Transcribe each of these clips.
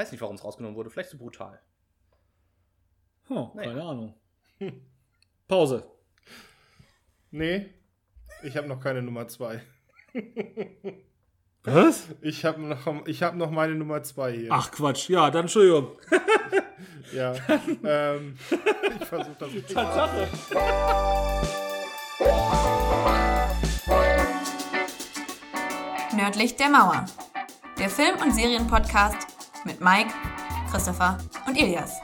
weiß nicht, warum es rausgenommen wurde. Vielleicht zu brutal. Oh, naja. Keine Ahnung. Pause. Nee, ich habe noch keine Nummer 2. Was? Ich habe noch, hab noch meine Nummer 2 hier. Ach Quatsch, ja, dann Entschuldigung. ja, ähm, ich versuche das nicht. Tatsache. Nördlich der Mauer. Der Film- und Serienpodcast mit Mike, Christopher und Elias.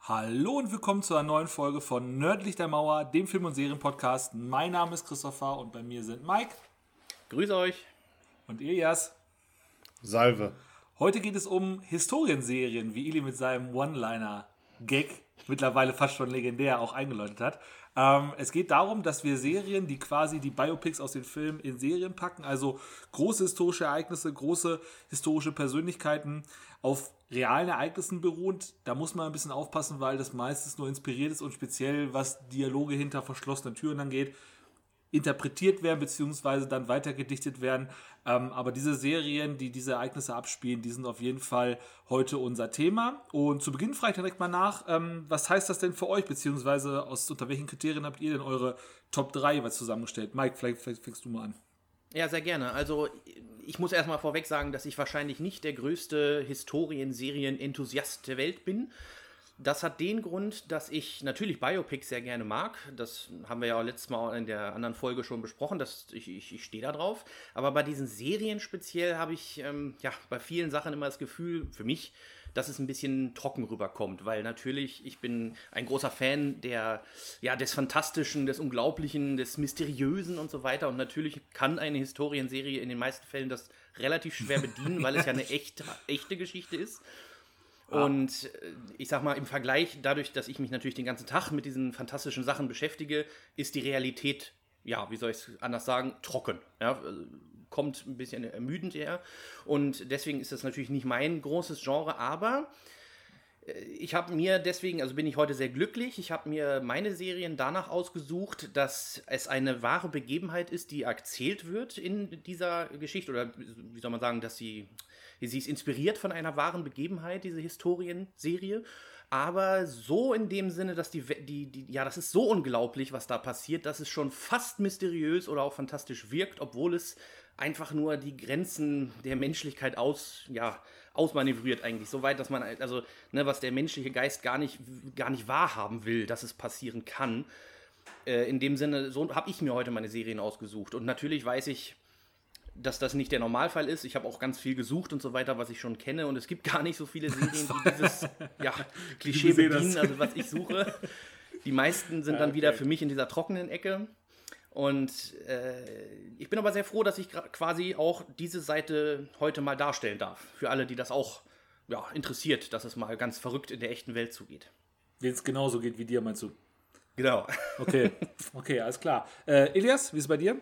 Hallo und willkommen zu einer neuen Folge von Nördlich der Mauer, dem Film- und Serienpodcast. Mein Name ist Christopher und bei mir sind Mike. Grüß euch. Und Elias. Salve. Heute geht es um Historienserien, wie Eli mit seinem One-Liner-Gag mittlerweile fast schon legendär auch eingeläutet hat. Ähm, es geht darum, dass wir Serien, die quasi die Biopics aus den Filmen in Serien packen, also große historische Ereignisse, große historische Persönlichkeiten auf realen Ereignissen beruht. Da muss man ein bisschen aufpassen, weil das meistens nur inspiriert ist und speziell was Dialoge hinter verschlossenen Türen angeht, interpretiert werden beziehungsweise dann weitergedichtet werden. Ähm, aber diese Serien, die diese Ereignisse abspielen, die sind auf jeden Fall heute unser Thema. Und zu Beginn frage ich direkt mal nach, ähm, was heißt das denn für euch, beziehungsweise aus, unter welchen Kriterien habt ihr denn eure Top 3 jeweils zusammengestellt? Mike, vielleicht, vielleicht fängst du mal an. Ja, sehr gerne. Also ich muss erstmal vorweg sagen, dass ich wahrscheinlich nicht der größte Historien-Serien-Enthusiast der Welt bin. Das hat den Grund, dass ich natürlich Biopics sehr gerne mag. Das haben wir ja auch letztes Mal in der anderen Folge schon besprochen. Dass ich, ich, ich stehe da drauf. Aber bei diesen Serien speziell habe ich ähm, ja bei vielen Sachen immer das Gefühl, für mich, dass es ein bisschen trocken rüberkommt, weil natürlich ich bin ein großer Fan der ja des Fantastischen, des Unglaublichen, des Mysteriösen und so weiter und natürlich kann eine Historienserie in den meisten Fällen das relativ schwer bedienen, weil es ja eine echte, echte Geschichte ist. Und äh, ich sag mal, im Vergleich, dadurch, dass ich mich natürlich den ganzen Tag mit diesen fantastischen Sachen beschäftige, ist die Realität, ja, wie soll ich es anders sagen, trocken. Ja, kommt ein bisschen ermüdend her. Und deswegen ist das natürlich nicht mein großes Genre, aber äh, ich habe mir deswegen, also bin ich heute sehr glücklich, ich habe mir meine Serien danach ausgesucht, dass es eine wahre Begebenheit ist, die erzählt wird in dieser Geschichte, oder wie soll man sagen, dass sie Sie ist inspiriert von einer wahren Begebenheit, diese Historienserie. Aber so in dem Sinne, dass die, die, die, ja, das ist so unglaublich, was da passiert, dass es schon fast mysteriös oder auch fantastisch wirkt, obwohl es einfach nur die Grenzen der Menschlichkeit aus, ja, ausmanövriert eigentlich. So weit, dass man, also, ne, was der menschliche Geist gar nicht, gar nicht wahrhaben will, dass es passieren kann. Äh, in dem Sinne, so habe ich mir heute meine Serien ausgesucht. Und natürlich weiß ich, dass das nicht der Normalfall ist. Ich habe auch ganz viel gesucht und so weiter, was ich schon kenne. Und es gibt gar nicht so viele Serien, die dieses ja, Klischee bedienen, also was ich suche. Die meisten sind dann wieder für mich in dieser trockenen Ecke. Und äh, ich bin aber sehr froh, dass ich quasi auch diese Seite heute mal darstellen darf. Für alle, die das auch ja, interessiert, dass es mal ganz verrückt in der echten Welt zugeht. Denen es genauso geht wie dir, meinst du? Genau. Okay, okay, alles klar. Äh, Elias, wie ist es bei dir?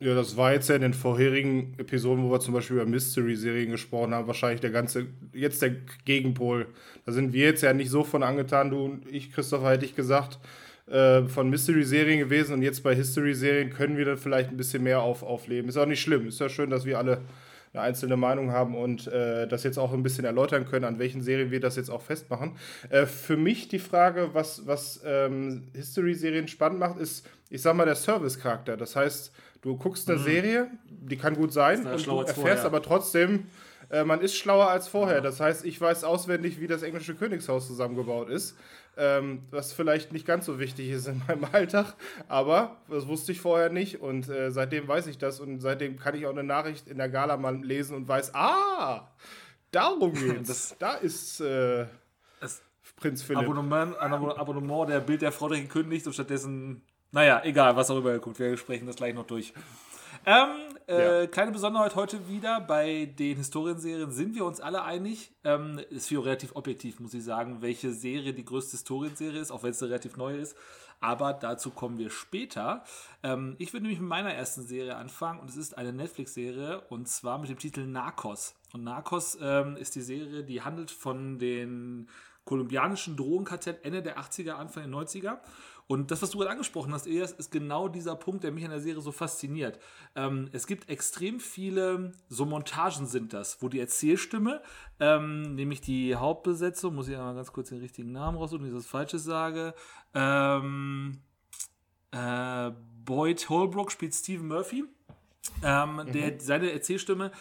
Ja, das war jetzt ja in den vorherigen Episoden, wo wir zum Beispiel über Mystery-Serien gesprochen haben, wahrscheinlich der ganze, jetzt der Gegenpol. Da sind wir jetzt ja nicht so von angetan, du und ich, Christopher, hätte ich gesagt, äh, von Mystery-Serien gewesen und jetzt bei History-Serien können wir dann vielleicht ein bisschen mehr auf, aufleben. Ist auch nicht schlimm, ist ja schön, dass wir alle eine einzelne Meinung haben und äh, das jetzt auch ein bisschen erläutern können, an welchen Serien wir das jetzt auch festmachen. Äh, für mich die Frage, was, was ähm, History-Serien spannend macht, ist, ich sag mal, der Service-Charakter. Das heißt, Du guckst eine mhm. Serie, die kann gut sein, und du erfährst vorher. aber trotzdem, äh, man ist schlauer als vorher. Das heißt, ich weiß auswendig, wie das englische Königshaus zusammengebaut ist. Ähm, was vielleicht nicht ganz so wichtig ist in meinem Alltag, aber das wusste ich vorher nicht und äh, seitdem weiß ich das und seitdem kann ich auch eine Nachricht in der Gala mal lesen und weiß, ah, darum geht's. da ist äh, Prinz Philipp. Abonnement, ein Abonnement der Bild der Frau gekündigt und stattdessen naja, egal, was auch immer ihr guckt. Wir sprechen das gleich noch durch. Ähm, äh. Kleine Besonderheit heute wieder. Bei den Historienserien sind wir uns alle einig. Ähm, ist für relativ objektiv, muss ich sagen, welche Serie die größte Historienserie ist, auch wenn es relativ neu ist. Aber dazu kommen wir später. Ähm, ich würde nämlich mit meiner ersten Serie anfangen und es ist eine Netflix-Serie und zwar mit dem Titel Narcos. Und Narcos ähm, ist die Serie, die handelt von den kolumbianischen Drogenkartell Ende der 80er, Anfang der 90er Und das, was du gerade angesprochen hast, Elias, ist genau dieser Punkt, der mich an der Serie so fasziniert. Ähm, es gibt extrem viele, so Montagen sind das, wo die Erzählstimme, ähm, nämlich die Hauptbesetzung, muss ich mal ganz kurz den richtigen Namen raussuchen, wenn ich das Falsches sage, ähm, äh, Boyd Holbrook spielt Stephen Murphy. Ähm, mhm. der, seine Erzählstimme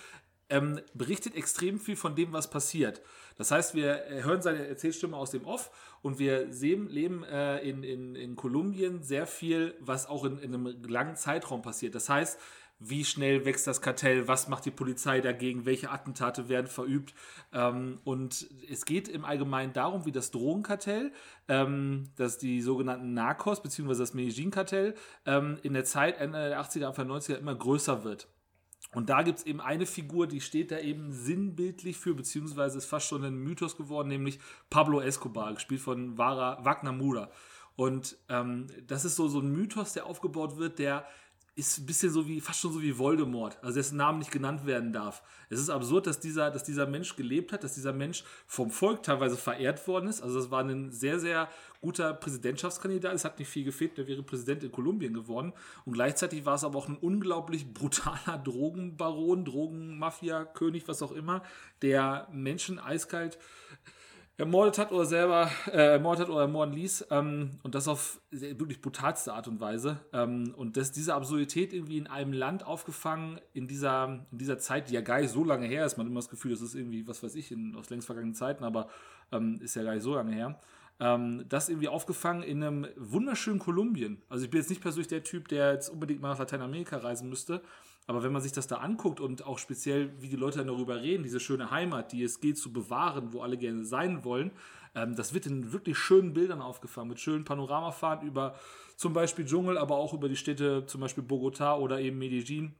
ähm, berichtet extrem viel von dem, was passiert. Das heißt, wir hören seine Erzählstimme aus dem Off und wir sehen, leben äh, in, in, in Kolumbien sehr viel, was auch in, in einem langen Zeitraum passiert. Das heißt, wie schnell wächst das Kartell, was macht die Polizei dagegen, welche Attentate werden verübt. Ähm, und es geht im Allgemeinen darum, wie das Drogenkartell, ähm, das die sogenannten Narcos bzw. das Medellin-Kartell ähm, in der Zeit Ende der 80er, Anfang der 90er immer größer wird. Und da gibt es eben eine Figur, die steht da eben sinnbildlich für, beziehungsweise ist fast schon ein Mythos geworden, nämlich Pablo Escobar, gespielt von Wagner Mura. Und ähm, das ist so, so ein Mythos, der aufgebaut wird, der ist ein bisschen so wie, fast schon so wie Voldemort, also dessen Namen nicht genannt werden darf. Es ist absurd, dass dieser, dass dieser Mensch gelebt hat, dass dieser Mensch vom Volk teilweise verehrt worden ist. Also das war ein sehr, sehr guter Präsidentschaftskandidat. Es hat nicht viel gefehlt, der wäre Präsident in Kolumbien geworden. Und gleichzeitig war es aber auch ein unglaublich brutaler Drogenbaron, Drogenmafia-König, was auch immer, der Menschen eiskalt ermordet hat oder selber äh, ermordet hat oder ermorden ließ. Ähm, und das auf wirklich brutalste Art und Weise. Ähm, und das, diese Absurdität irgendwie in einem Land aufgefangen, in dieser, in dieser Zeit, die ja gar nicht so lange her ist. Man hat immer das Gefühl, das ist irgendwie, was weiß ich, in, aus längst vergangenen Zeiten, aber ähm, ist ja gar nicht so lange her. Ähm, das irgendwie aufgefangen in einem wunderschönen Kolumbien. Also ich bin jetzt nicht persönlich der Typ, der jetzt unbedingt mal nach Lateinamerika reisen müsste, aber wenn man sich das da anguckt und auch speziell, wie die Leute darüber reden, diese schöne Heimat, die es geht zu bewahren, wo alle gerne sein wollen, ähm, das wird in wirklich schönen Bildern aufgefangen, mit schönen Panoramafahrten über zum Beispiel Dschungel, aber auch über die Städte, zum Beispiel Bogota oder eben Medellin.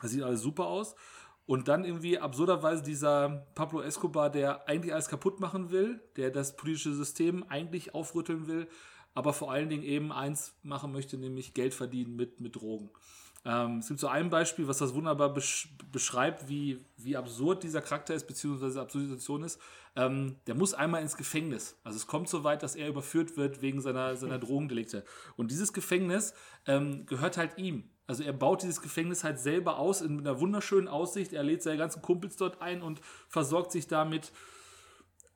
Das sieht alles super aus. Und dann irgendwie absurderweise dieser Pablo Escobar, der eigentlich alles kaputt machen will, der das politische System eigentlich aufrütteln will, aber vor allen Dingen eben eins machen möchte, nämlich Geld verdienen mit, mit Drogen. Ähm, es gibt so ein Beispiel, was das wunderbar besch beschreibt, wie, wie absurd dieser Charakter ist, beziehungsweise absurde Situation ist. Ähm, der muss einmal ins Gefängnis. Also es kommt so weit, dass er überführt wird wegen seiner, seiner Drogendelikte. Und dieses Gefängnis ähm, gehört halt ihm. Also er baut dieses Gefängnis halt selber aus in einer wunderschönen Aussicht. Er lädt seine ganzen Kumpels dort ein und versorgt sich damit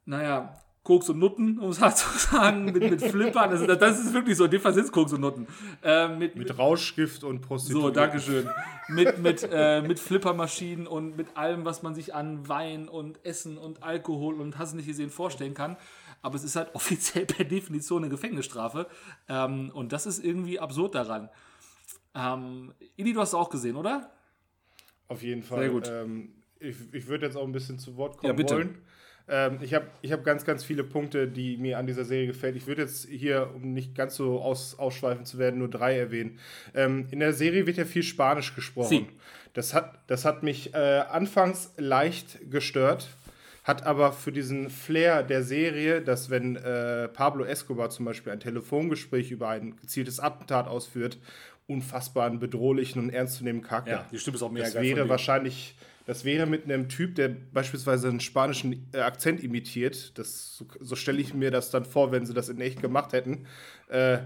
naja, Koks und Nutten, um es hart zu sagen, mit, mit Flippern. Das, das ist wirklich so, in dem Fall sind es Koks und Nutten. Äh, mit, mit, Rauschgift und Prostitution. So, Dankeschön. mit, mit, äh, mit Flippermaschinen und mit allem, was man sich an Wein und Essen und Alkohol und hast nicht gesehen vorstellen kann. Aber es ist halt offiziell per Definition eine Gefängnisstrafe. Ähm, und das ist irgendwie absurd daran. Ähm, Ili, du hast es auch gesehen, oder? Auf jeden Fall. Sehr gut. Ähm, ich, ich würde jetzt auch ein bisschen zu Wort kommen ja, bitte. wollen. Ähm, ich habe ich hab ganz, ganz viele Punkte, die mir an dieser Serie gefällt. Ich würde jetzt hier, um nicht ganz so aus, ausschweifend zu werden, nur drei erwähnen. Ähm, in der Serie wird ja viel Spanisch gesprochen. Das hat, das hat mich äh, anfangs leicht gestört, hat aber für diesen Flair der Serie, dass wenn äh, Pablo Escobar zum Beispiel ein Telefongespräch über ein gezieltes Attentat ausführt, unfassbaren, bedrohlichen und ernstzunehmenden Charakter. Ja, die Stimme ist auch mehr Das wäre wahrscheinlich das wäre mit einem Typ, der beispielsweise einen spanischen äh, Akzent imitiert. Das, so, so stelle ich mir das dann vor, wenn sie das in echt gemacht hätten. Äh,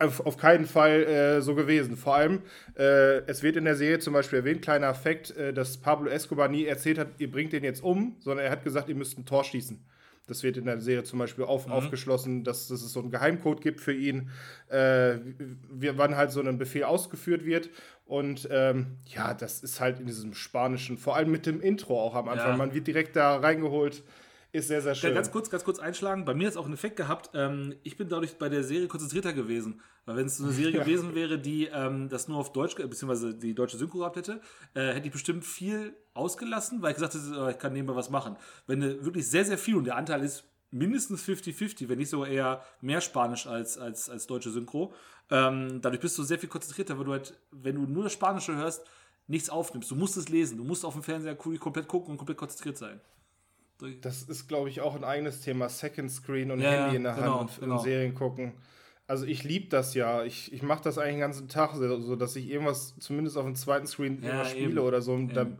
auf, auf, keinen Fall äh, so gewesen. Vor allem, äh, es wird in der Serie zum Beispiel erwähnt, kleiner Effekt, äh, dass Pablo Escobar nie erzählt hat, ihr bringt den jetzt um, sondern er hat gesagt, ihr müsst ein Tor schießen. Das wird in der Serie zum Beispiel auf, mhm. aufgeschlossen, dass, dass, es so einen Geheimcode gibt für ihn, äh, wann halt so ein Befehl ausgeführt wird. Und ähm, ja, das ist halt in diesem Spanischen, vor allem mit dem Intro auch am Anfang. Ja. Man wird direkt da reingeholt. Ist sehr, sehr schön. Ganz kurz, ganz kurz einschlagen. Bei mir hat es auch einen Effekt gehabt. Ähm, ich bin dadurch bei der Serie konzentrierter gewesen. Weil wenn es so eine Serie ja. gewesen wäre, die ähm, das nur auf Deutsch, beziehungsweise die deutsche Synchro gehabt hätte, äh, hätte ich bestimmt viel ausgelassen, weil ich gesagt hätte, ich kann nebenbei was machen. Wenn du wirklich sehr, sehr viel und der Anteil ist mindestens 50-50, wenn nicht sogar eher mehr Spanisch als, als, als deutsche Synchro. Ähm, dadurch bist du sehr viel konzentrierter, weil du halt, wenn du nur das Spanische hörst, nichts aufnimmst. Du musst es lesen. Du musst auf dem Fernseher komplett gucken und komplett konzentriert sein. Das ist, glaube ich, auch ein eigenes Thema. Second Screen und ja, Handy in der genau, Hand und, genau. und Serien gucken. Also ich liebe das ja. Ich, ich mache das eigentlich den ganzen Tag, so dass ich irgendwas zumindest auf dem zweiten Screen ja, spiele eben. oder so und dann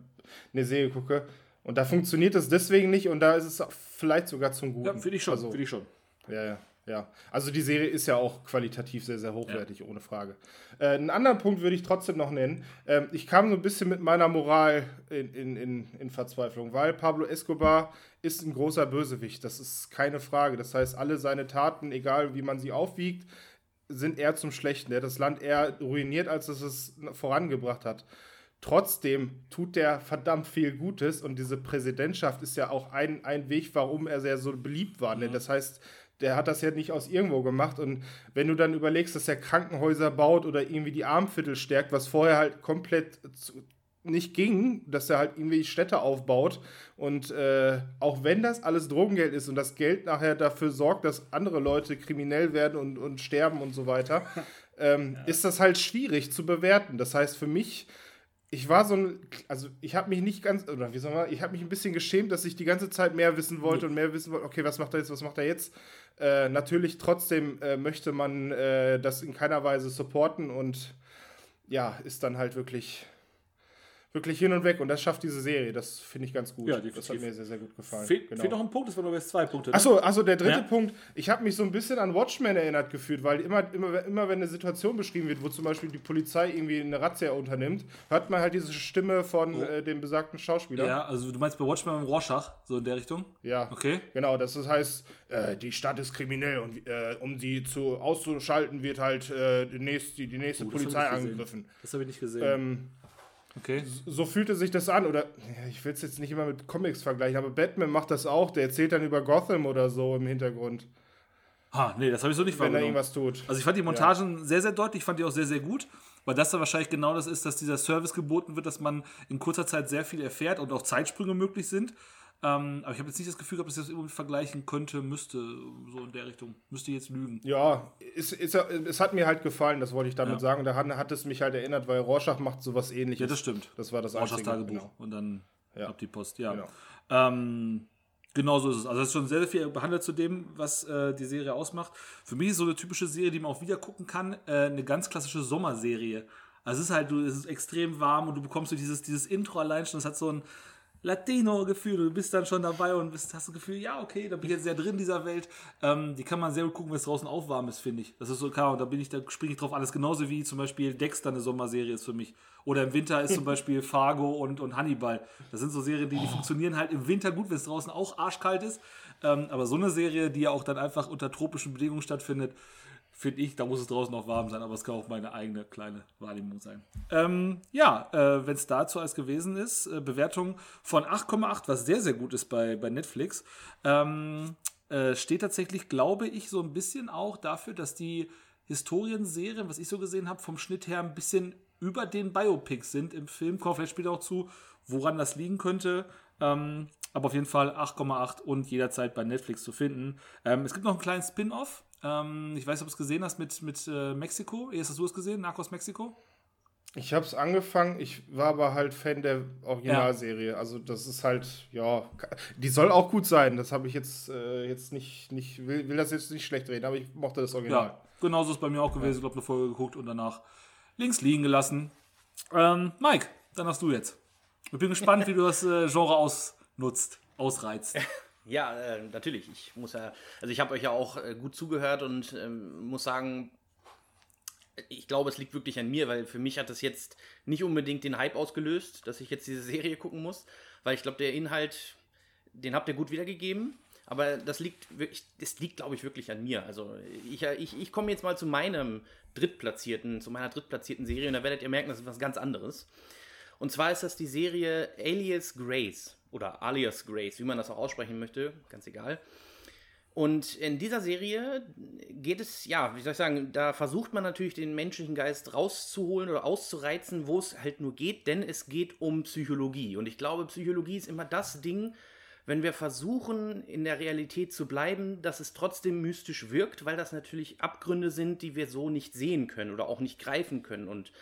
eine Serie gucke. Und da funktioniert es deswegen nicht und da ist es vielleicht sogar zum Guten. Ja, finde ich schon. Also, finde ich schon. Ja, ja. Ja, also die Serie ist ja auch qualitativ sehr, sehr hochwertig, ja. ohne Frage. Äh, einen anderen Punkt würde ich trotzdem noch nennen. Ähm, ich kam so ein bisschen mit meiner Moral in, in, in, in Verzweiflung, weil Pablo Escobar ist ein großer Bösewicht, das ist keine Frage. Das heißt, alle seine Taten, egal wie man sie aufwiegt, sind eher zum Schlechten. Er hat das Land eher ruiniert, als es es vorangebracht hat. Trotzdem tut der verdammt viel Gutes und diese Präsidentschaft ist ja auch ein, ein Weg, warum er sehr so beliebt war. Ne? Mhm. Das heißt, der hat das ja nicht aus irgendwo gemacht. Und wenn du dann überlegst, dass er Krankenhäuser baut oder irgendwie die Armviertel stärkt, was vorher halt komplett nicht ging, dass er halt irgendwie Städte aufbaut. Und äh, auch wenn das alles Drogengeld ist und das Geld nachher dafür sorgt, dass andere Leute kriminell werden und, und sterben und so weiter, ähm, ja. ist das halt schwierig zu bewerten. Das heißt, für mich ich war so ein, also ich habe mich nicht ganz, oder wie soll man, ich habe mich ein bisschen geschämt, dass ich die ganze Zeit mehr wissen wollte und mehr wissen wollte, okay, was macht er jetzt, was macht er jetzt? Äh, natürlich trotzdem äh, möchte man äh, das in keiner Weise supporten und ja, ist dann halt wirklich wirklich hin und weg und das schafft diese Serie. Das finde ich ganz gut. Ja, das hat mir sehr, sehr gut gefallen. Fehl, genau. Fehlt noch ein Punkt, das waren nur jetzt zwei Punkte. Achso, also der dritte ja. Punkt. Ich habe mich so ein bisschen an Watchmen erinnert gefühlt, weil immer, immer, immer wenn eine Situation beschrieben wird, wo zum Beispiel die Polizei irgendwie eine Razzia unternimmt, hört man halt diese Stimme von oh. äh, dem besagten Schauspieler. Ja, also du meinst bei Watchmen im Rorschach, so in der Richtung? Ja. Okay. Genau, das heißt, äh, die Stadt ist kriminell und äh, um sie zu, auszuschalten, wird halt äh, die nächste, die nächste oh, Polizei angegriffen. Das habe ich nicht gesehen. Ähm, Okay. So fühlte sich das an. Oder ich will es jetzt nicht immer mit Comics vergleichen, aber Batman macht das auch. Der erzählt dann über Gotham oder so im Hintergrund. Ha, nee, das habe ich so nicht Wenn er irgendwas tut. Also ich fand die Montagen ja. sehr, sehr deutlich, fand die auch sehr, sehr gut, weil das dann wahrscheinlich genau das ist, dass dieser Service geboten wird, dass man in kurzer Zeit sehr viel erfährt und auch Zeitsprünge möglich sind. Ähm, aber ich habe jetzt nicht das Gefühl gehabt, dass ich das irgendwie vergleichen könnte, müsste, so in der Richtung. Müsste jetzt lügen. Ja, ist, ist, es hat mir halt gefallen, das wollte ich damit ja. sagen. Da hat, hat, es mich halt erinnert, weil Rorschach macht sowas ähnliches. Ja, das stimmt. Das war das Rorschachs Tagebuch. Genau. Und dann ja. ab die Post, ja. Genau. Ähm, Genau so ist es. Also es ist schon sehr, sehr viel behandelt zu dem, was äh, die Serie ausmacht. Für mich ist so eine typische Serie, die man auch wieder gucken kann, äh, eine ganz klassische Sommerserie. Also es ist halt, du, es ist extrem warm und du bekommst so dieses, dieses Intro allein schon, das hat so ein, Latino-Gefühl. Du bist dann schon dabei und bist, hast das Gefühl, ja, okay, da bin ich jetzt sehr drin in dieser Welt. Ähm, die kann man sehr gut gucken, wenn es draußen auch warm ist, finde ich. Das ist so klar und da bin ich, da springe ich drauf alles. Genauso wie zum Beispiel Dexter eine Sommerserie ist für mich. Oder im Winter ist zum Beispiel Fargo und, und Hannibal. Das sind so Serien, die, die funktionieren halt im Winter gut, wenn es draußen auch arschkalt ist. Ähm, aber so eine Serie, die ja auch dann einfach unter tropischen Bedingungen stattfindet, finde ich, da muss es draußen auch warm sein, aber es kann auch meine eigene kleine Wahrnehmung sein. Ähm, ja, äh, wenn es dazu alles gewesen ist, äh, Bewertung von 8,8, was sehr, sehr gut ist bei, bei Netflix, ähm, äh, steht tatsächlich, glaube ich, so ein bisschen auch dafür, dass die Historienserien, was ich so gesehen habe, vom Schnitt her ein bisschen über den Biopics sind im Film. Kommt vielleicht später auch zu, woran das liegen könnte. Ähm, aber auf jeden Fall 8,8 und jederzeit bei Netflix zu finden. Ähm, es gibt noch einen kleinen Spin-off ähm, ich weiß nicht, ob du es gesehen hast mit, mit äh, Mexiko. Hast du es gesehen? Narcos Mexiko? Ich habe es angefangen, ich war aber halt Fan der Originalserie. Ja. Also das ist halt, ja, die soll auch gut sein. Das habe ich jetzt, äh, jetzt nicht, nicht will, will das jetzt nicht schlecht reden, aber ich mochte das Original. Ja, genauso ist es bei mir auch gewesen. Ich glaube, eine Folge geguckt und danach links liegen gelassen. Ähm, Mike, dann hast du jetzt. Ich bin gespannt, wie du das äh, Genre ausnutzt, ausreizt. Ja, äh, natürlich. Ich muss ja, also ich habe euch ja auch äh, gut zugehört und ähm, muss sagen, ich glaube, es liegt wirklich an mir, weil für mich hat das jetzt nicht unbedingt den Hype ausgelöst, dass ich jetzt diese Serie gucken muss, weil ich glaube, der Inhalt, den habt ihr gut wiedergegeben. Aber das liegt das liegt, glaube ich, wirklich an mir. Also ich, ich, ich komme jetzt mal zu meinem drittplatzierten, zu meiner drittplatzierten Serie und da werdet ihr merken, das ist was ganz anderes. Und zwar ist das die Serie Alias Grace oder alias Grace, wie man das auch aussprechen möchte, ganz egal. Und in dieser Serie geht es, ja, wie soll ich sagen, da versucht man natürlich den menschlichen Geist rauszuholen oder auszureizen, wo es halt nur geht, denn es geht um Psychologie. Und ich glaube, Psychologie ist immer das Ding, wenn wir versuchen, in der Realität zu bleiben, dass es trotzdem mystisch wirkt, weil das natürlich Abgründe sind, die wir so nicht sehen können oder auch nicht greifen können. Und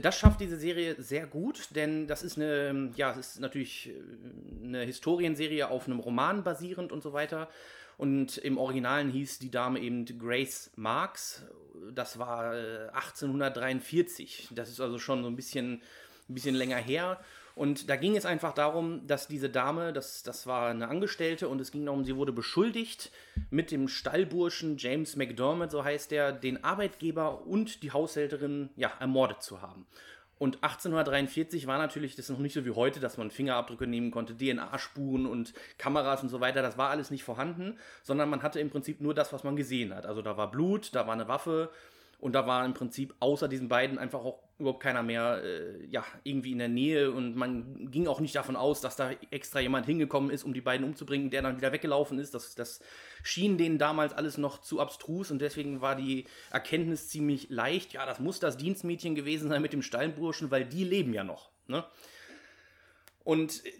das schafft diese Serie sehr gut, denn das ist eine, ja, es ist natürlich äh, eine Historienserie auf einem Roman basierend und so weiter. Und im Originalen hieß die Dame eben Grace Marks. Das war 1843. Äh, das ist also schon so ein bisschen, ein bisschen länger her. Und da ging es einfach darum, dass diese Dame, das, das war eine Angestellte und es ging darum, sie wurde beschuldigt, mit dem Stallburschen James McDermott, so heißt er, den Arbeitgeber und die Haushälterin ja, ermordet zu haben. Und 1843 war natürlich das noch nicht so wie heute, dass man Fingerabdrücke nehmen konnte, DNA-Spuren und Kameras und so weiter. Das war alles nicht vorhanden, sondern man hatte im Prinzip nur das, was man gesehen hat. Also da war Blut, da war eine Waffe und da war im Prinzip außer diesen beiden einfach auch überhaupt keiner mehr äh, ja, irgendwie in der Nähe und man ging auch nicht davon aus, dass da extra jemand hingekommen ist, um die beiden umzubringen, der dann wieder weggelaufen ist. Das, das schien denen damals alles noch zu abstrus und deswegen war die Erkenntnis ziemlich leicht. Ja, das muss das Dienstmädchen gewesen sein mit dem Steinburschen, weil die leben ja noch. Ne? Und äh,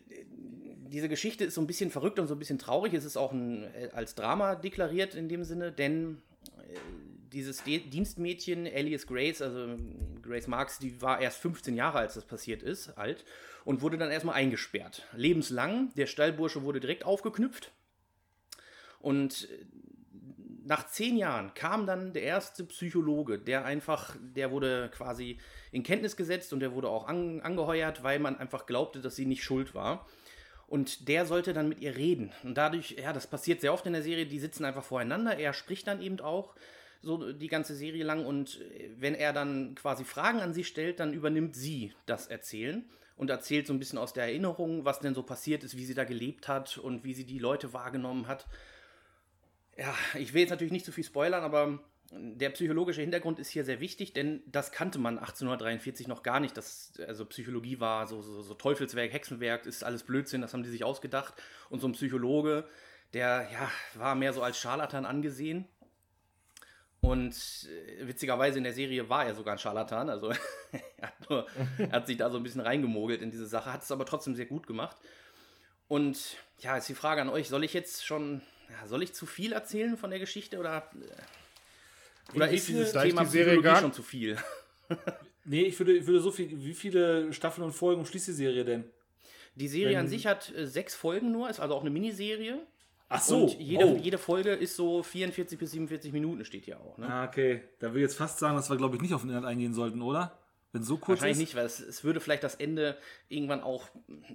diese Geschichte ist so ein bisschen verrückt und so ein bisschen traurig. Es ist auch ein, äh, als Drama deklariert in dem Sinne, denn dieses Dienstmädchen, Alias Grace, also Grace Marks, die war erst 15 Jahre, als das passiert ist, alt, und wurde dann erstmal eingesperrt. Lebenslang. Der Stallbursche wurde direkt aufgeknüpft. Und äh, nach zehn Jahren kam dann der erste Psychologe, der einfach, der wurde quasi in Kenntnis gesetzt und der wurde auch an, angeheuert, weil man einfach glaubte, dass sie nicht schuld war. Und der sollte dann mit ihr reden. Und dadurch, ja, das passiert sehr oft in der Serie, die sitzen einfach voreinander. Er spricht dann eben auch so die ganze Serie lang und äh, wenn er dann quasi Fragen an sie stellt, dann übernimmt sie das Erzählen und erzählt so ein bisschen aus der Erinnerung, was denn so passiert ist, wie sie da gelebt hat und wie sie die Leute wahrgenommen hat. Ja, ich will jetzt natürlich nicht zu viel spoilern, aber der psychologische Hintergrund ist hier sehr wichtig, denn das kannte man 1843 noch gar nicht. Das, also Psychologie war so, so, so Teufelswerk, Hexenwerk, ist alles Blödsinn, das haben die sich ausgedacht. Und so ein Psychologe, der ja, war mehr so als Scharlatan angesehen. Und äh, witzigerweise in der Serie war er sogar ein Scharlatan. Also er, hat nur, er hat sich da so ein bisschen reingemogelt in diese Sache, hat es aber trotzdem sehr gut gemacht. Und ja, ist die Frage an euch, soll ich jetzt schon, soll ich zu viel erzählen von der Geschichte oder, äh, oder ist dieses Thema die Serie gar schon zu viel? nee, ich würde, ich würde so viel, wie viele Staffeln und Folgen umschließt die Serie denn? Die Serie Wenn, an sich hat äh, sechs Folgen nur, ist also auch eine Miniserie. Ach so. Und jede, oh. jede Folge ist so 44 bis 47 Minuten, steht hier auch. Ne? Ah, okay. Da will ich jetzt fast sagen, dass wir, glaube ich, nicht auf den Inhalt eingehen sollten, oder? Wenn so kurz Wahrscheinlich ist? nicht, weil es, es, würde vielleicht das Ende irgendwann auch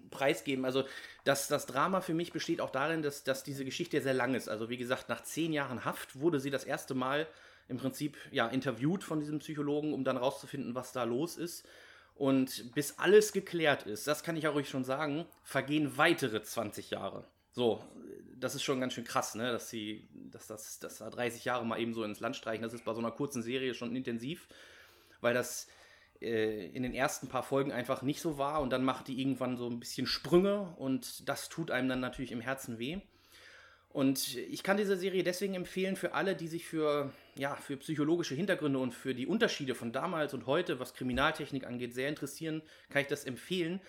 preisgeben. Also das, das Drama für mich besteht auch darin, dass, dass diese Geschichte sehr lang ist. Also wie gesagt, nach zehn Jahren Haft wurde sie das erste Mal im Prinzip ja, interviewt von diesem Psychologen, um dann rauszufinden, was da los ist. Und bis alles geklärt ist, das kann ich auch ruhig schon sagen, vergehen weitere 20 Jahre. So, das ist schon ganz schön krass, ne? dass sie, dass das, dass da 30 Jahre mal eben so ins Land streichen. Das ist bei so einer kurzen Serie schon intensiv, weil das äh, in den ersten paar Folgen einfach nicht so war und dann macht die irgendwann so ein bisschen Sprünge und das tut einem dann natürlich im Herzen weh. Und ich kann diese Serie deswegen empfehlen für alle, die sich für, ja, für psychologische Hintergründe und für die Unterschiede von damals und heute, was Kriminaltechnik angeht, sehr interessieren, kann ich das empfehlen,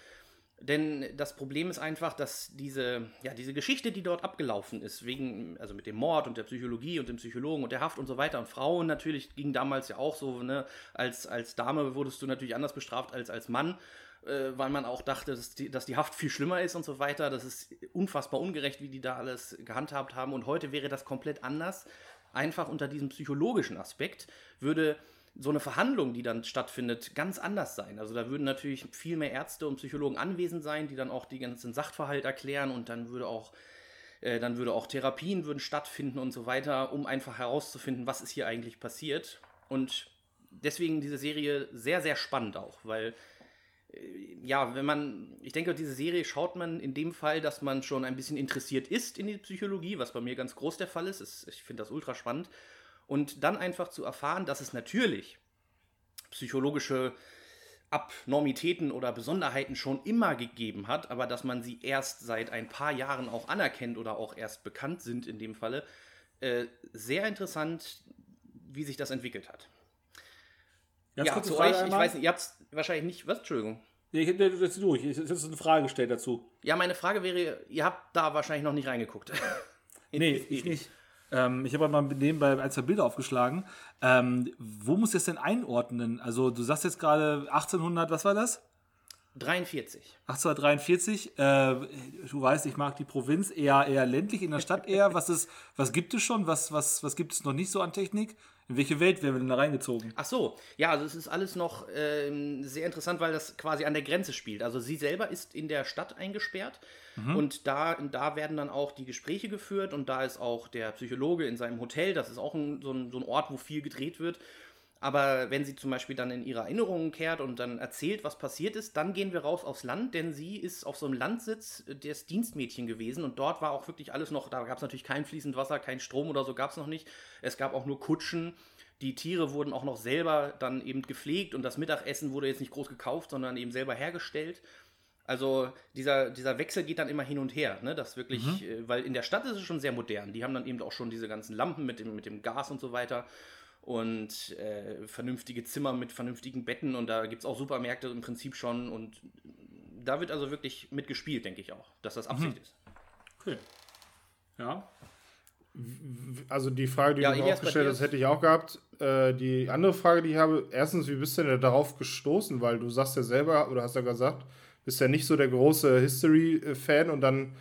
denn das Problem ist einfach, dass diese, ja, diese Geschichte, die dort abgelaufen ist, wegen, also mit dem Mord und der Psychologie und dem Psychologen und der Haft und so weiter, und Frauen natürlich ging damals ja auch so, ne, als, als Dame wurdest du natürlich anders bestraft als als Mann, äh, weil man auch dachte, dass die, dass die Haft viel schlimmer ist und so weiter. Das ist unfassbar ungerecht, wie die da alles gehandhabt haben. Und heute wäre das komplett anders. Einfach unter diesem psychologischen Aspekt würde so eine Verhandlung, die dann stattfindet, ganz anders sein. Also da würden natürlich viel mehr Ärzte und Psychologen anwesend sein, die dann auch die ganzen Sachverhalt erklären und dann würde auch äh, dann würde auch Therapien würden stattfinden und so weiter, um einfach herauszufinden, was ist hier eigentlich passiert. Und deswegen diese Serie sehr, sehr spannend auch, weil äh, ja, wenn man, ich denke, diese Serie schaut man in dem Fall, dass man schon ein bisschen interessiert ist in die Psychologie, was bei mir ganz groß der Fall ist. Ich finde das ultra spannend. Und dann einfach zu erfahren, dass es natürlich psychologische Abnormitäten oder Besonderheiten schon immer gegeben hat, aber dass man sie erst seit ein paar Jahren auch anerkennt oder auch erst bekannt sind in dem Falle. Äh, sehr interessant, wie sich das entwickelt hat. Ganz ja, zu euch, ich weiß nicht, ihr habt es wahrscheinlich nicht, was, Entschuldigung. Nee, ich hätte das durch. Ich hätte eine Frage gestellt dazu. Ja, meine Frage wäre, ihr habt da wahrscheinlich noch nicht reingeguckt. nee, ich nicht. Ähm, ich habe mal nebenbei ein, zwei Bilder aufgeschlagen. Ähm, wo muss das denn einordnen? Also, du sagst jetzt gerade 1800, was war das? 43. 1843. Äh, du weißt, ich mag die Provinz eher, eher ländlich, in der Stadt eher. Was, ist, was gibt es schon? Was, was, was gibt es noch nicht so an Technik? In welche Welt werden wir denn da reingezogen? Ach so, ja, also es ist alles noch ähm, sehr interessant, weil das quasi an der Grenze spielt. Also sie selber ist in der Stadt eingesperrt und da, da werden dann auch die Gespräche geführt und da ist auch der Psychologe in seinem Hotel. Das ist auch ein, so, ein, so ein Ort, wo viel gedreht wird. Aber wenn sie zum Beispiel dann in ihre Erinnerungen kehrt und dann erzählt, was passiert ist, dann gehen wir raus aufs Land, denn sie ist auf so einem Landsitz des Dienstmädchen gewesen und dort war auch wirklich alles noch, da gab es natürlich kein fließend Wasser, kein Strom oder so gab es noch nicht. Es gab auch nur Kutschen. Die Tiere wurden auch noch selber dann eben gepflegt und das Mittagessen wurde jetzt nicht groß gekauft, sondern eben selber hergestellt. Also dieser, dieser Wechsel geht dann immer hin und her, ne? Das wirklich, äh, weil in der Stadt ist es schon sehr modern. Die haben dann eben auch schon diese ganzen Lampen mit dem, mit dem Gas und so weiter und äh, vernünftige Zimmer mit vernünftigen Betten und da gibt es auch Supermärkte im Prinzip schon und da wird also wirklich mitgespielt, denke ich auch, dass das Absicht ist. Okay. Ja. Also die Frage, die Ja, du mir auch gestellt hast, hätte ich auch gehabt. Äh, die andere Frage, die ich habe, erstens, wie bist du denn darauf gestoßen? Weil du sagst ja selber, oder hast ja gesagt, bist ja nicht so der große History-Fan und dann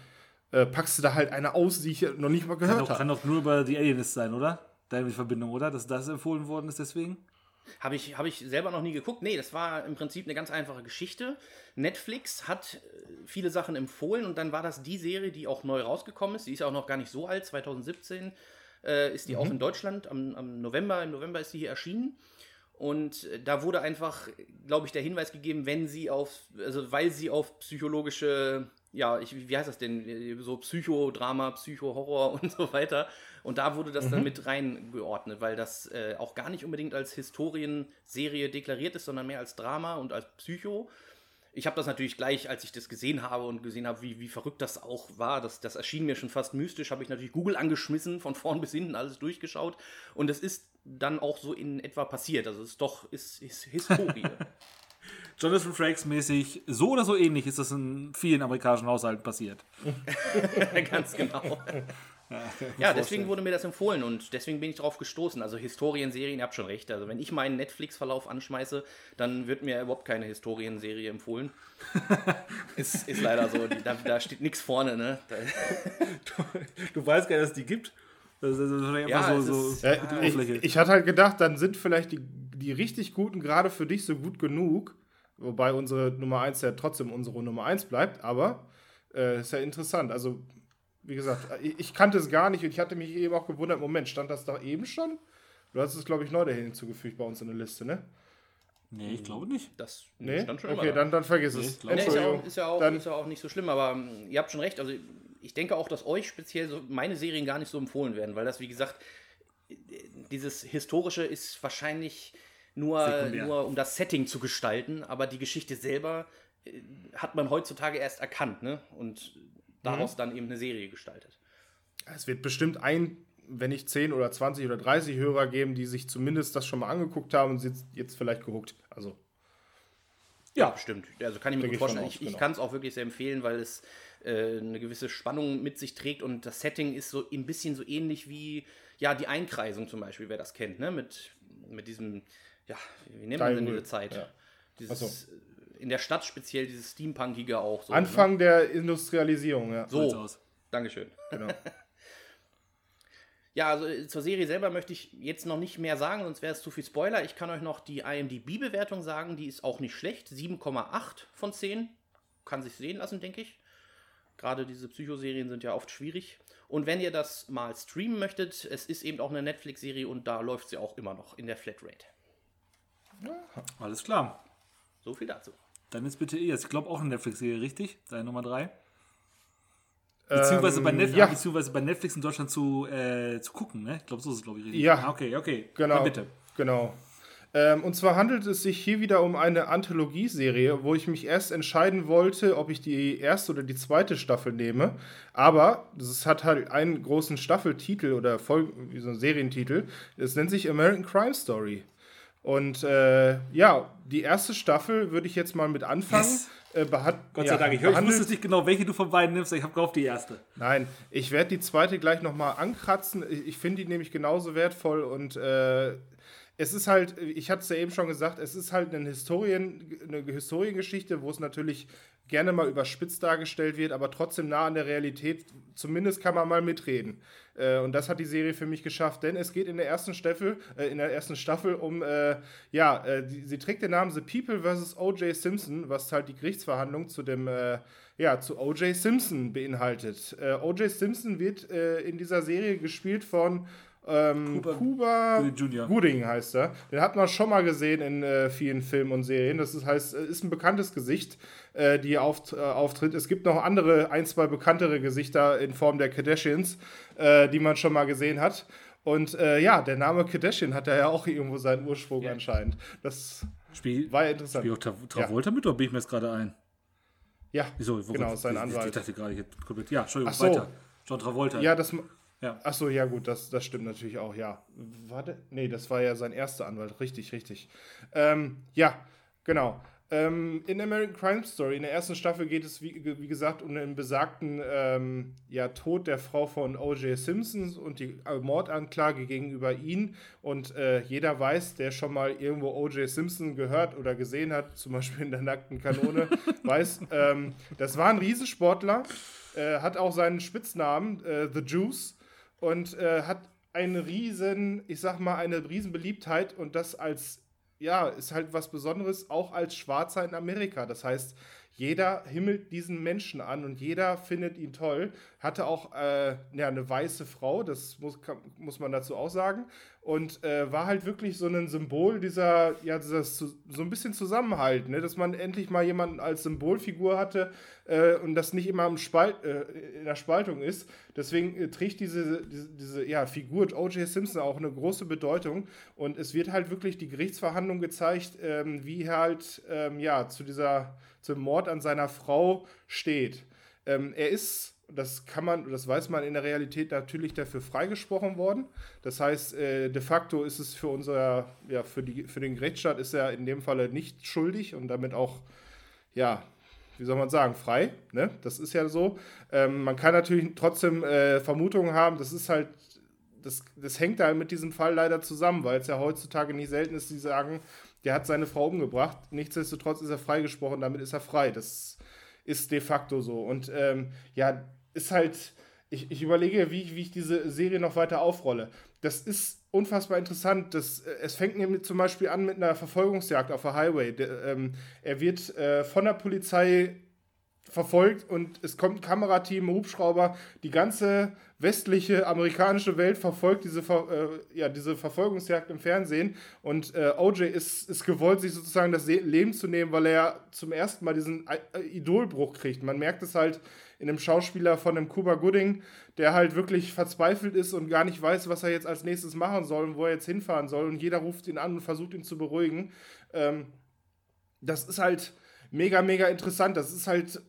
äh, packst du da halt eine aus, die ich noch nicht mal gehört doch, kann habe. doch nur über die Alienist sein, oder? Deine Verbindung, oder? Dass das empfohlen worden ist deswegen? Habe ich, hab ich selber noch nie geguckt. Nee, das war im Prinzip eine ganz einfache Geschichte. Netflix hat äh, viele Sachen empfohlen und dann war das die Serie, die auch neu rausgekommen ist. Die ist auch noch gar nicht so alt, 2017 äh, ist die auch in Deutschland. Am, am November, im November ist die hier erschienen. Und äh, da wurde einfach, glaube ich, der Hinweis gegeben, wenn sie auf, also weil sie auf psychologische, ja, ich, wie heißt das denn, so Psychodrama, Psychohorror und so weiter. Und da wurde das dann mit reingeordnet, weil das äh, auch gar nicht unbedingt als Historienserie deklariert ist, sondern mehr als Drama und als Psycho. Ich habe das natürlich gleich, als ich das gesehen habe und gesehen habe, wie, wie verrückt das auch war, das, das erschien mir schon fast mystisch, habe ich natürlich Google angeschmissen, von vorn bis hinten alles durchgeschaut. Und es ist dann auch so in etwa passiert. Also es ist doch ist, ist Historie. Jonathan Frakes mäßig, so oder so ähnlich ist das in vielen amerikanischen Haushalten passiert. Ganz genau. Ja, deswegen wurde mir das empfohlen und deswegen bin ich darauf gestoßen. Also Historienserien, ihr habt schon recht. Also wenn ich meinen Netflix-Verlauf anschmeiße, dann wird mir überhaupt keine Historienserie empfohlen. ist, ist leider so. Da, da steht nichts vorne, ne? Da, Du weißt gar nicht, dass es die gibt. Das ist wahrscheinlich Ja, einfach es so, ist- so Ja, die ich, Oberfläche. ich hatte halt gedacht, dann sind vielleicht die, die richtig guten gerade für dich so gut genug, wobei unsere Nummer 1 ja trotzdem unsere Nummer 1 bleibt, aber äh, ist ja interessant. Also, wie gesagt, ich, ich kannte es gar nicht und ich hatte mich eben auch gewundert, Moment, stand das da eben schon? Du hast es, glaube ich, neu dahin hinzugefügt bei uns in der Liste, ne? nee, ich glaube nicht. das Nee? stand schon okay, dann, dann vergiss Nee, es. Nee, ist, ja auch, ist, ja auch, Dann- ist ja auch nicht so schlimm, aber ähm, ihr habt schon recht. Also ich denke auch, dass euch speziell so meine Serien gar nicht so empfohlen werden, weil das, wie gesagt, äh, dieses Historische ist wahrscheinlich nur, Sekundär. nur um das Setting zu gestalten, aber die Geschichte selber äh, hat man heutzutage erst erkannt, ne? Und daraus dann eben eine Serie gestaltet. Es wird bestimmt ein, wenn nicht 10 oder 20 oder 30 Hörer geben, die sich zumindest das schon mal angeguckt haben und sind jetzt vielleicht gehuckt. Also, Ja, bestimmt. Also kann ich mir gut ich vorstellen. Ich, ich genau. kann es auch wirklich sehr empfehlen, weil es äh, eine gewisse Spannung mit sich trägt und das Setting ist so ein bisschen so ähnlich wie ja die Einkreisung zum Beispiel, wer das kennt, ne? Mit, mit diesem, ja, wie nennt man denn diese Zeit? ja. Dieses, Ach In der Stadt speziell dieses Steampunkige auch so. Anfang der Industrialisierung, ja. Ne? So sieht's So, aus. Dankeschön. Genau. Ja, also äh, zur Serie selber möchte ich jetzt noch nicht mehr sagen, sonst wäre es zu viel Spoiler. Ich kann euch noch die IMDb-Bewertung sagen, die ist auch nicht schlecht. 7,8 von 10. Kann sich sehen lassen, denke ich. Gerade diese Psychoserien sind ja oft schwierig. Und wenn ihr das mal streamen möchtet, es ist eben auch eine Netflix-Serie und da läuft sie auch immer noch in der Flatrate. Alles klar. So viel dazu. Dann jetzt bitte ihr. Ich glaube auch eine Netflix-Serie, richtig? Deine Nummer 3. Beziehungsweise, bei Netflix, ja. beziehungsweise bei Netflix in Deutschland zu, äh, zu gucken, ne? Ich glaube, so ist es, glaube ich, richtig. Ja. Ah, okay, okay. Genau. Dann bitte. Genau. Ähm, und zwar handelt es sich hier wieder um eine Anthologieserie, wo ich mich erst entscheiden wollte, ob ich die erste oder die zweite Staffel nehme. Aber es hat halt einen großen Staffeltitel oder Folgen, wie so einen Serientitel. Es nennt sich American Crime Story. Und äh, ja, die erste Staffel würde ich jetzt mal mit anfangen. Yes. Äh, Gott ja, sei Dank. Ich, hör- ich wusste nicht genau, welche du von beiden nimmst. Ich habe gehofft, die erste. Nein, ich werde die zweite gleich nochmal ankratzen. Ich, ich finde die nämlich genauso wertvoll und äh, es ist halt, ich hatte es ja eben schon gesagt, es ist halt eine, Historien, eine Historiengeschichte, wo es natürlich gerne mal überspitzt dargestellt wird, aber trotzdem nah an der Realität. Zumindest kann man mal mitreden. Äh, und das hat die Serie für mich geschafft, denn es geht in der ersten Staffel, äh, in der ersten Staffel um, äh, ja, äh, die, sie trägt den Namen The People vs. O.J. Simpson, was halt die Gerichtsverhandlung zu dem, äh, ja, zu O.J. Simpson beinhaltet. Äh, O.J. Simpson wird in dieser Serie gespielt von ähm, Kuba, Kuba Gooding heißt er. Den hat man schon mal gesehen in äh, vielen Filmen und Serien. Das ist, heißt, ist ein bekanntes Gesicht, äh, die auf, äh, auftritt. Es gibt noch andere, ein, zwei bekanntere Gesichter in Form der Kardashians, äh, die man schon mal gesehen hat. Und äh, ja, der Name Kardashian hat ja auch irgendwo seinen Ursprung ja. anscheinend. Das Spiel, war ja interessant. Spielt Tra Travolta ja. mit oder bin ich mir jetzt gerade ein? Ja, Wieso, genau, sein Anwalt. Ich dachte gerade, ich hätte Ja, Entschuldigung, so. weiter. John Travolta. Ja, das, ja. Achso, ja gut, das, das stimmt natürlich auch, ja. Warte, nee, das war ja sein erster Anwalt, richtig, richtig. Ähm, ja, genau. Ähm, in American Crime Story, in der ersten Staffel geht es, wie, wie gesagt, um den besagten ähm, ja, Tod der Frau von O.J. Simpson und die Mordanklage gegenüber ihn. Und äh, jeder weiß, der schon mal irgendwo O.J. Simpson gehört oder gesehen hat, zum Beispiel in der nackten Kanone, weiß, ähm, das war ein Riesensportler, äh, hat auch seinen Spitznamen, äh, The Juice und äh, hat eine riesen, ich sag mal, eine riesen Beliebtheit und das als, ja, ist halt was Besonderes, auch als Schwarzer in Amerika. Das heißt, jeder himmelt diesen Menschen an und jeder findet ihn toll. Hatte auch äh, ja, eine weiße Frau, das muss, kann, muss man dazu auch sagen. Und äh, war halt wirklich so ein Symbol dieser, ja, dieses, so ein bisschen Zusammenhalt, ne? dass man endlich mal jemanden als Symbolfigur hatte äh, und das nicht immer im Spalt, äh, in der Spaltung ist. Deswegen äh, trägt diese, diese, diese ja, Figur O.J. Simpson auch eine große Bedeutung. Und es wird halt wirklich die Gerichtsverhandlung gezeigt, ähm, wie er halt ähm, ja, zu dieser zum Mord an seiner Frau steht. Ähm, er ist, das kann man, das weiß man in der Realität natürlich dafür freigesprochen worden. Das heißt, äh, de facto ist es für unser, ja, für, die, für den Gerichtsstaat ist er in dem Falle nicht schuldig und damit auch, ja, wie soll man sagen, frei. Ne? Das ist ja so. Ähm, man kann natürlich trotzdem äh, Vermutungen haben, das ist halt das, das hängt da mit diesem Fall leider zusammen, weil es ja heutzutage nicht selten ist, die sagen, der hat seine Frau umgebracht. Nichtsdestotrotz ist er freigesprochen, damit ist er frei. Das ist de facto so. Und ähm, ja, ist halt, ich, ich überlege, wie, wie ich diese Serie noch weiter aufrolle. Das ist unfassbar interessant. Das, äh, es fängt nämlich zum Beispiel an mit einer Verfolgungsjagd auf der Highway. Der, ähm, er wird äh, von der Polizei verfolgt und es kommt ein Kamerateam, Hubschrauber, die ganze westliche amerikanische Welt verfolgt diese, äh, ja, diese Verfolgungsjagd im Fernsehen und äh, OJ ist, ist gewollt, sich sozusagen das Leben zu nehmen, weil er zum ersten Mal diesen äh, Idolbruch kriegt. Man merkt es halt in dem Schauspieler von dem Cuba Gooding, der halt wirklich verzweifelt ist und gar nicht weiß, was er jetzt als nächstes machen soll und wo er jetzt hinfahren soll und jeder ruft ihn an und versucht ihn zu beruhigen. Ähm, das ist halt mega, mega interessant. Das ist halt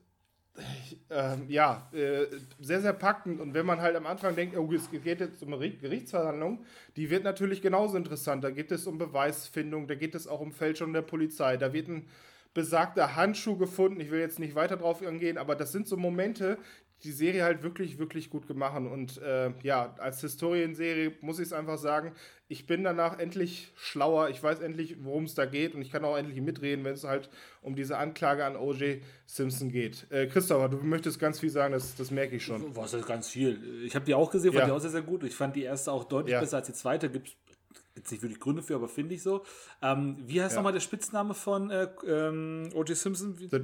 ähm, ja, äh, sehr, sehr packend. Und wenn man halt am Anfang denkt, oh, es geht jetzt um eine Gerichtsverhandlung, die wird natürlich genauso interessant. Da geht es um Beweisfindung, da geht es auch um Fälschung der Polizei, da wird ein besagter Handschuh gefunden. Ich will jetzt nicht weiter drauf eingehen, aber das sind so Momente, die Serie halt wirklich, wirklich gut gemacht. Und äh, ja, als Historienserie muss ich es einfach sagen, ich bin danach endlich schlauer. Ich weiß endlich, worum es da geht und ich kann auch endlich mitreden, wenn es halt um diese Anklage an O.J. Simpson geht. Äh, Christopher, du möchtest ganz viel sagen, das, das merke ich schon. Was ist ganz viel? Ich habe die auch gesehen, fand ja. die auch sehr, sehr gut. Ich fand die erste auch deutlich ja. besser als die zweite. Gibt es jetzt nicht wirklich Gründe für, aber finde ich so. Ähm, wie heißt ja. nochmal der Spitzname von äh, ähm, O.J. Simpson? The,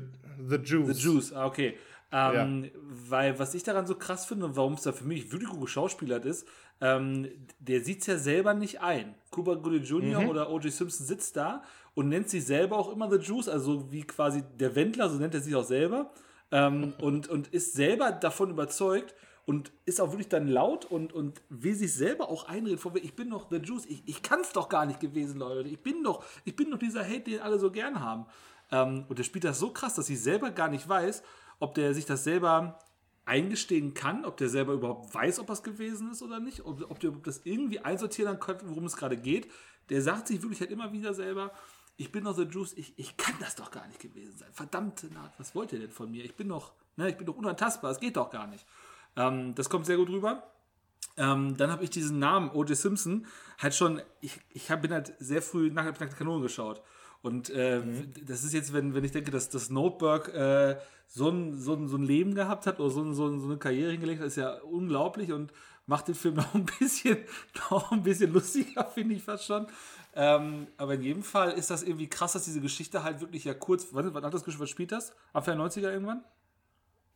the Juice. The Juice, ah, okay. Ähm, ja. Weil was ich daran so krass finde und warum es da für mich wirklich gut geschauspielert ist, ähm, der sieht es ja selber nicht ein. Cuba Gooding Jr. Mhm. oder O.J. Simpson sitzt da und nennt sich selber auch immer The Juice, also wie quasi der Wendler, so nennt er sich auch selber. Ähm, und, und ist selber davon überzeugt und ist auch wirklich dann laut und, und will sich selber auch einreden, vor, ich bin doch The Juice, ich, ich kann es doch gar nicht gewesen, Leute. Ich bin doch, ich bin doch dieser Hate, den alle so gern haben. Ähm, und der spielt das so krass, dass ich selber gar nicht weiß, ob der sich das selber eingestehen kann, ob der selber überhaupt weiß, ob das gewesen ist oder nicht, ob, ob der das irgendwie einsortieren kann, worum es gerade geht. Der sagt sich wirklich halt immer wieder selber, ich bin doch The Juice, ich, ich kann das doch gar nicht gewesen sein. Verdammte Naht, was wollt ihr denn von mir? Ich bin doch, ne, ich bin doch unantastbar, es geht doch gar nicht. Ähm, das kommt sehr gut rüber. Ähm, dann habe ich diesen Namen, O.J. Simpson, halt schon, ich, ich hab, bin halt sehr früh nach der Kanone geschaut. Und äh, mhm. das ist jetzt, wenn, wenn ich denke, dass das Notebook äh, so, ein, so, ein, so ein Leben gehabt hat oder so, ein, so, ein, so eine Karriere hingelegt hat, ist ja unglaublich und macht den Film noch ein bisschen, noch ein bisschen lustiger, finde ich fast schon. Ähm, aber in jedem Fall ist das irgendwie krass, dass diese Geschichte halt wirklich ja kurz, wann, wann hat das gespielt, was spielt das? Anfang der 90er irgendwann?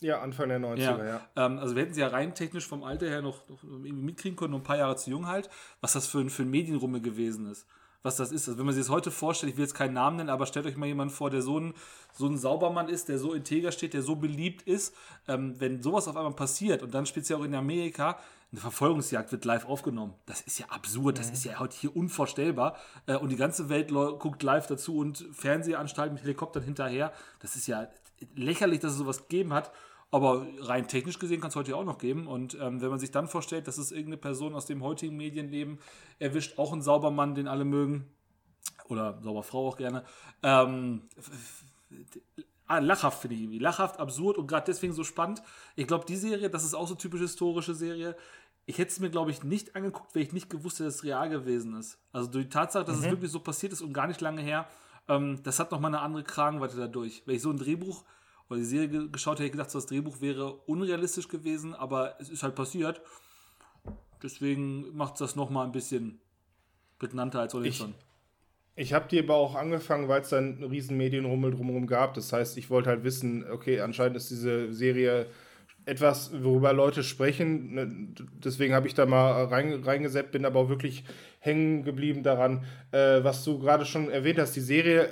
Ja, Anfang der 90er, ja. ja. Ähm, also wir hätten sie ja rein technisch vom Alter her noch, noch, irgendwie mitkriegen können, nur ein paar Jahre zu jung halt, was das für ein, für ein Medienrummel gewesen ist. Was das ist. Also wenn man sich das heute vorstellt, ich will jetzt keinen Namen nennen, aber stellt euch mal jemanden vor, der so ein, so ein Saubermann ist, der so integer steht, der so beliebt ist. Ähm, wenn sowas auf einmal passiert und dann speziell auch in Amerika, eine Verfolgungsjagd wird live aufgenommen. Das ist ja absurd, das mhm. ist ja heute hier unvorstellbar. Äh, und die ganze Welt guckt live dazu und Fernsehanstalten mit Helikoptern hinterher. Das ist ja lächerlich, dass es sowas gegeben hat. Aber rein technisch gesehen kann es heute ja auch noch geben. Und ähm, wenn man sich dann vorstellt, dass es irgendeine Person aus dem heutigen Medienleben erwischt, auch ein Saubermann, den alle mögen, oder Sauberfrau auch gerne, ähm, ah, lachhaft finde ich irgendwie. Lachhaft, absurd und gerade deswegen so spannend. Ich glaube, die Serie, das ist auch so typisch historische Serie. Ich hätte es mir, glaube ich, nicht angeguckt, wenn ich nicht gewusst hätte, dass es real gewesen ist. Also durch die Tatsache, dass mhm. es wirklich so passiert ist und gar nicht lange her, ähm, das hat nochmal eine andere Kragenweite dadurch. Wenn ich so ein Drehbuch oder die Serie geschaut, hätte ich gedacht, das Drehbuch wäre unrealistisch gewesen, aber es ist halt passiert. Deswegen macht es das nochmal ein bisschen prägnanter als ohnehin schon. Ich habe die aber auch angefangen, weil es dann einen riesen Medienrummel drumherum gab. Das heißt, ich wollte halt wissen, okay, anscheinend ist diese Serie etwas, worüber Leute sprechen. Ne, deswegen habe ich da mal rein, reingesetzt, bin aber auch wirklich hängen geblieben daran, äh, was du gerade schon erwähnt hast. Die Serie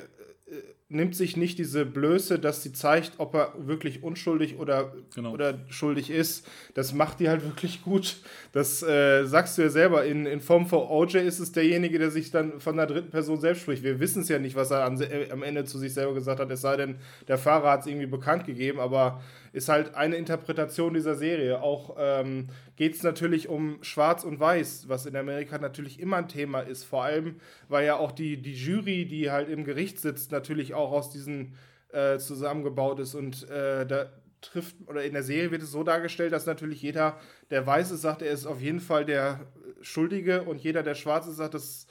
nimmt sich nicht diese Blöße, dass sie zeigt, ob er wirklich unschuldig oder, genau. oder schuldig ist. Das macht die halt wirklich gut. Das äh, sagst du ja selber. In, in Form von OJ ist es derjenige, der sich dann von der dritten Person selbst spricht. Wir wissen es ja nicht, was er an, äh, am Ende zu sich selber gesagt hat, es sei denn, der Fahrer hat es irgendwie bekannt gegeben, aber ist halt eine Interpretation dieser Serie. Auch ähm, geht es natürlich um Schwarz und Weiß, was in Amerika natürlich immer ein Thema ist. Vor allem, weil ja auch die, die Jury, die halt im Gericht sitzt, natürlich auch aus diesen äh, zusammengebaut ist. Und äh, da trifft, oder in der Serie wird es so dargestellt, dass natürlich jeder, der Weiße sagt, er ist auf jeden Fall der Schuldige und jeder, der Schwarze sagt, das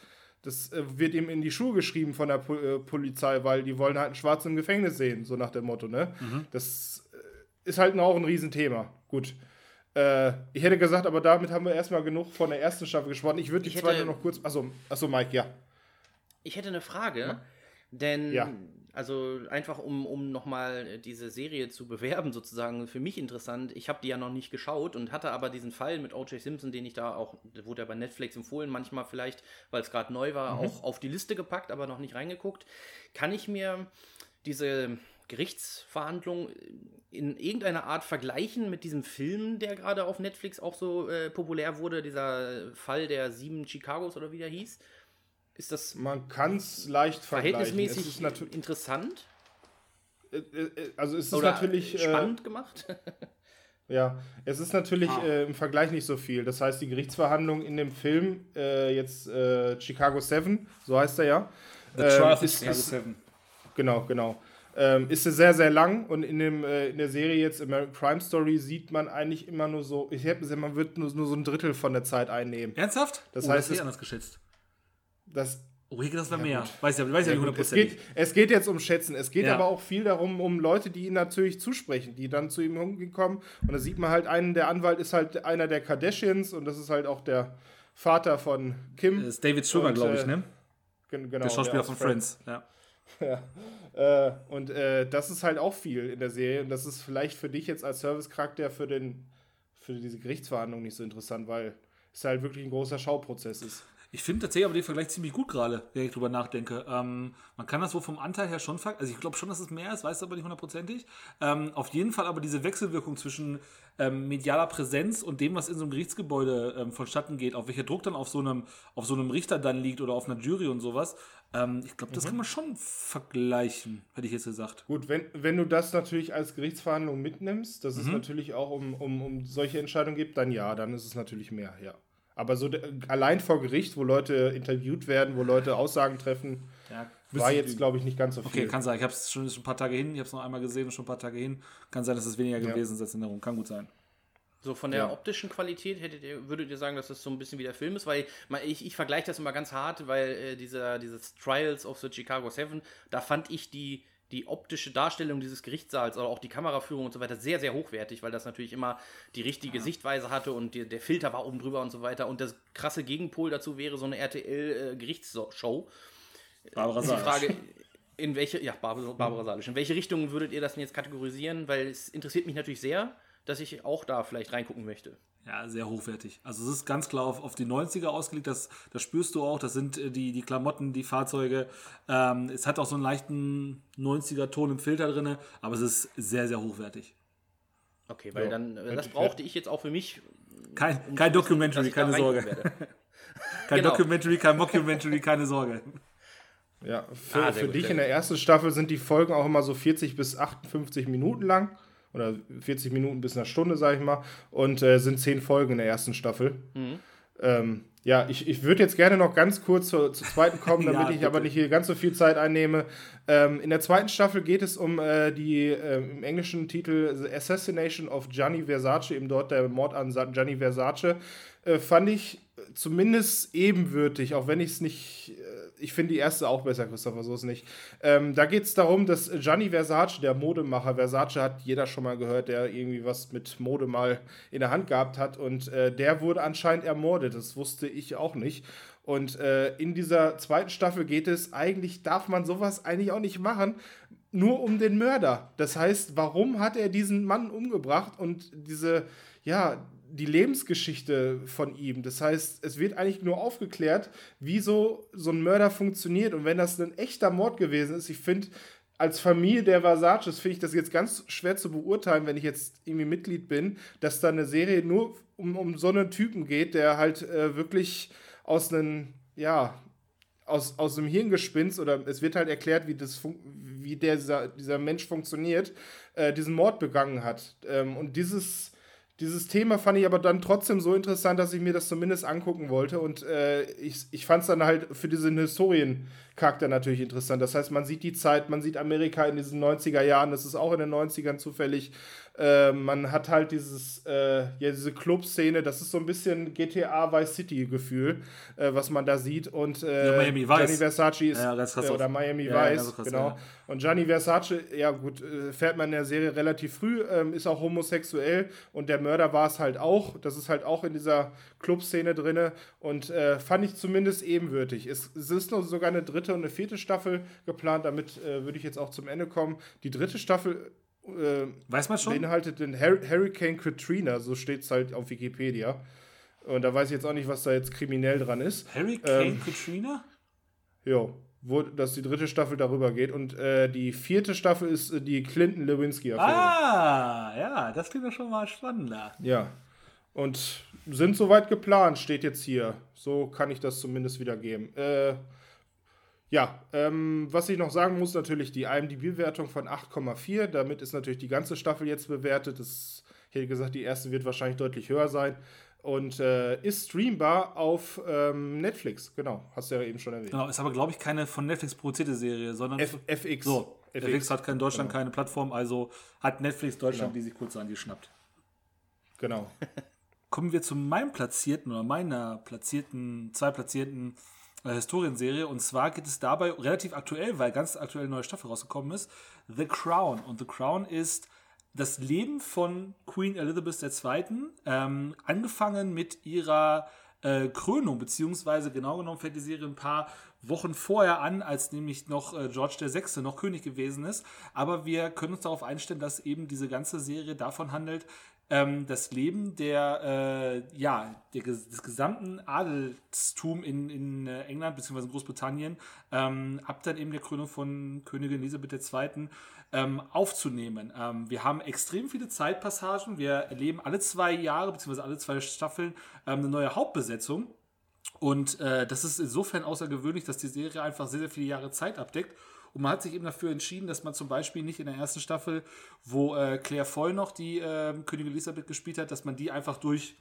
das äh, wird ihm in die Schuhe geschrieben von der äh, Polizei, weil die wollen halt einen Schwarzen im Gefängnis sehen, so nach dem Motto, ne? Mhm. Das ist halt auch ein Riesenthema. Gut. Äh, ich hätte gesagt, aber damit haben wir erstmal genug von der ersten Staffel gesprochen. Ich würde die zweite noch kurz. Achso, achso, Mike, ja. Ich hätte eine Frage, denn ja. also einfach um, um nochmal diese Serie zu bewerben, sozusagen, für mich interessant. Ich habe die ja noch nicht geschaut und hatte aber diesen Fall mit O.J. Simpson, den ich da auch, wurde ja bei Netflix empfohlen, manchmal vielleicht, weil es gerade neu war, mhm. auch auf die Liste gepackt, aber noch nicht reingeguckt. Kann ich mir diese Gerichtsverhandlung in irgendeiner Art vergleichen mit diesem Film, der gerade auf Netflix auch so äh, populär wurde, dieser Fall der sieben Chicagos oder wie der hieß? Ist das. Man kann es leicht vergleichen. Verhältnismäßig interessant? Äh, äh, also es ist oder natürlich. Äh, spannend gemacht? Ja, es ist natürlich ah. äh, im Vergleich nicht so viel. Das heißt, die Gerichtsverhandlung in dem Film, äh, jetzt äh, Chicago 7, so heißt er ja. The Trial of Chicago 7. Genau, genau. Ähm, ist sehr, sehr lang und in, dem, äh, in der Serie jetzt American Crime Story sieht man eigentlich immer nur so, ich hätte gesagt, man wird nur, nur so ein Drittel von der Zeit einnehmen. Ernsthaft? Das oh, heißt, das ist anders geschätzt. Das, Oh, ich das war ja, mehr. Gut. Weiß ja, weiß ja, ja nicht es geht, es geht jetzt um Schätzen. Es geht ja. aber auch viel darum, um Leute, die ihn natürlich zusprechen, die dann zu ihm hinkommen. Und da sieht man halt einen, der Anwalt ist halt einer der Kardashians und das ist halt auch der Vater von Kim. Das ist David Sugar, glaube ich, ne? Genau. Der Schauspieler der von Friends. Friends. Ja. Ja. Äh, und äh, das ist halt auch viel in der Serie. Und das ist vielleicht für dich jetzt als Servicecharakter für, für diese Gerichtsverhandlung nicht so interessant, weil es halt wirklich ein großer Schauprozess ist. Ich finde tatsächlich aber den Vergleich ziemlich gut gerade, wenn ich drüber nachdenke. Ähm, man kann das so vom Anteil her schon, also ich glaube schon, dass es mehr ist, weiß aber nicht hundertprozentig. Ähm, auf jeden Fall aber diese Wechselwirkung zwischen ähm, medialer Präsenz und dem, was in so einem Gerichtsgebäude ähm, vonstatten geht, auf welcher Druck dann auf so einem, auf so einem Richter dann liegt oder auf einer Jury und sowas. Ähm, ich glaube, das mhm. kann man schon vergleichen, hätte ich jetzt gesagt. Gut, wenn, wenn du das natürlich als Gerichtsverhandlung mitnimmst, dass mhm. es natürlich auch um, um, um solche Entscheidungen gibt, dann ja, dann ist es natürlich mehr, ja. Aber so allein vor Gericht, wo Leute interviewt werden, wo Leute Aussagen treffen, ja, war jetzt, glaube ich, nicht ganz so viel. Okay, kann sein. Ich habe es schon, schon, ein paar Tage hin, ich habe es noch einmal gesehen, schon ein paar Tage hin. Kann sein, dass es weniger ja. gewesen ist als in Erinnerung. Kann gut sein. So von der Ja. optischen Qualität hättet ihr, würdet ihr sagen, dass das so ein bisschen wie der Film ist? Weil ich, ich vergleiche das immer ganz hart, weil äh, dieser, dieses Trials of the Chicago Seven, da fand ich die, die optische Darstellung dieses Gerichtssaals oder auch die Kameraführung und so weiter sehr, sehr hochwertig, weil das natürlich immer die richtige Sichtweise hatte und die, der Filter war oben drüber und so weiter. Und das krasse Gegenpol dazu wäre so eine RTL-Gerichtsshow. Barbara ist die Salisch. Frage, in welche, ja, Barbara, Barbara Salisch, in welche Richtung würdet ihr das denn jetzt kategorisieren? Weil es interessiert mich natürlich sehr, dass ich auch da vielleicht reingucken möchte. Ja, sehr hochwertig. Also es ist ganz klar auf, auf die 90er ausgelegt, das, das spürst du auch, das sind äh, die, die Klamotten, die Fahrzeuge. Ähm, es hat auch so einen leichten 90er-Ton im Filter drin, aber es ist sehr, sehr hochwertig. Okay, weil Ja. dann, äh, das brauchte ich jetzt auch für mich. Kein, um kein wissen, Documentary, da keine Sorge. Kein Genau. Documentary, kein Mockumentary, keine Sorge. Ja, für, Ah, für gut, dich in der ersten Staffel sind die Folgen auch immer so 40 bis 58 Minuten lang. Oder 40 Minuten bis eine Stunde, sag ich mal. Und äh, sind 10 Folgen in der ersten Staffel. Mhm. Ähm, ja, ich, ich würde jetzt gerne noch ganz kurz zur, zur zweiten kommen, Ja, damit ich aber nicht hier ganz so viel Zeit einnehme. Ähm, in der zweiten Staffel geht es um äh, die äh, im englischen Titel The Assassination of Gianni Versace, eben dort der Mord an Gianni Versace. Äh, fand ich zumindest ebenwürdig, auch wenn ich es nicht. Äh, ich finde die erste auch besser, Christopher, so ist nicht. Ähm, da geht es darum, dass Gianni Versace, der Modemacher, Versace hat jeder schon mal gehört, der irgendwie was mit Mode mal in der Hand gehabt hat. Und äh, der wurde anscheinend ermordet. Das wusste ich auch nicht. Und äh, in dieser zweiten Staffel geht es, eigentlich darf man sowas eigentlich auch nicht machen, nur um den Mörder. Das heißt, warum hat er diesen Mann umgebracht und diese, ja, die Lebensgeschichte von ihm. Das heißt, es wird eigentlich nur aufgeklärt, wie so, so ein Mörder funktioniert. Und wenn das ein echter Mord gewesen ist, ich finde, als Familie der Versaces finde ich das jetzt ganz schwer zu beurteilen, wenn ich jetzt irgendwie Mitglied bin, dass da eine Serie nur um, um so einen Typen geht, der halt äh, wirklich aus einem, ja, aus, aus einem Hirngespinst oder es wird halt erklärt, wie, das wie der, dieser, dieser Mensch funktioniert, äh, diesen Mord begangen hat. Ähm, und dieses, dieses Thema fand ich aber dann trotzdem so interessant, dass ich mir das zumindest angucken wollte. Und äh, ich, ich fand es dann halt für diesen Historiencharakter natürlich interessant. Das heißt, man sieht die Zeit, man sieht Amerika in diesen 90er Jahren, das ist auch in den 90ern zufällig. Äh, man hat halt dieses, äh, ja, diese Club-Szene, das ist so ein bisschen GTA Vice City-Gefühl, äh, was man da sieht. Und äh, Ja, Miami Vice. Gianni Versace ist, Ja, äh, oder Miami Ja, Vice, krass, genau. Und Gianni Versace, ja gut, äh, fährt man in der Serie relativ früh, ähm, ist auch homosexuell und der Mörder war es halt auch. Das ist halt auch in dieser Clubszene drinne und fand ich zumindest ebenwürdig. Es, es ist noch sogar eine dritte und eine vierte Staffel geplant, damit würde ich jetzt auch zum Ende kommen. Die dritte Staffel äh, Weiß man schon? beinhaltet den Hur Hurricane Katrina, so steht es halt auf Wikipedia. Und da weiß ich jetzt auch nicht, was da jetzt kriminell dran ist. Hurricane Ähm, Katrina? Ja, wo, dass die dritte Staffel darüber geht. Und äh, die vierte Staffel ist äh, die Clinton-Lewinsky-Affäre. Ah, ja, das klingt doch schon mal spannender. Ja. Und sind soweit geplant, steht jetzt hier. So kann ich das zumindest wiedergeben. Äh, ja, ähm, was ich noch sagen muss, natürlich die IMDb-Wertung von 8,4. Damit ist natürlich die ganze Staffel jetzt bewertet. Das, ich hätte gesagt, die erste wird wahrscheinlich deutlich höher sein. Und äh, ist streambar auf ähm, Netflix, genau. Hast du ja eben schon erwähnt. Genau, ist aber, glaube ich, keine von Netflix produzierte Serie, sondern. F FX. so, Netflix hat kein Deutschland genau. keine Plattform, also hat Netflix Deutschland Genau. die sich kurz angeschnappt. Genau. Kommen wir zu meinem platzierten oder meiner platzierten, zwei platzierten Historienserie. Und zwar geht es dabei relativ aktuell, weil ganz aktuell eine neue Staffel rausgekommen ist, The Crown. Und The Crown ist das Leben von Queen Elizabeth II. Ähm, angefangen mit ihrer äh, Krönung, beziehungsweise genau genommen fängt die Serie ein paar Wochen vorher an, als nämlich noch äh, George VI. noch König gewesen ist. Aber wir können uns darauf einstellen, dass eben diese ganze Serie davon handelt, ähm, das Leben der, äh, ja, der, des gesamten Adelstum in, in äh, England bzw. Großbritannien ähm, ab dann eben der Krönung von Königin Elisabeth II. Ähm, aufzunehmen. Ähm, wir haben extrem viele Zeitpassagen. Wir erleben alle zwei Jahre bzw. alle zwei Staffeln ähm, eine neue Hauptbesetzung. Und äh, das ist insofern außergewöhnlich, dass die Serie einfach sehr, sehr viele Jahre Zeit abdeckt. Und man hat sich eben dafür entschieden, dass man zum Beispiel nicht in der ersten Staffel, wo äh, Claire Foy noch die äh, Königin Elisabeth gespielt hat, dass man die einfach durch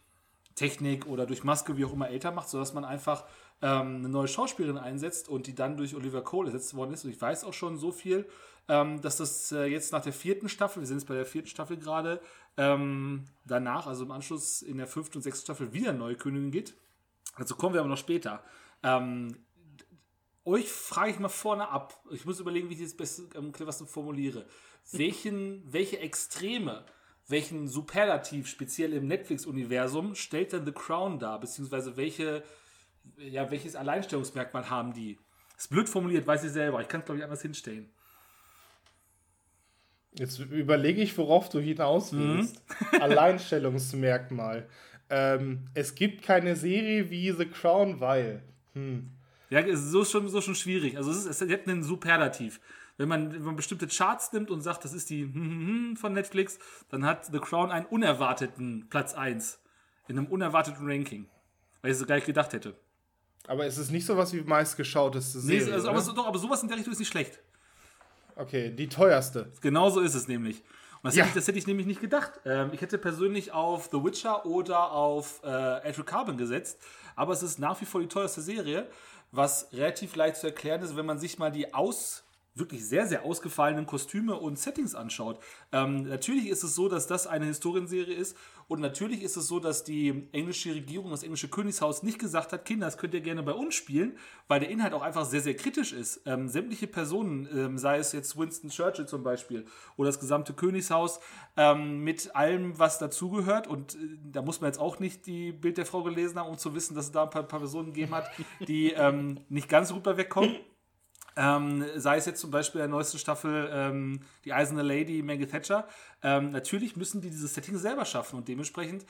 Technik oder durch Maske, wie auch immer, älter macht, sodass man einfach ähm, eine neue Schauspielerin einsetzt und die dann durch Olivia Cole ersetzt worden ist. Und ich weiß auch schon so viel, ähm, dass das äh, jetzt nach der vierten Staffel, wir sind jetzt bei der vierten Staffel gerade, ähm, danach, also im Anschluss in der fünften und sechsten Staffel wieder eine neue Königin gibt. Dazu kommen wir aber noch später. Ähm, euch frage ich mal vorne ab. Ich muss überlegen, wie ich das beste, am cleversten formuliere. Welchen, welche Extreme, welchen Superlativ speziell im Netflix-Universum stellt denn The Crown dar? Beziehungsweise welche, ja, welches Alleinstellungsmerkmal haben die? ist blöd formuliert, weiß ich selber. Ich kann es, glaube ich, anders hinstellen. Jetzt überlege ich, worauf du hinaus willst. Mhm. Alleinstellungsmerkmal. Ähm, es gibt keine Serie wie The Crown, weil. Hm. Ja, so ist schon, so schon schwierig. Also es, ist, es hat einen Superlativ. Wenn man, wenn man bestimmte Charts nimmt und sagt, das ist die von Netflix, dann hat The Crown einen unerwarteten Platz 1 in einem unerwarteten Ranking. Weil ich es gar nicht gedacht hätte. Aber es ist nicht sowas wie meistgeschauteste Serie. Nee, also, aber, doch, aber sowas in der Richtung ist nicht schlecht. Okay, die teuerste. Genau so ist es nämlich. Und das, ja. hätte, ich, das hätte ich nämlich nicht gedacht. Ähm, ich hätte persönlich auf The Witcher oder auf äh, Andrew Carbon gesetzt, aber es ist nach wie vor die teuerste Serie, was relativ leicht zu erklären ist, wenn man sich mal die Aus wirklich sehr, sehr ausgefallenen Kostüme und Settings anschaut. Ähm, natürlich ist es so, dass das eine Historienserie ist und natürlich ist es so, dass die englische Regierung, das englische Königshaus nicht gesagt hat, Kinder, das könnt ihr gerne bei uns spielen, weil der Inhalt auch einfach sehr, sehr kritisch ist. Ähm, sämtliche Personen, ähm, sei es jetzt Winston Churchill zum Beispiel oder das gesamte Königshaus ähm, mit allem, was dazugehört und äh, da muss man jetzt auch nicht die Bild der Frau gelesen haben, um zu wissen, dass es da ein paar, paar Personen gegeben hat, die ähm, nicht ganz so gut bei wegkommen. Ähm, sei es jetzt zum Beispiel der neuesten Staffel ähm, Die Eiserne Lady, Maggie Thatcher. Ähm, natürlich müssen die dieses Setting selber schaffen und dementsprechend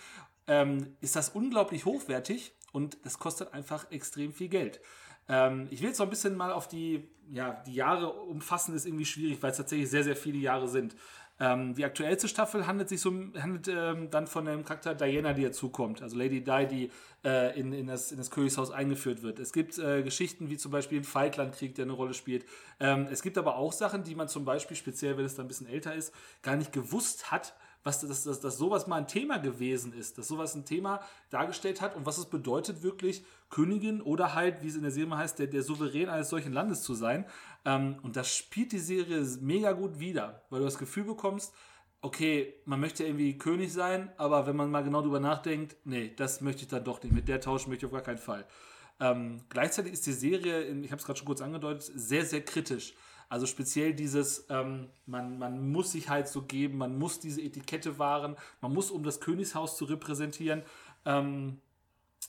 ähm, ist das unglaublich hochwertig und es kostet einfach extrem viel Geld. Ähm, ich will jetzt noch ein bisschen mal auf die, ja, die Jahre umfassen, ist irgendwie schwierig, weil es tatsächlich sehr, sehr viele Jahre sind. Ähm, die aktuellste Staffel handelt sich so handelt ähm, dann von dem Charakter Diana, die dazukommt, also Lady Di, die äh, in, in, das, in das Königshaus eingeführt wird. Es gibt äh, Geschichten wie zum Beispiel den Falklandkrieg, der eine Rolle spielt. Ähm, es gibt aber auch Sachen, die man zum Beispiel, speziell wenn es dann ein bisschen älter ist, gar nicht gewusst hat, was, dass, dass, dass sowas mal ein Thema gewesen ist, dass sowas ein Thema dargestellt hat und was es bedeutet, wirklich Königin oder halt, wie es in der Serie heißt, der, der Souverän eines solchen Landes zu sein. Ähm, und das spielt die Serie mega gut wider, weil du das Gefühl bekommst, okay, man möchte irgendwie König sein, aber wenn man mal genau drüber nachdenkt, nee, das möchte ich dann doch nicht. Mit der tauschen möchte ich auf gar keinen Fall. Ähm, gleichzeitig ist die Serie, ich habe es gerade schon kurz angedeutet, sehr, sehr kritisch. Also speziell dieses, ähm, man, man muss sich halt so geben, man muss diese Etikette wahren, man muss, um das Königshaus zu repräsentieren, ähm,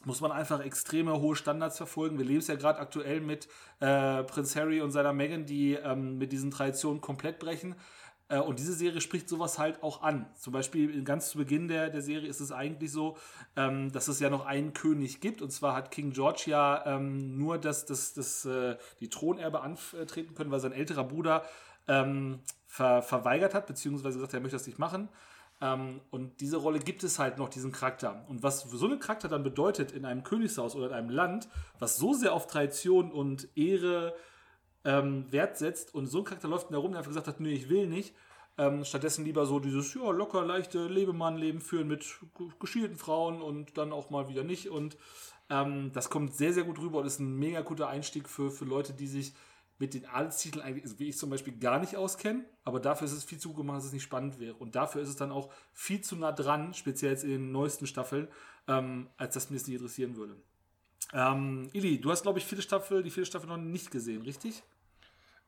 muss man einfach extreme hohe Standards verfolgen. Wir leben es ja gerade aktuell mit äh, Prinz Harry und seiner Meghan, die ähm, mit diesen Traditionen komplett brechen. Äh, und diese Serie spricht sowas halt auch an. Zum Beispiel ganz zu Beginn der, der Serie ist es eigentlich so, ähm, dass es ja noch einen König gibt. Und zwar hat King George ja ähm, nur das, das, das, äh, die Thronerbe antreten können, weil sein älterer Bruder ähm, ver, verweigert hat, beziehungsweise gesagt, er möchte das nicht machen. Ähm, und diese Rolle gibt es halt noch, diesen Charakter. Und was so ein Charakter dann bedeutet in einem Königshaus oder in einem Land, was so sehr auf Tradition und Ehre ähm, Wert setzt und so ein Charakter läuft da rum, der einfach gesagt hat, nee, ich will nicht, ähm, stattdessen lieber so dieses, ja, locker, leichte Lebemann-Leben führen mit geschielten Frauen und dann auch mal wieder nicht. Und ähm, das kommt sehr, sehr gut rüber und ist ein mega guter Einstieg für, für Leute, die sich mit den Adelstiteln eigentlich, also wie ich zum Beispiel, gar nicht auskennen, aber dafür ist es viel zu gut gemacht, dass es nicht spannend wäre. Und dafür ist es dann auch viel zu nah dran, speziell jetzt in den neuesten Staffeln, ähm, als dass mir es nicht interessieren würde. Ähm, Ili, du hast, glaube ich, viele Staffel, die vierte Staffel noch nicht gesehen, richtig?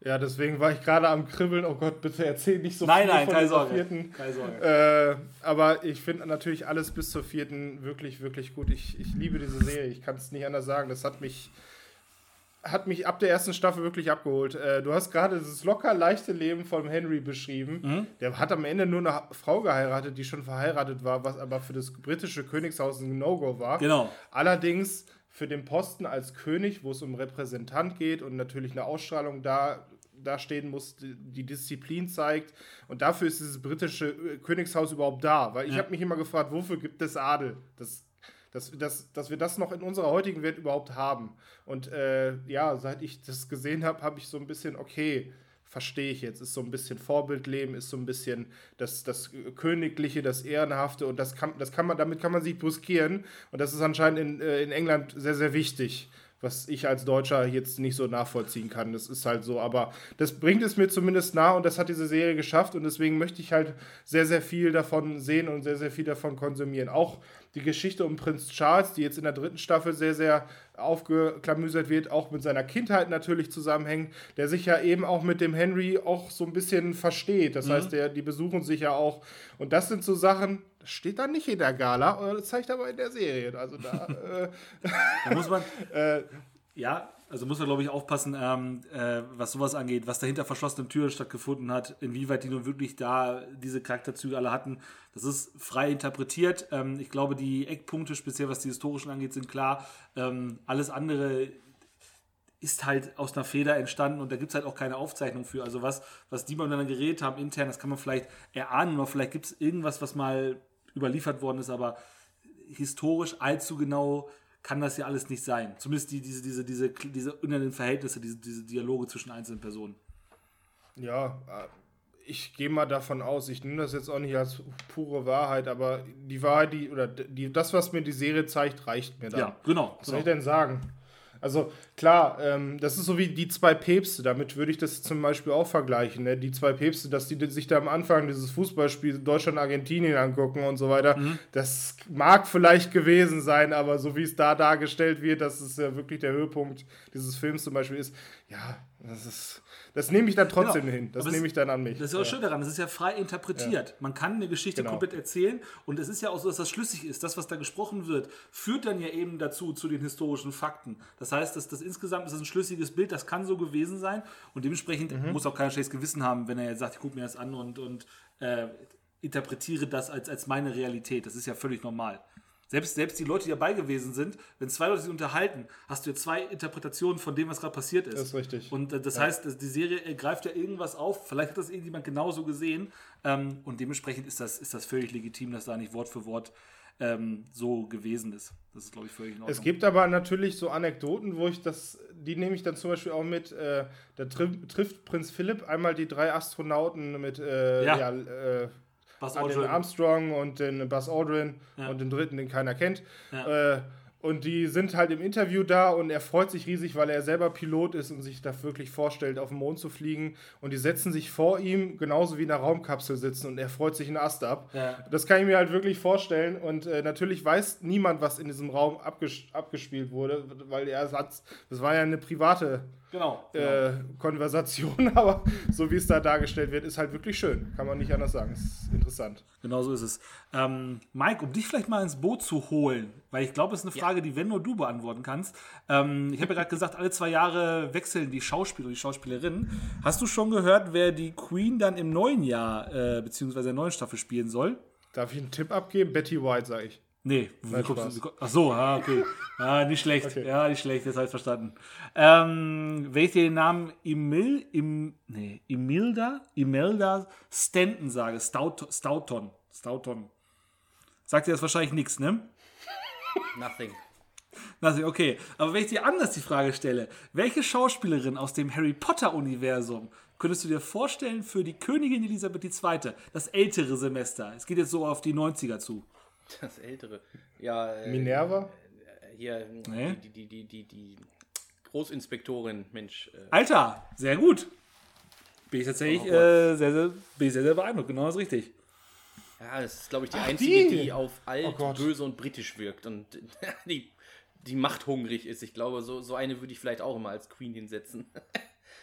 Ja, deswegen war ich gerade am Kribbeln. Oh Gott, bitte erzähl nicht so nein, viel nein, von keine Sorge. vierten. Keine Sorge. Äh, aber ich finde natürlich alles bis zur vierten wirklich, wirklich gut. Ich, ich liebe diese Serie. Ich kann es nicht anders sagen. Das hat mich, hat mich ab der ersten Staffel wirklich abgeholt. Äh, du hast gerade dieses locker leichte Leben von Henry beschrieben. Mhm. Der hat am Ende nur eine Frau geheiratet, die schon verheiratet war, was aber für das britische Königshaus ein No-Go war. Genau. Allerdings für den Posten als König, wo es um Repräsentant geht und natürlich eine Ausstrahlung da da stehen muss, die Disziplin zeigt. Und dafür ist dieses britische äh, Königshaus überhaupt da. Weil ich ja. habe mich immer gefragt, wofür gibt es Adel? Das, dass, dass, dass wir das noch in unserer heutigen Welt überhaupt haben. Und äh, ja, seit ich das gesehen habe, habe ich so ein bisschen, okay, verstehe ich jetzt, ist so ein bisschen Vorbildleben, ist so ein bisschen das, das Königliche, das Ehrenhafte und das kann, das kann man, damit kann man sich bruskieren und das ist anscheinend in, äh, in England sehr, sehr wichtig was ich als Deutscher jetzt nicht so nachvollziehen kann. Das ist halt so, aber das bringt es mir zumindest nah und das hat diese Serie geschafft und deswegen möchte ich halt sehr, sehr viel davon sehen und sehr, sehr viel davon konsumieren. Auch die Geschichte um Prinz Charles, die jetzt in der dritten Staffel sehr, sehr aufgeklamüsert wird, auch mit seiner Kindheit natürlich zusammenhängt, der sich ja eben auch mit dem Henry auch so ein bisschen versteht. Das mhm. heißt, der, die besuchen sich ja auch. Und das sind so Sachen, das steht da nicht in der Gala, das zeigt aber in der Serie. Also da, äh, da muss man. äh, ja, also muss man, glaube ich, aufpassen, ähm, äh, was sowas angeht, was dahinter verschlossenen Türen stattgefunden hat, inwieweit die nun wirklich da diese Charakterzüge alle hatten. Das ist frei interpretiert. Ähm, ich glaube, die Eckpunkte, speziell was die historischen angeht, sind klar. Ähm, alles andere ist halt aus einer Feder entstanden und da gibt es halt auch keine Aufzeichnung für. Also was, was die miteinander geredet haben intern, das kann man vielleicht erahnen oder vielleicht gibt es irgendwas, was mal überliefert worden ist, aber historisch allzu genau kann das ja alles nicht sein. Zumindest die, diese, diese, diese, diese inneren Verhältnisse, diese, diese Dialoge zwischen einzelnen Personen. Ja, äh, ich gehe mal davon aus, ich nehme das jetzt auch nicht als pure Wahrheit, aber die Wahrheit, die, oder die, das, was mir die Serie zeigt, reicht mir da. Ja, genau. Was soll ich denn sagen? Also klar, ähm, das ist so wie die zwei Päpste, damit würde ich das zum Beispiel auch vergleichen. Ne? Die zwei Päpste, dass die sich da am Anfang dieses Fußballspiel Deutschland-Argentinien angucken und so weiter, mhm. das mag vielleicht gewesen sein, aber so wie es da dargestellt wird, dass es ja wirklich der Höhepunkt dieses Films zum Beispiel ist, ja, das ist das nehme ich dann trotzdem genau. hin. Das nehme ich dann an mich. Das ist auch ja. schön daran. Das ist ja frei interpretiert. Ja. Man kann eine Geschichte genau. komplett erzählen und es ist ja auch so, dass das schlüssig ist. Das, was da gesprochen wird, führt dann ja eben dazu, zu den historischen Fakten. Das heißt, dass das insgesamt ist ein schlüssiges Bild. Das kann so gewesen sein und dementsprechend mhm. muss auch keiner schlechtes Gewissen haben, wenn er jetzt sagt, ich gucke mir das an und, und äh, interpretiere das als, als meine Realität. Das ist ja völlig normal. Selbst, selbst die Leute, die dabei gewesen sind, wenn zwei Leute sich unterhalten, hast du ja zwei Interpretationen von dem, was gerade passiert ist. Das ist richtig. Und äh, das ja. heißt, die Serie greift ja irgendwas auf. Vielleicht hat das irgendjemand genauso gesehen. Ähm, und dementsprechend ist das, ist das völlig legitim, dass da nicht Wort für Wort ähm, so gewesen ist. Das ist, glaube ich, völlig in Ordnung. Es gibt aber natürlich so Anekdoten, wo ich das, die nehme ich dann zum Beispiel auch mit, äh, da trifft, trifft Prinz Philipp einmal die drei Astronauten mit, äh, ja. ja äh, Buzz Aldrin. den Armstrong und den Buzz Aldrin ja. und den dritten, den keiner kennt. Ja. Äh, und die sind halt im Interview da und er freut sich riesig, weil er selber Pilot ist und sich da wirklich vorstellt, auf den Mond zu fliegen. Und die setzen sich vor ihm, genauso wie in einer Raumkapsel sitzen und er freut sich einen Ast ab. Ja. Das kann ich mir halt wirklich vorstellen. Und äh, natürlich weiß niemand, was in diesem Raum abges abgespielt wurde, weil er hat, das war ja eine private genau, genau. Äh, Konversation, aber so wie es da dargestellt wird, ist halt wirklich schön. Kann man nicht anders sagen. Ist interessant. Genau so ist es. Ähm, Mike, um dich vielleicht mal ins Boot zu holen, weil ich glaube, es ist eine Frage, ja. die wenn nur du beantworten kannst. Ähm, ich habe ja gerade gesagt, alle zwei Jahre wechseln die Schauspieler und die Schauspielerinnen. Hast du schon gehört, wer die Queen dann im neuen Jahr, äh, beziehungsweise der neuen Staffel spielen soll? Darf ich einen Tipp abgeben? Betty White, sage ich. Nee, Nein, guckst, ach so, ah, okay. Ah, nicht schlecht. Okay. Ja, nicht schlecht, jetzt habe ich verstanden. Ähm, wenn ich dir den Namen Emil, Im, nee, Imelda, Imelda Stanton sage, Stout, Stoughton, Stoughton. Sagt dir das wahrscheinlich nichts, ne? Nothing. Nothing, okay. Aber wenn ich dir anders die Frage stelle, welche Schauspielerin aus dem Harry Potter-Universum könntest du dir vorstellen für die Königin Elisabeth II., das ältere Semester? Es geht jetzt so auf die 90er zu. Das ältere. Ja. Äh, Minerva? Äh, hier, nee. die, die, die, die, die Großinspektorin, Mensch. Äh. Alter, sehr gut. Bin ich tatsächlich oh, äh, sehr, sehr, bin ich sehr, sehr beeindruckt. Genau das ist richtig. Ja, das ist, glaube ich, die Ach, einzige, die, die auf alt, oh böse und britisch wirkt und die, die machthungrig ist. Ich glaube, so, so eine würde ich vielleicht auch immer als Queen hinsetzen.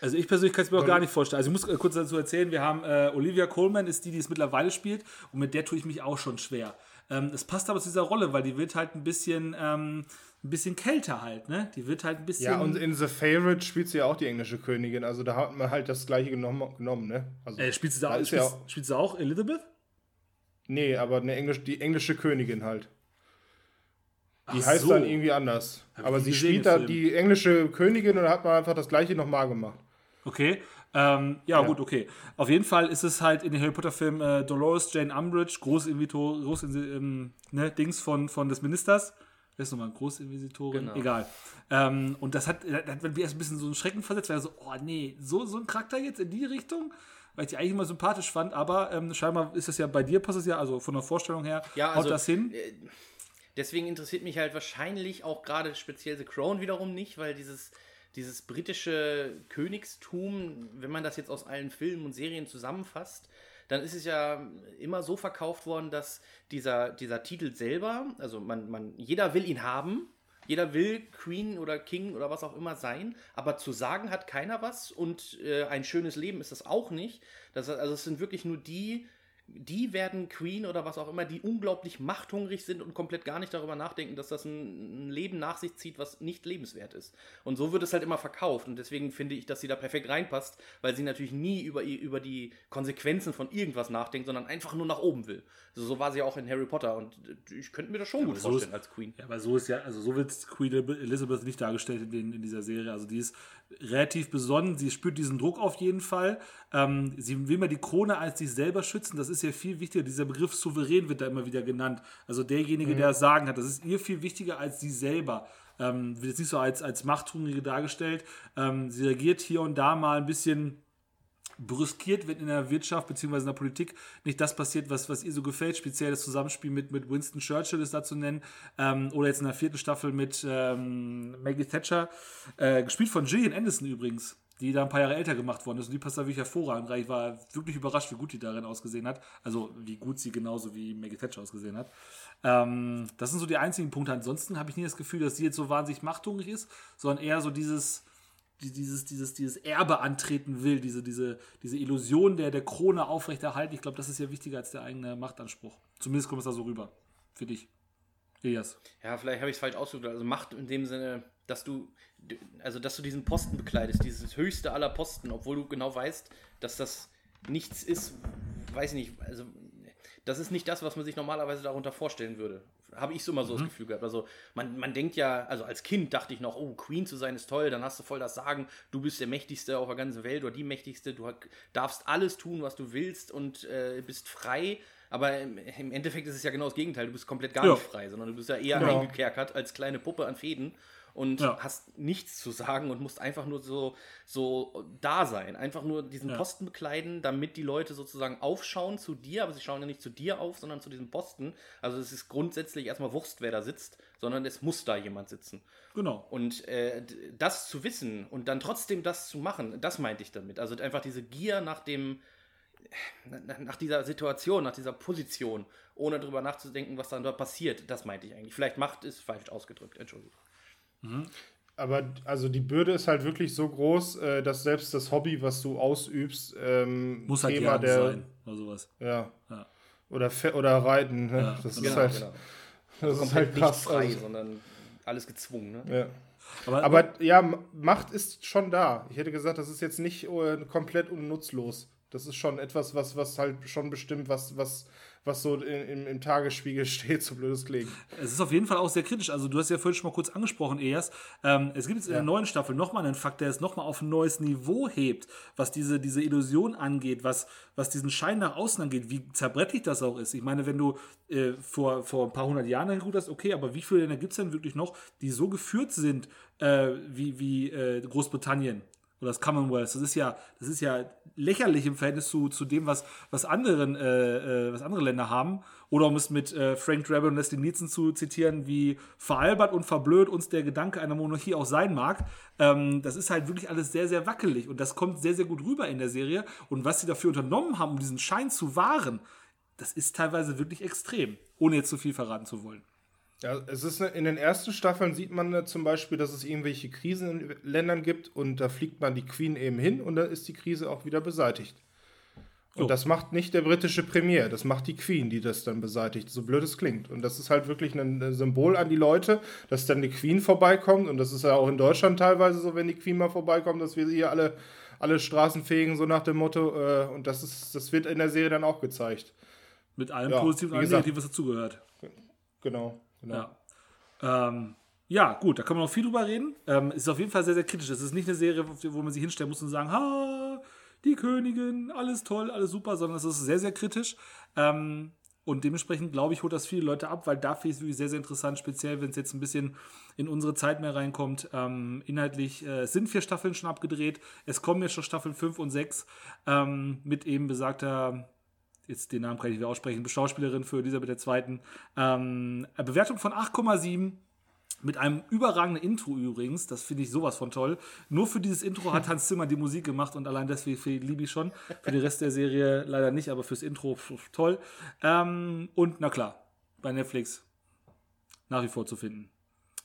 Also ich persönlich kann es mir auch gar nicht vorstellen. Also ich muss kurz dazu erzählen, wir haben äh, Olivia Coleman ist die, die es mittlerweile spielt und mit der tue ich mich auch schon schwer. Ähm, es passt aber zu dieser Rolle, weil die wird halt ein bisschen, ähm, ein bisschen kälter halt, ne? Die wird halt ein bisschen. Ja, und in The Favorite spielt sie ja auch die englische Königin, also da hat man halt das gleiche genommen, genommen ne? Also, äh, spielt, sie da, da spielt, ja auch, spielt sie auch Elizabeth? Nee, aber eine Englisch, die englische Königin halt. Die Ach heißt so. dann irgendwie anders. Hab aber sie spielt da die englische Königin und da hat man einfach das gleiche nochmal gemacht. Okay. Ähm, ja, ja, gut, okay. Auf jeden Fall ist es halt in den Harry Potter-Filmen äh, Dolores Jane Umbridge, groß Invito, groß ähm, ne, Dings von, von des Ministers. wer ist nochmal, Großinvisitorin? Genau. Egal. Ähm, und das hat, das hat mir erst ein bisschen so einen Schrecken versetzt, weil so, oh nee, so, so ein Charakter jetzt in die Richtung? Weil ich die eigentlich immer sympathisch fand, aber ähm, scheinbar ist das ja bei dir, passt es ja, also von der Vorstellung her, Ja, haut also, das hin. äh, Deswegen interessiert mich halt wahrscheinlich auch gerade speziell The Crown wiederum nicht, weil dieses, dieses britische Königstum, wenn man das jetzt aus allen Filmen und Serien zusammenfasst, dann ist es ja immer so verkauft worden, dass dieser, dieser Titel selber, also man, man, jeder will ihn haben, jeder will Queen oder King oder was auch immer sein, aber zu sagen hat keiner was und äh, ein schönes Leben ist das auch nicht. Das, also es sind wirklich nur die, die werden Queen oder was auch immer, die unglaublich machthungrig sind und komplett gar nicht darüber nachdenken, dass das ein, Leben nach sich zieht, was nicht lebenswert ist. Und so wird es halt immer verkauft. Und deswegen finde ich, dass sie da perfekt reinpasst, weil sie natürlich nie über, über die Konsequenzen von irgendwas nachdenkt, sondern einfach nur nach oben will. Also so war sie auch in Harry Potter und äh, ich könnte mir das schon gut so vorstellen ist- als Queen. Ja, aber so ist ja, also so wird Queen Elizabeth nicht dargestellt in, in dieser Serie. Also die ist relativ besonnen, sie spürt diesen Druck auf jeden Fall. Ähm, sie will mal die Krone als sich selber schützen. Das ist ja viel wichtiger. Dieser Begriff souverän wird da immer wieder genannt. Also derjenige, der das Sagen hat, das ist ihr viel wichtiger als sie selber. Ähm, wird jetzt nicht so als, als Machthungrige dargestellt. Ähm, sie reagiert hier und da mal ein bisschen brüskiert, wenn in der Wirtschaft bzw. in der Politik nicht das passiert, was, was ihr so gefällt. Speziell das Zusammenspiel mit, mit Winston Churchill ist da zu nennen. Ähm, oder jetzt in der vierten Staffel mit ähm, Maggie Thatcher. Äh, gespielt von Gillian Anderson übrigens, die da ein paar Jahre älter gemacht worden ist. Und die passt da wirklich hervorragend rein. Ich war wirklich überrascht, wie gut die darin ausgesehen hat. Also wie gut sie genauso wie Maggie Thatcher ausgesehen hat. Ähm, das sind so die einzigen Punkte. Ansonsten habe ich nie das Gefühl, dass sie jetzt so wahnsinnig machthungrig ist, sondern eher so dieses die- dieses, dieses, dieses Erbe antreten will, diese, diese, diese Illusion der, der Krone aufrechterhalten. Ich glaube, das ist ja wichtiger als der eigene Machtanspruch. Zumindest kommt es da so rüber. Für dich. Elias. Ja, vielleicht habe ich es falsch ausgedrückt. Also Macht in dem Sinne, dass du, also dass du diesen Posten bekleidest, dieses höchste aller Posten, obwohl du genau weißt, dass das nichts ist, weiß ich nicht, also das ist nicht das, was man sich normalerweise darunter vorstellen würde. Habe ich so immer so das Gefühl gehabt. Also man, man denkt ja, also als Kind dachte ich noch, oh, Queen zu sein ist toll, dann hast du voll das Sagen, du bist der Mächtigste auf der ganzen Welt oder die Mächtigste, du darfst alles tun, was du willst und äh, bist frei. Aber im, im Endeffekt ist es ja genau das Gegenteil, du bist komplett gar Ja. nicht frei, sondern du bist ja eher Genau. eingekerkert als kleine Puppe an Fäden und Ja. hast nichts zu sagen und musst einfach nur so, so da sein. Einfach nur diesen Ja. Posten bekleiden, damit die Leute sozusagen aufschauen zu dir, aber sie schauen ja nicht zu dir auf, sondern zu diesem Posten. Also es ist grundsätzlich erstmal Wurst, wer da sitzt, sondern es muss da jemand sitzen. Genau. Und äh, das zu wissen und dann trotzdem das zu machen, das meinte ich damit. Also einfach diese Gier nach dem, nach, dieser Situation, nach dieser Position, ohne drüber nachzudenken, was dann dort passiert, das meinte ich eigentlich. Vielleicht Macht ist falsch ausgedrückt, Entschuldigung. Aber also die Bürde ist halt wirklich so groß, äh, dass selbst das Hobby, was du ausübst, ähm, Muss halt Thema der sein. Oder sowas. ja Ja. oder oder Reiten. Ne? Ja, das ist genau, halt, genau. das ist Komplett halt krass. nicht frei, also, sondern alles gezwungen. Ne? ja. Aber, Aber ja, Macht ist schon da. Ich hätte gesagt, das ist jetzt nicht äh, komplett unnutzlos. Das ist schon etwas, was, was halt schon bestimmt, was, was, was so im, im Tagesspiegel steht, so blöd es klingt. Es ist auf jeden Fall auch sehr kritisch. Also, du hast ja vorhin schon mal kurz angesprochen, Elias. Ähm, es gibt jetzt in der neuen Staffel nochmal einen Fakt, der es nochmal auf ein neues Niveau hebt, was diese, diese Illusion angeht, was, was diesen Schein nach außen angeht, wie zerbrechlich das auch ist. Ich meine, wenn du äh, vor, vor ein paar hundert Jahren geguckt hast, okay, aber wie viele Länder gibt es denn wirklich noch, die so geführt sind äh, wie, wie äh, Großbritannien? Oder das Commonwealth. Das ist ja, das ist ja lächerlich im Verhältnis zu, zu dem, was, was, anderen, äh, äh, was andere Länder haben. Oder um es mit äh, Frank Drabble und Leslie Nielsen zu zitieren, wie veralbert und verblöd uns der Gedanke einer Monarchie auch sein mag. Ähm, das ist halt wirklich alles sehr, sehr wackelig und das kommt sehr, sehr gut rüber in der Serie. Und was sie dafür unternommen haben, um diesen Schein zu wahren, das ist teilweise wirklich extrem, ohne jetzt zu viel verraten zu wollen. Ja, es ist in den ersten Staffeln sieht man äh, zum Beispiel, dass es irgendwelche Krisen in Ländern gibt und da fliegt man die Queen eben hin und dann ist die Krise auch wieder beseitigt. Und Oh. das macht nicht der britische Premier, das macht die Queen, die das dann beseitigt, so blöd es klingt. Und das ist halt wirklich ein Symbol an die Leute, dass dann die Queen vorbeikommt und das ist ja auch in Deutschland teilweise so, wenn die Queen mal vorbeikommt, dass wir sie hier alle, alle Straßen fegen, so nach dem Motto. Äh, und das, ist, das wird in der Serie dann auch gezeigt. Mit allem Ja, Positiven und was dazugehört. Genau. Genau. Ja. Ähm, ja, gut, da kann man noch viel drüber reden. Ähm, ist auf jeden Fall sehr, sehr kritisch. Es ist nicht eine Serie, wo man sich hinstellen muss und sagen, ha, die Königin, alles toll, alles super, sondern es ist sehr, sehr kritisch. Ähm, Und dementsprechend, glaube ich, holt das viele Leute ab, weil dafür ist es wirklich sehr, sehr interessant, speziell wenn es jetzt ein bisschen in unsere Zeit mehr reinkommt. Ähm, inhaltlich äh, sind vier Staffeln schon abgedreht. Es kommen jetzt schon Staffeln 5 und 6 ähm, mit eben besagter, jetzt den Namen kann ich wieder aussprechen, Schauspielerin für Elisabeth II. Ähm, Bewertung von 8,7 mit einem überragenden Intro übrigens, das finde ich sowas von toll. Nur für dieses Intro hat Hans Zimmer die Musik gemacht und allein deswegen liebe ich schon. Für den Rest der Serie leider nicht, aber fürs Intro toll. Ähm, und na klar, bei Netflix nach wie vor zu finden.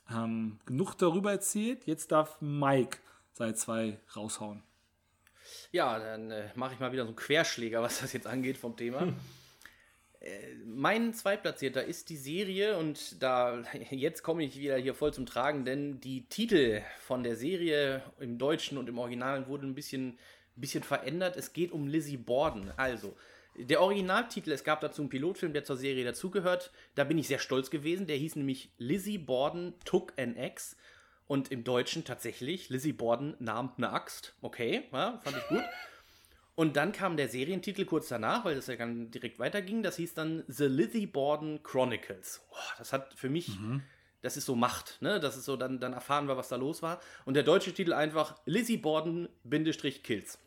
Ähm, genug darüber erzählt, jetzt darf Mike seine zwei raushauen. Ja, dann äh, mache ich mal wieder so einen Querschläger, was das jetzt angeht vom Thema. Hm. Mein Zweitplatzierter ist die Serie und da jetzt komme ich wieder hier voll zum Tragen, denn die Titel von der Serie im Deutschen und im Original wurden ein bisschen, bisschen verändert. Es geht um Lizzie Borden. Also, der Originaltitel, es gab dazu einen Pilotfilm, der zur Serie dazugehört. Da bin ich sehr stolz gewesen. Der hieß nämlich Lizzie Borden Took an Axe. Und im Deutschen tatsächlich, Lizzie Borden nahm eine Axt. Okay, ja, fand ich gut. Und dann kam der Serientitel kurz danach, weil das ja dann direkt weiterging. Das hieß dann The Lizzie Borden Chronicles. Oh, das hat für mich, mhm. das ist so Macht, ne? Das ist so, dann, dann erfahren wir, was da los war. Und der deutsche Titel einfach Lizzie Borden-Kills.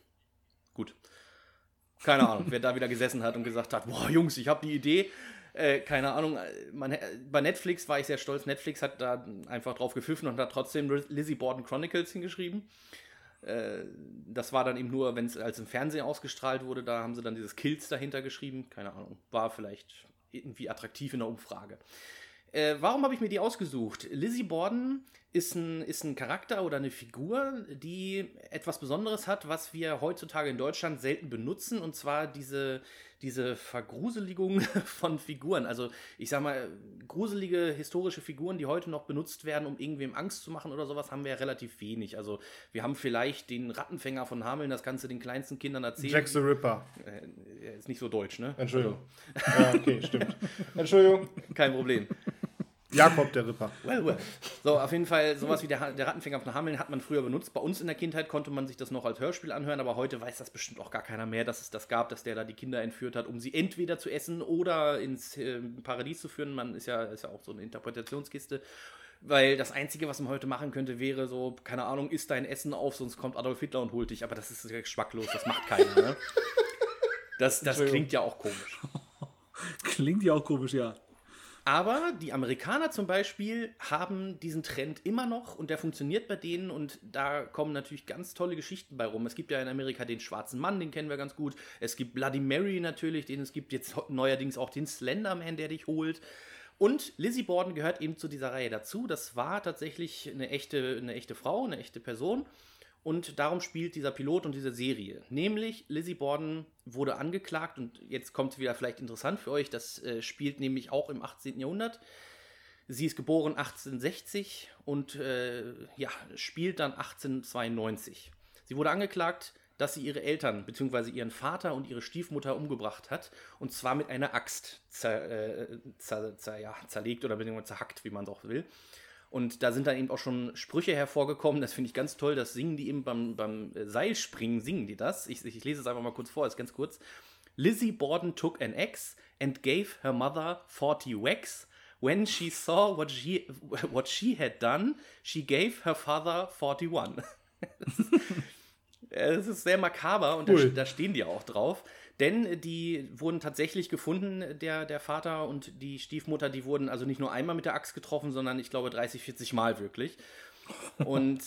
Gut. Keine Ahnung, wer da wieder gesessen hat und gesagt hat, boah, Jungs, ich habe die Idee. Äh, keine Ahnung, man, bei Netflix war ich sehr stolz. Netflix hat da einfach drauf gepfiffen und hat trotzdem Lizzie Borden Chronicles hingeschrieben. Äh, das war dann eben nur, wenn es als im Fernsehen ausgestrahlt wurde, da haben sie dann dieses Kills dahinter geschrieben. Keine Ahnung, war vielleicht irgendwie attraktiv in der Umfrage. Äh, warum habe ich mir die ausgesucht? Lizzie Borden ist ein, ist ein Charakter oder eine Figur, die etwas Besonderes hat, was wir heutzutage in Deutschland selten benutzen, und zwar diese, diese Vergruseligung von Figuren. Also ich sag mal, gruselige historische Figuren, die heute noch benutzt werden, um irgendwem Angst zu machen oder sowas, haben wir ja relativ wenig. Also wir haben vielleicht den Rattenfänger von Hameln, das du den kleinsten Kindern erzählen. Jack the Ripper. Äh, ist nicht so deutsch, ne? Entschuldigung. Also. Ja, okay, stimmt. Entschuldigung. Kein Problem. Jakob der Ripper. Well, well. So, auf jeden Fall, sowas wie der, der Rattenfänger von Hameln hat man früher benutzt. Bei uns in der Kindheit konnte man sich das noch als Hörspiel anhören, aber heute weiß das bestimmt auch gar keiner mehr, dass es das gab, dass der da die Kinder entführt hat, um sie entweder zu essen oder ins äh, Paradies zu führen. Man ist ja, ist ja auch so eine Interpretationskiste. Weil das Einzige, was man heute machen könnte, wäre so, keine Ahnung, isst dein Essen auf, sonst kommt Adolf Hitler und holt dich. Aber das ist geschmacklos, das macht keiner. Ne? Das, das klingt ja auch komisch. klingt ja auch komisch, ja. Aber die Amerikaner zum Beispiel haben diesen Trend immer noch und der funktioniert bei denen und da kommen natürlich ganz tolle Geschichten bei rum. Es gibt ja in Amerika den schwarzen Mann, den kennen wir ganz gut. Es gibt Bloody Mary natürlich, den es gibt jetzt neuerdings auch den Slenderman, der dich holt. Und Lizzie Borden gehört eben zu dieser Reihe dazu. Das war tatsächlich eine echte, eine echte Frau, eine echte Person. Und darum spielt dieser Pilot und diese Serie. Nämlich Lizzie Borden wurde angeklagt und jetzt kommt es wieder vielleicht interessant für euch. Das äh, spielt nämlich auch im 18. Jahrhundert. Sie ist geboren 1860 und äh, ja, spielt dann 1892. Sie wurde angeklagt, dass sie ihre Eltern bzw. ihren Vater und ihre Stiefmutter umgebracht hat und zwar mit einer Axt zer, äh, zer, zer, ja, zerlegt oder beziehungsweise zerhackt, wie man es auch will. Und da sind dann eben auch schon Sprüche hervorgekommen. Das finde ich ganz toll. Das singen die eben beim, beim Seilspringen, singen die das. Ich, ich lese es einfach mal kurz vor, ist ganz kurz. Lizzie Borden took an axe and gave her mother 40 whacks. When she saw what she, what she had done, she gave her father 41. Es ist sehr makaber und cool. da, da, stehen die auch drauf. Denn die wurden tatsächlich gefunden, der, der Vater und die Stiefmutter, die wurden also nicht nur einmal mit der Axt getroffen, sondern ich glaube 30, 40 Mal wirklich. Und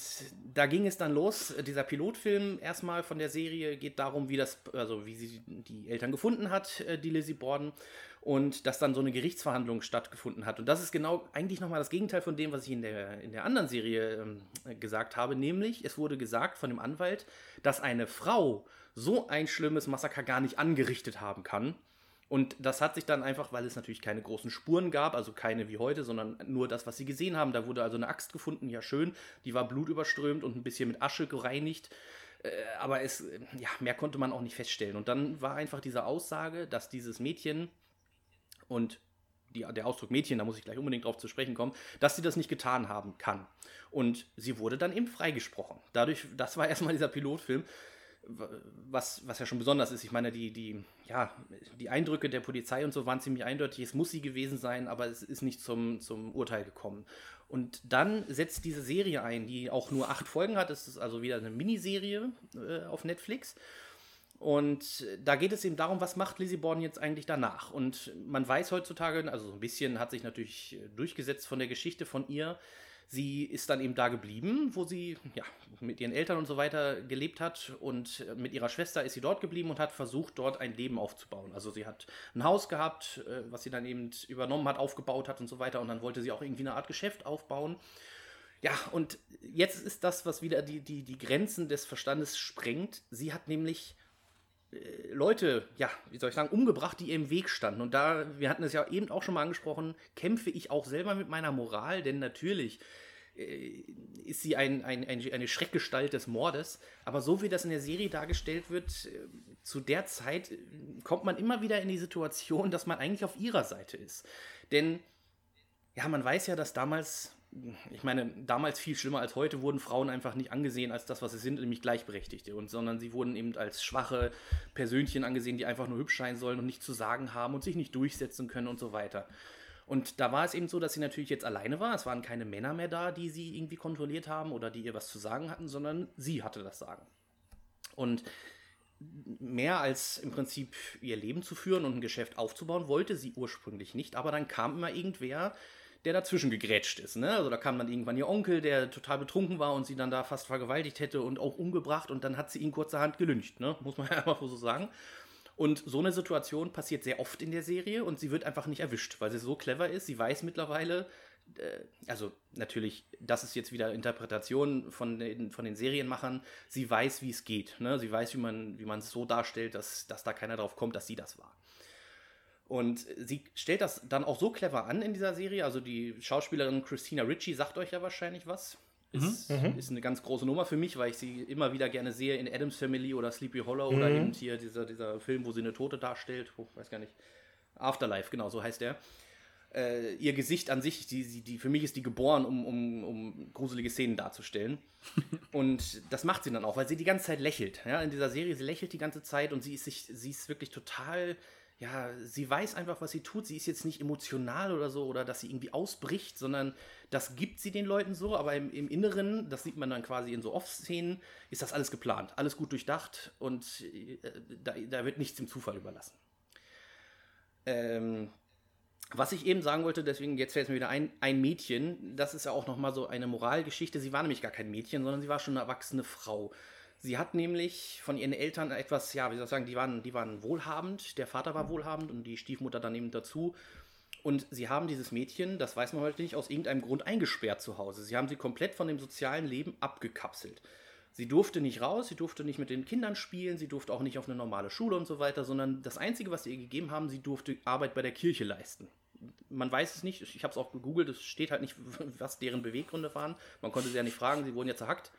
da ging es dann los. Dieser Pilotfilm erstmal von der Serie geht darum, wie das, also wie sie die Eltern gefunden hat, äh, die Lizzie Borden, und dass dann so eine Gerichtsverhandlung stattgefunden hat. Und das ist genau eigentlich nochmal das Gegenteil von dem, was ich in der, in der anderen Serie ähm, gesagt habe, nämlich es wurde gesagt von dem Anwalt, dass eine Frau so ein schlimmes Massaker gar nicht angerichtet haben kann. Und das hat sich dann einfach, weil es natürlich keine großen Spuren gab, also keine wie heute, sondern nur das, was sie gesehen haben. Da wurde also eine Axt gefunden, ja schön, die war blutüberströmt und ein bisschen mit Asche gereinigt. Äh, aber es, ja, mehr konnte man auch nicht feststellen. Und dann war einfach diese Aussage, dass dieses Mädchen und die, der Ausdruck Mädchen, da muss ich gleich unbedingt drauf zu sprechen kommen, dass sie das nicht getan haben kann. Und sie wurde dann eben freigesprochen. Dadurch, das war erstmal dieser Pilotfilm was, was ja schon besonders ist. Ich meine, die, die, ja, die Eindrücke der Polizei und so waren ziemlich eindeutig. Es muss sie gewesen sein, aber es ist nicht zum, zum Urteil gekommen. Und dann setzt diese Serie ein, die auch nur acht Folgen hat. Es ist also wieder eine Miniserie äh, auf Netflix. Und da geht es eben darum, was macht Lizzie Borden jetzt eigentlich danach? Und man weiß heutzutage, also so ein bisschen hat sich natürlich durchgesetzt von der Geschichte von ihr, Sie ist dann eben da geblieben, wo sie ja, mit ihren Eltern und so weiter gelebt hat. Und mit ihrer Schwester ist sie dort geblieben und hat versucht, dort ein Leben aufzubauen. Also sie hat ein Haus gehabt, äh, was sie dann eben übernommen hat, aufgebaut hat und so weiter. Und dann wollte sie auch irgendwie eine Art Geschäft aufbauen. Ja, und jetzt ist das, was wieder die, die, die Grenzen des Verstandes sprengt. Sie hat nämlich äh, Leute, ja, wie soll ich sagen, umgebracht, die ihr im Weg standen. Und da, wir hatten es ja eben auch schon mal angesprochen, kämpfe ich auch selber mit meiner Moral, denn natürlich äh, ist sie ein, ein, ein, eine Schreckgestalt des Mordes. Aber so wie das in der Serie dargestellt wird, äh, zu der Zeit äh, kommt man immer wieder in die Situation, dass man eigentlich auf ihrer Seite ist. Denn, ja, man weiß ja, dass damals ich meine, damals viel schlimmer als heute wurden Frauen einfach nicht angesehen als das, was sie sind, nämlich Gleichberechtigte. Und, sondern sie wurden eben als schwache Persönchen angesehen, die einfach nur hübsch sein sollen und nichts zu sagen haben und sich nicht durchsetzen können und so weiter. Und da war es eben so, dass sie natürlich jetzt alleine war. Es waren keine Männer mehr da, die sie irgendwie kontrolliert haben oder die ihr was zu sagen hatten, sondern sie hatte das Sagen. Und mehr als im Prinzip ihr Leben zu führen und ein Geschäft aufzubauen, wollte sie ursprünglich nicht. Aber dann kam immer irgendwer, der dazwischen gegrätscht ist. Ne? Also da kam dann irgendwann ihr Onkel, der total betrunken war und sie dann da fast vergewaltigt hätte und auch umgebracht und dann hat sie ihn kurzerhand gelüncht, ne? muss man ja einfach so sagen. Und so eine Situation passiert sehr oft in der Serie und sie wird einfach nicht erwischt, weil sie so clever ist. Sie weiß mittlerweile, äh, also natürlich, das ist jetzt wieder Interpretation von den, von den Serienmachern, sie weiß, wie es geht. Ne? Sie weiß, wie man wie es so darstellt, dass, dass da keiner drauf kommt, dass sie das war. Und sie stellt das dann auch so clever an in dieser Serie. Also die Schauspielerin Christina Ritchie sagt euch ja wahrscheinlich was. Ist, mhm. mhm. ist eine ganz große Nummer für mich, weil ich sie immer wieder gerne sehe in Adams Family oder Sleepy Hollow mhm. oder eben hier dieser, dieser Film, wo sie eine Tote darstellt. Oh, weiß gar nicht. Afterlife, genau, so heißt der. Äh, ihr Gesicht an sich, die, die, die, für mich ist die geboren, um, um, um gruselige Szenen darzustellen. und das macht sie dann auch, weil sie die ganze Zeit lächelt. Ja, in dieser Serie, sie lächelt die ganze Zeit und sie ist, sich, sie ist wirklich total ja, sie weiß einfach, was sie tut. Sie ist jetzt nicht emotional oder so oder dass sie irgendwie ausbricht, sondern das gibt sie den Leuten so. Aber im, im Inneren, das sieht man dann quasi in so Off-Szenen, ist das alles geplant, alles gut durchdacht und äh, da, da, wird nichts dem Zufall überlassen. Ähm, was ich eben sagen wollte, deswegen jetzt fällt es mir wieder ein, ein Mädchen, das ist ja auch nochmal so eine Moralgeschichte. Sie war nämlich gar kein Mädchen, sondern sie war schon eine erwachsene Frau. Sie hat nämlich von ihren Eltern etwas, ja, wie soll ich sagen, die waren, die waren wohlhabend, der Vater war wohlhabend und die Stiefmutter dann eben dazu. Und sie haben dieses Mädchen, das weiß man heute nicht, aus irgendeinem Grund eingesperrt zu Hause. Sie haben sie komplett von dem sozialen Leben abgekapselt. Sie durfte nicht raus, sie durfte nicht mit den Kindern spielen, sie durfte auch nicht auf eine normale Schule und so weiter, sondern das Einzige, was sie ihr gegeben haben, sie durfte Arbeit bei der Kirche leisten. Man weiß es nicht, ich habe es auch gegoogelt, es steht halt nicht, was deren Beweggründe waren. Man konnte sie ja nicht fragen, sie wurden ja zerhackt.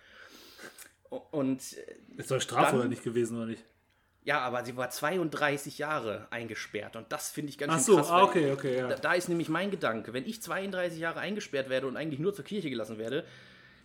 Und ist doch oder nicht gewesen, oder nicht? Ja, aber sie war 32 Jahre eingesperrt und das finde ich ganz Ach schön so, krass. Ah, okay, okay, ja. Da, da, ist nämlich mein Gedanke, wenn ich 32 Jahre eingesperrt werde und eigentlich nur zur Kirche gelassen werde,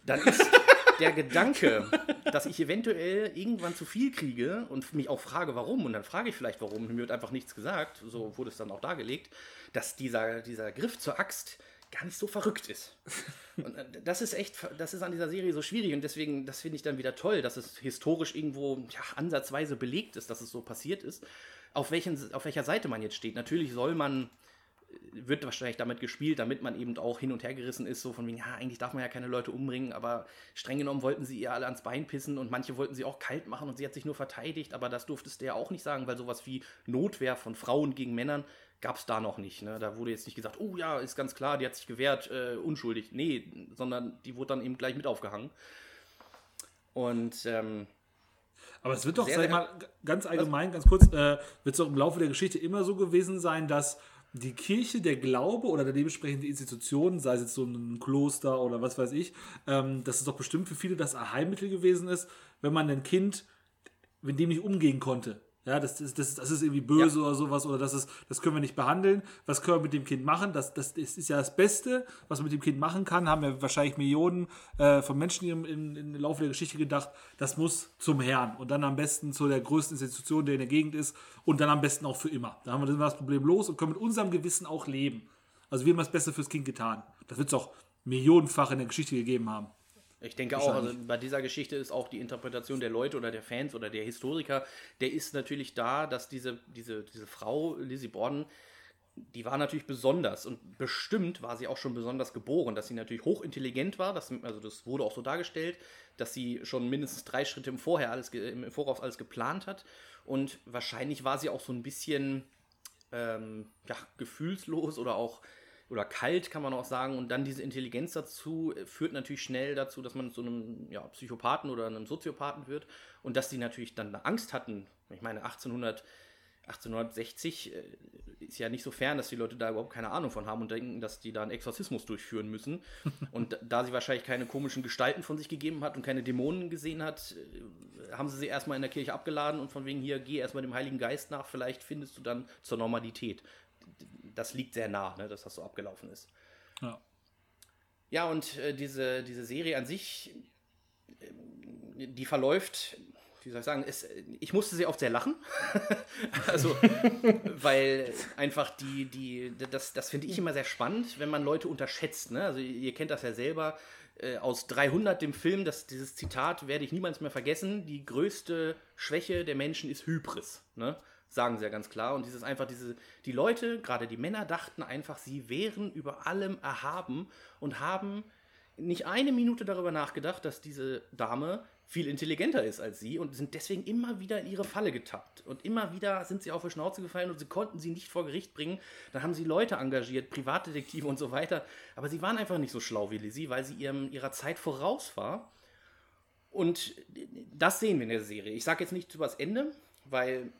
dann ist der Gedanke, dass ich eventuell irgendwann zu viel kriege und mich auch frage, warum, und dann frage ich vielleicht, warum, mir wird einfach nichts gesagt, so wurde es dann auch dargelegt, dass dieser, dieser Griff zur Axt gar nicht so verrückt ist. Und äh, das ist echt, das ist an dieser Serie so schwierig und deswegen, das finde ich dann wieder toll, dass es historisch irgendwo ja, ansatzweise belegt ist, dass es so passiert ist. Auf, welchen, auf welcher Seite man jetzt steht. Natürlich soll man, äh, wird wahrscheinlich damit gespielt, damit man eben auch hin und her gerissen ist, so von wegen, ja, eigentlich darf man ja keine Leute umbringen, aber streng genommen wollten sie ihr alle ans Bein pissen und manche wollten sie auch kalt machen und sie hat sich nur verteidigt, aber das durftest du ja auch nicht sagen, weil sowas wie Notwehr von Frauen gegen Männern gab es da noch nicht. Ne? Da wurde jetzt nicht gesagt, oh ja, ist ganz klar, die hat sich gewehrt, äh, unschuldig. Nee, sondern die wurde dann eben gleich mit aufgehangen. Und ähm, aber es wird doch, sehr, sag ich mal, ganz allgemein, ganz kurz, äh, wird es doch im Laufe der Geschichte immer so gewesen sein, dass die Kirche, der Glaube oder der dementsprechende Institution, sei es jetzt so ein Kloster oder was weiß ich, ähm, dass es doch bestimmt für viele das Heilmittel gewesen ist, wenn man ein Kind, mit dem nicht umgehen konnte, Ja, das, das, das, das ist irgendwie böse ja. oder sowas oder das, ist, das können wir nicht behandeln. Was können wir mit dem Kind machen? Das, das, das ist ja das Beste, was man mit dem Kind machen kann. Haben ja wahrscheinlich Millionen äh, von Menschen im, im, im Laufe der Geschichte gedacht. Das muss zum Herrn und dann am besten zu der größten Institution, der in der Gegend ist und dann am besten auch für immer. Da haben wir das Problem los und können mit unserem Gewissen auch leben. Also wir haben das Beste fürs Kind getan. Das wird es auch millionenfach in der Geschichte gegeben haben. Ich denke auch, also bei dieser Geschichte ist auch die Interpretation der Leute oder der Fans oder der Historiker, der ist natürlich da, dass diese, diese, diese Frau, Lizzie Borden, die war natürlich besonders und bestimmt war sie auch schon besonders geboren, dass sie natürlich hochintelligent war, das, also das wurde auch so dargestellt, dass sie schon mindestens drei Schritte im, Vorher alles, im Voraus alles geplant hat und wahrscheinlich war sie auch so ein bisschen ähm, ja, gefühlslos oder auch oder kalt, kann man auch sagen. Und dann diese Intelligenz dazu äh, führt natürlich schnell dazu, dass man zu einem ja, Psychopathen oder einem Soziopathen wird. Und dass die natürlich dann Angst hatten. Ich meine, 1800, 1860 äh, ist ja nicht so fern, dass die Leute da überhaupt keine Ahnung von haben und denken, dass die da einen Exorzismus durchführen müssen. und da sie wahrscheinlich keine komischen Gestalten von sich gegeben hat und keine Dämonen gesehen hat, äh, haben sie sie erstmal in der Kirche abgeladen und von wegen hier, geh erstmal dem Heiligen Geist nach, vielleicht findest du dann zur Normalität das liegt sehr nah, ne, dass das so abgelaufen ist. Ja. Ja, und äh, diese, diese Serie an sich, äh, die verläuft, wie soll ich sagen, ist, ich musste sehr oft sehr lachen. also, weil einfach die, die, das, das finde ich immer sehr spannend, wenn man Leute unterschätzt. Ne? Also, ihr kennt das ja selber. Äh, aus 300 dem Film, das, dieses Zitat werde ich niemals mehr vergessen. Die größte Schwäche der Menschen ist Hybris. Ne? Sagen sie ja ganz klar. Und dieses einfach, diese, die Leute, gerade die Männer, dachten einfach, sie wären über allem erhaben und haben nicht eine Minute darüber nachgedacht, dass diese Dame viel intelligenter ist als sie und sind deswegen immer wieder in ihre Falle getappt. Und immer wieder sind sie auf die Schnauze gefallen und sie konnten sie nicht vor Gericht bringen. Dann haben sie Leute engagiert, Privatdetektive und so weiter. Aber sie waren einfach nicht so schlau wie Lizzie, weil sie ihrem, ihrer Zeit voraus war. Und das sehen wir in der Serie. Ich sage jetzt nicht über das Ende, weil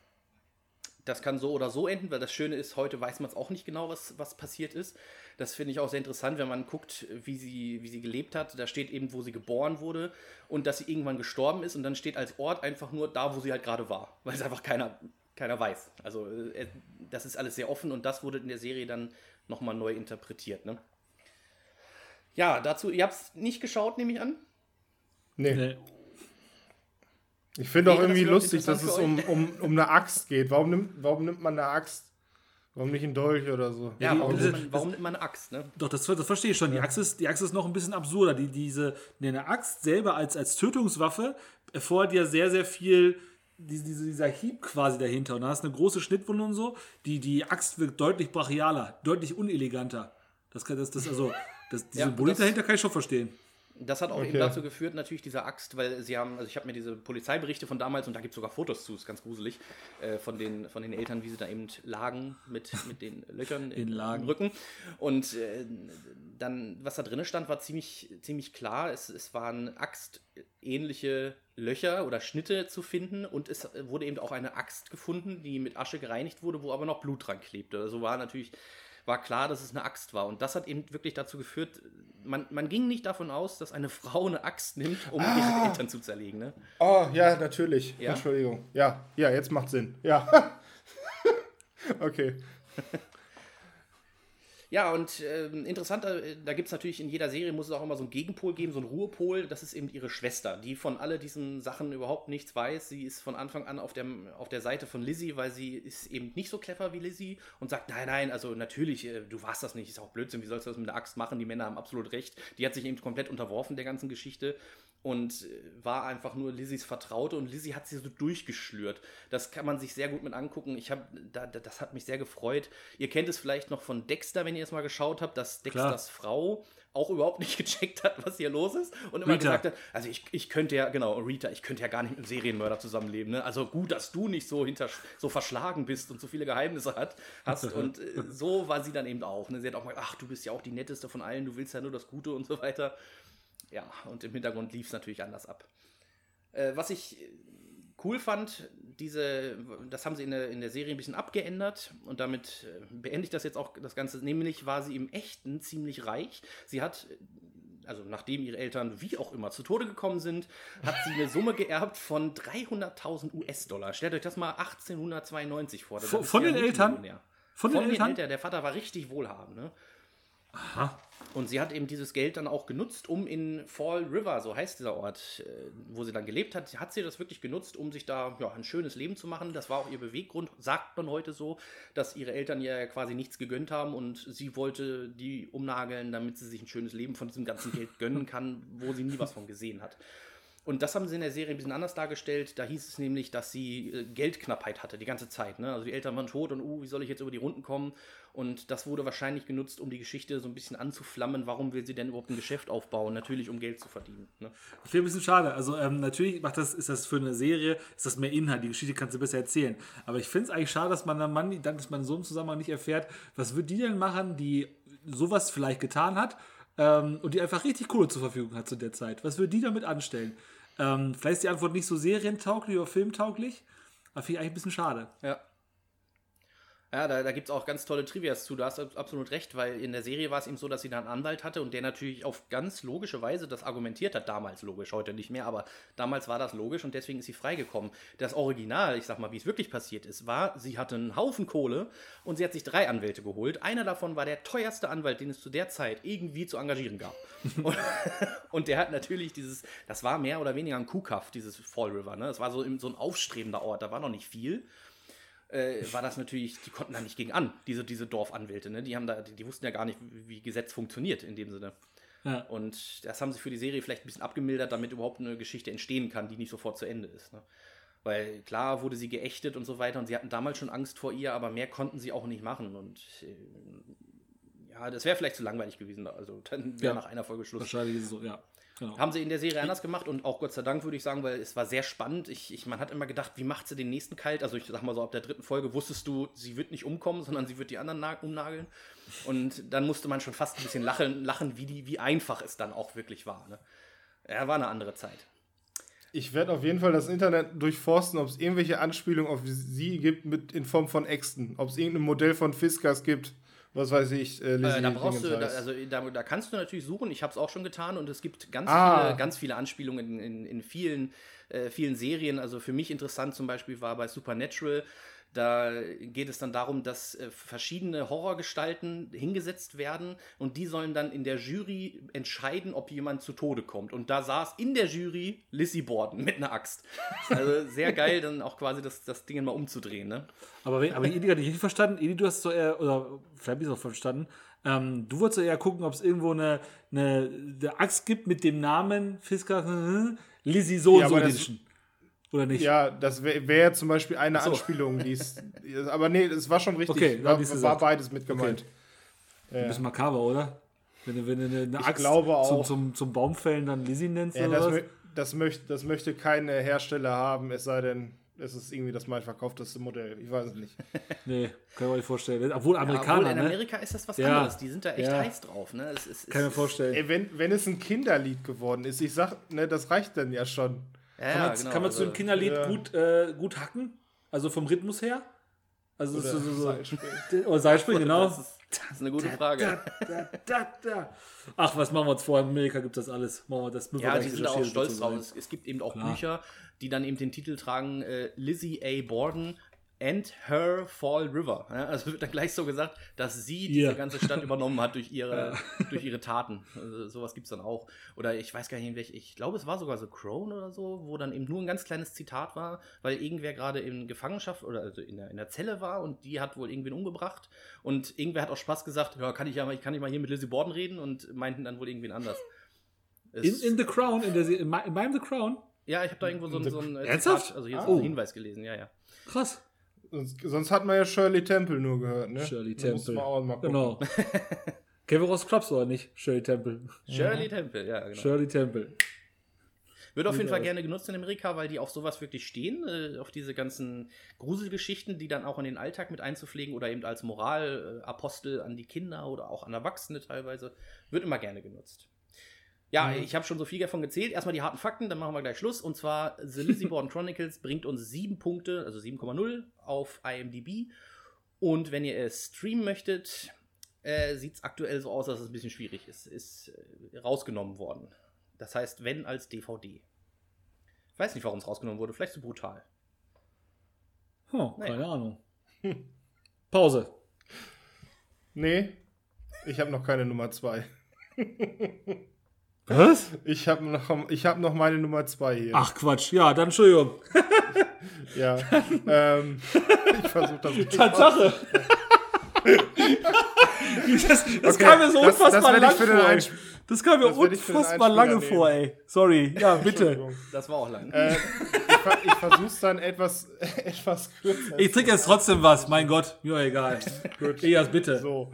das kann so oder so enden, weil das Schöne ist, heute weiß man es auch nicht genau, was, was passiert ist. Das finde ich auch sehr interessant, wenn man guckt, wie sie, wie sie gelebt hat. Da steht eben, wo sie geboren wurde und dass sie irgendwann gestorben ist und dann steht als Ort einfach nur da, wo sie halt gerade war, weil es einfach keiner, keiner weiß. Also äh, das ist alles sehr offen und das wurde in der Serie dann nochmal neu interpretiert. Ne? Ja, dazu, ihr habt es nicht geschaut, nehme ich an? Nee. nee. Ich finde auch irgendwie lustig, dass es um, um, um eine Axt geht. Warum nimmt, warum nimmt man eine Axt? Warum nicht ein Dolch oder so? Ja, warum, nimmt man, warum nimmt man eine Axt? Ne? Doch, das, das verstehe ich schon. Die Axt, ist, die Axt ist noch ein bisschen absurder. Die, diese, eine Axt selber als, als Tötungswaffe erfordert ja sehr, sehr viel diese, dieser Hieb quasi dahinter. Und da hast eine große Schnittwunde und so. Die, die Axt wirkt deutlich brachialer, deutlich uneleganter. Das, kann, das, das, also, das, diese ja, Symbolik dahinter kann ich schon verstehen. Das hat auch okay. eben dazu geführt, natürlich diese Axt, weil sie haben, also ich habe mir diese Polizeiberichte von damals und da gibt es sogar Fotos zu, ist ganz gruselig, äh, von, den, von den Eltern, wie sie da eben lagen mit, mit den Löchern in, im Rücken. Und äh, dann, was da drin stand, war ziemlich, ziemlich klar. Es, es waren axtähnliche Löcher oder Schnitte zu finden und es wurde eben auch eine Axt gefunden, die mit Asche gereinigt wurde, wo aber noch Blut dran klebte. Also war natürlich war klar, dass es eine Axt war. Und das hat eben wirklich dazu geführt, man, man ging nicht davon aus, dass eine Frau eine Axt nimmt, um ah. ihre Eltern zu zerlegen. Ne? Oh, ja, natürlich. Ja? Entschuldigung. Ja, ja, jetzt macht Sinn. Ja. okay. Ja, und äh, interessant, da gibt es natürlich in jeder Serie, muss es auch immer so einen Gegenpol geben, so einen Ruhepol. Das ist eben ihre Schwester, die von all diesen Sachen überhaupt nichts weiß. Sie ist von Anfang an auf der, auf der Seite von Lizzie, weil sie ist eben nicht so clever wie Lizzie und sagt, nein, nein, also natürlich, äh, du warst das nicht, ist auch Blödsinn, wie sollst du das mit der Axt machen? Die Männer haben absolut recht. Die hat sich eben komplett unterworfen der ganzen Geschichte und äh, war einfach nur Lizzies Vertraute und Lizzie hat sie so durchgeschlürt. Das kann man sich sehr gut mit angucken. Ich habe, da, das hat mich sehr gefreut. Ihr kennt es vielleicht noch von Dexter, wenn ihr es mal geschaut habt, dass Dexters Klar. Frau auch überhaupt nicht gecheckt hat, was hier los ist und immer Rita. gesagt hat, also ich, ich könnte ja, genau, Rita, ich könnte ja gar nicht mit einem Serienmörder zusammenleben. Ne? Also gut, dass du nicht so hinter so verschlagen bist und so viele Geheimnisse hat, hast. und äh, so war sie dann eben auch. Ne? Sie hat auch mal, ach, du bist ja auch die netteste von allen, du willst ja nur das Gute und so weiter. Ja, und im Hintergrund lief es natürlich anders ab. Äh, was ich cool fand, diese, das haben sie in der, in der Serie ein bisschen abgeändert und damit äh, beende ich das jetzt auch das Ganze. Nämlich war sie im Echten ziemlich reich. Sie hat also nachdem ihre Eltern wie auch immer zu Tode gekommen sind, hat sie eine Summe geerbt von 300.000 US-Dollar. Stellt euch das mal 1892 vor. Das Von- von ja den ein Eltern? Multimillionär. Von den Eltern? Der Vater war richtig wohlhabend. Ne? Aha. Und sie hat eben dieses Geld dann auch genutzt, um in Fall River, so heißt dieser Ort, äh, wo sie dann gelebt hat, hat sie das wirklich genutzt, um sich da ja, ein schönes Leben zu machen. Das war auch ihr Beweggrund, sagt man heute so, dass ihre Eltern ihr ja quasi nichts gegönnt haben und sie wollte die umnageln, damit sie sich ein schönes Leben von diesem ganzen Geld gönnen kann, wo sie nie was von gesehen hat. Und das haben sie in der Serie ein bisschen anders dargestellt. Da hieß es nämlich, dass sie äh, Geldknappheit hatte die ganze Zeit. Ne? Also die Eltern waren tot und, uh, wie soll ich jetzt über die Runden kommen? Und das wurde wahrscheinlich genutzt, um die Geschichte so ein bisschen anzuflammen. Warum will sie denn überhaupt ein Geschäft aufbauen? Natürlich, um Geld zu verdienen. Ne? Ich finde ein bisschen schade. Also ähm, natürlich macht das, ist das für eine Serie, ist das mehr Inhalt. Die Geschichte kannst du besser erzählen. Aber ich finde es eigentlich schade, dass man dann Mann, dass man in so einem Zusammenhang nicht erfährt, was wird die denn machen, die sowas vielleicht getan hat ähm, und die einfach richtig Kohle zur Verfügung hat zu der Zeit. Was würde die damit anstellen? Ähm, vielleicht ist die Antwort nicht so serientauglich oder filmtauglich, aber finde ich eigentlich ein bisschen schade. Ja. Ja, da, da gibt es auch ganz tolle Trivias zu. Du hast ab- absolut recht, weil in der Serie war es ihm so, dass sie da einen Anwalt hatte und der natürlich auf ganz logische Weise das argumentiert hat. Damals logisch, heute nicht mehr, aber damals war das logisch und deswegen ist sie freigekommen. Das Original, ich sag mal, wie es wirklich passiert ist, war, sie hatte einen Haufen Kohle und sie hat sich drei Anwälte geholt. Einer davon war der teuerste Anwalt, den es zu der Zeit irgendwie zu engagieren gab. und, und der hat natürlich dieses, das war mehr oder weniger ein Kuhkaff, dieses Fall River. Ne? Das war so, so ein aufstrebender Ort, da war noch nicht viel äh, war das natürlich, die konnten da nicht gegen an, diese, diese Dorfanwälte. Ne? Die, haben da, die, die wussten ja gar nicht, wie, Gesetz funktioniert in dem Sinne. Ja. Und das haben sie für die Serie vielleicht ein bisschen abgemildert, damit überhaupt eine Geschichte entstehen kann, die nicht sofort zu Ende ist. Ne? Weil klar wurde sie geächtet und so weiter und sie hatten damals schon Angst vor ihr, aber mehr konnten sie auch nicht machen. Und äh, ja, das wäre vielleicht zu langweilig gewesen. Also dann wäre Ja. nach einer Folge Schluss. Wahrscheinlich ist es so, ja. Genau. Haben sie in der Serie anders gemacht und auch Gott sei Dank würde ich sagen, weil es war sehr spannend. Ich, ich, man hat immer gedacht, wie macht sie den nächsten kalt? Also ich sag mal so, ab der dritten Folge wusstest du, sie wird nicht umkommen, sondern sie wird die anderen na- umnageln. Und dann musste man schon fast ein bisschen lachen, lachen wie, die, wie einfach es dann auch wirklich war. Ne? Ja, war eine andere Zeit. Ich werde auf jeden Fall das Internet durchforsten, ob es irgendwelche Anspielungen auf sie gibt mit in Form von Äxten. Ob es irgendein Modell von Fiskas gibt. Was weiß ich, äh, Äh, da brauchst du, da, also da, da kannst du natürlich suchen. Ich habe es auch schon getan und es gibt ganz Ah. viele, ganz viele Anspielungen in, in, in vielen, äh, vielen Serien. Also für mich interessant zum Beispiel war bei Supernatural. Da geht es dann darum, dass äh, verschiedene Horrorgestalten hingesetzt werden und die sollen dann in der Jury entscheiden, ob jemand zu Tode kommt. Und da saß in der Jury Lizzie Borden mit einer Axt. Also sehr geil, dann auch quasi das, das Ding mal umzudrehen. Ne? Aber, wenn, aber Edi hat dich richtig verstanden. Edi, du hast so eher, oder vielleicht habe ich es auch verstanden. Ähm, du wolltest so eher gucken, ob es irgendwo eine, eine, eine Axt gibt mit dem Namen Fisker Lizzie so Ja, und so aber das- Edition. Oder nicht? Ja, das wäre wär zum Beispiel eine so. Anspielung, die ist. Aber nee, es war schon richtig. Okay, war, war beides mit gemeint. Ein bisschen makaber, oder? Wenn du, wenn du eine, eine Ich Axt glaube Zum, auch. zum, zum Baumfällen dann Lizzie nennst Ja, oder das, was? mö das, möcht das möchte kein äh, Hersteller haben, es sei denn, es ist irgendwie das meistverkaufteste Modell. Ich weiß es nicht. Nee, kann ich mir nicht vorstellen. Obwohl Ja, Amerikaner, obwohl in ne? Amerika ist das was Ja. anderes. Die sind da echt Ja. heiß drauf. Ne? Es, es, Kann ich mir vorstellen. Ey, wenn, wenn es ein Kinderlied geworden ist, ich sag, ne, das reicht dann ja schon. Ja, Kann man, genau, kann man zu also- einem Kinderlied ja. gut, äh, gut hacken? Also vom Rhythmus her? Also Oder so, so, so, Seilspringen. Oder Seilspringen, genau. Das ist, das ist eine gute Frage. Da, da, da. Ach, was machen wir uns vor? In Amerika gibt das alles. Machen wir das Ja, die sind auch stolz drauf. Es, es gibt eben auch Klar. Bücher, die dann eben den Titel tragen: äh, Lizzie A. Borden and Her Fall River. Ja, also wird dann gleich so gesagt, dass sie diese Ja. ganze Stadt übernommen hat durch ihre, durch ihre Taten. Also, sowas gibt es dann auch. Oder ich weiß gar nicht, in welch, ich glaube, es war sogar so Crone oder so, wo dann eben nur ein ganz kleines Zitat war, weil irgendwer gerade in Gefangenschaft oder also in der, in der Zelle war und die hat wohl irgendwen umgebracht. Und irgendwer hat auch Spaß gesagt: Ja, kann ich ja mal, kann ich mal hier mit Lizzie Borden reden und meinten dann wohl irgendwen anders. In, in The Crown, in, der, in, my- in meinem The Crown? ja, ich habe da irgendwo so, ein- so ein äh? Zitat, also hier Ah. so einen Hinweis gelesen, ja, ja. Krass. Sonst, sonst hat man ja Shirley Temple nur gehört, ne? Shirley Da muss Temple. man auch mal gucken. Genau. Kevin Ross Klops oder nicht? Shirley Temple. Shirley Temple, ja, genau. Shirley Temple. Wird auf jeden Fall aus. gerne genutzt in Amerika, weil die auf sowas wirklich stehen, äh, auf diese ganzen Gruselgeschichten, die dann auch in den Alltag mit einzupflegen oder eben als Moralapostel an die Kinder oder auch an Erwachsene teilweise, wird immer gerne genutzt. Ja, Mhm. ich habe schon so viel davon gezählt. Erstmal die harten Fakten, dann machen wir gleich Schluss. Und zwar The Lizzie Borden Chronicles bringt uns sieben Punkte, also 7,0 auf IMDb. Und wenn ihr es streamen möchtet, äh, sieht es aktuell so aus, dass es ein bisschen schwierig ist. Ist äh, rausgenommen worden. Das heißt, wenn als DVD. Ich weiß nicht, warum es rausgenommen wurde. Vielleicht zu brutal. Hm, keine Ahnung. Pause. Nee, ich habe noch keine Nummer 2. Was? Ich habe noch, ich hab noch meine Nummer 2 hier. Ach Quatsch. Ja, dann Entschuldigung. Ja. ähm, ich versuche das nicht Tatsache. das das Okay, kam mir so unfassbar lang vor. ey. Das kam mir das unfassbar lange vor, ey. Sorry. Ja, bitte. Entschuldigung. Das war auch lang. Äh, ich ich versuche es dann etwas, etwas kürzer. Ich trinke jetzt trotzdem was. Mein Gott. Mir egal. Gut. Elias, bitte. So.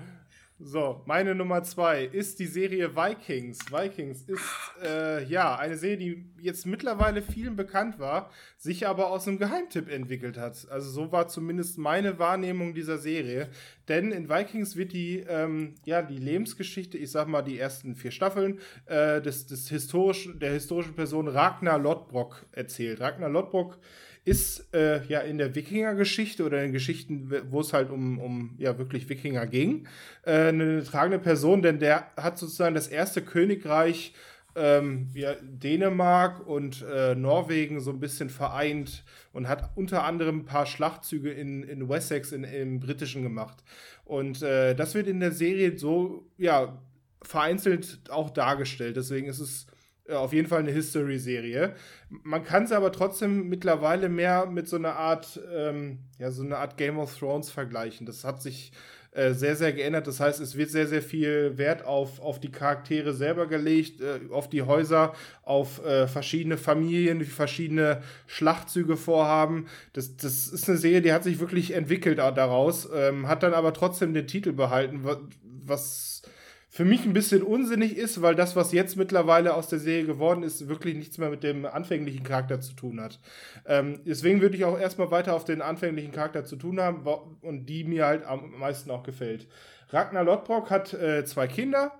So, meine Nummer zwei ist die Serie Vikings. Vikings ist äh, ja eine Serie, die jetzt mittlerweile vielen bekannt war, sich aber aus einem Geheimtipp entwickelt hat. Also so war zumindest meine Wahrnehmung dieser Serie. Denn in Vikings wird die, ähm, ja, die Lebensgeschichte, ich sag mal die ersten vier Staffeln, äh, des, des historischen, der historischen Person Ragnar Lodbrok erzählt. Ragnar Lodbrok ist äh, ja in der Wikinger-Geschichte oder in Geschichten, wo es halt um, um ja wirklich Wikinger ging, äh, eine tragende Person, denn der hat sozusagen das erste Königreich ähm, ja, Dänemark und äh, Norwegen so ein bisschen vereint und hat unter anderem ein paar Schlachtzüge in, in Wessex in, im Britischen gemacht. Und äh, das wird in der Serie so, ja, vereinzelt auch dargestellt. Deswegen ist es auf jeden Fall eine History-Serie. Man kann es aber trotzdem mittlerweile mehr mit so einer Art, ähm, ja, so einer Art Game of Thrones vergleichen. Das hat sich äh, sehr, sehr geändert. Das heißt, es wird sehr, sehr viel Wert auf, auf die Charaktere selber gelegt, äh, auf die Häuser, auf äh, verschiedene Familien, die verschiedene Schlachtzüge vorhaben. Das, das ist eine Serie, die hat sich wirklich entwickelt daraus, ähm, hat dann aber trotzdem den Titel behalten, wa- was für mich ein bisschen unsinnig ist, weil das, was jetzt mittlerweile aus der Serie geworden ist, wirklich nichts mehr mit dem anfänglichen Charakter zu tun hat. Ähm, deswegen würde ich auch erstmal weiter auf den anfänglichen Charakter zu tun haben und die mir halt am meisten auch gefällt. Ragnar Lodbrok hat äh, zwei Kinder,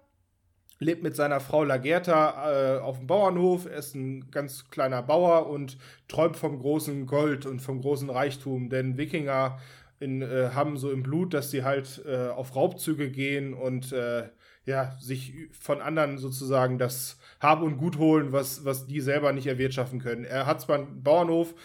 lebt mit seiner Frau Lagerta äh, auf dem Bauernhof, er ist ein ganz kleiner Bauer und träumt vom großen Gold und vom großen Reichtum, denn Wikinger in, äh, haben so im Blut, dass sie halt äh, auf Raubzüge gehen und äh, ja, sich von anderen sozusagen das Hab und Gut holen, was, was die selber nicht erwirtschaften können. Er hat zwar einen Bauernhof,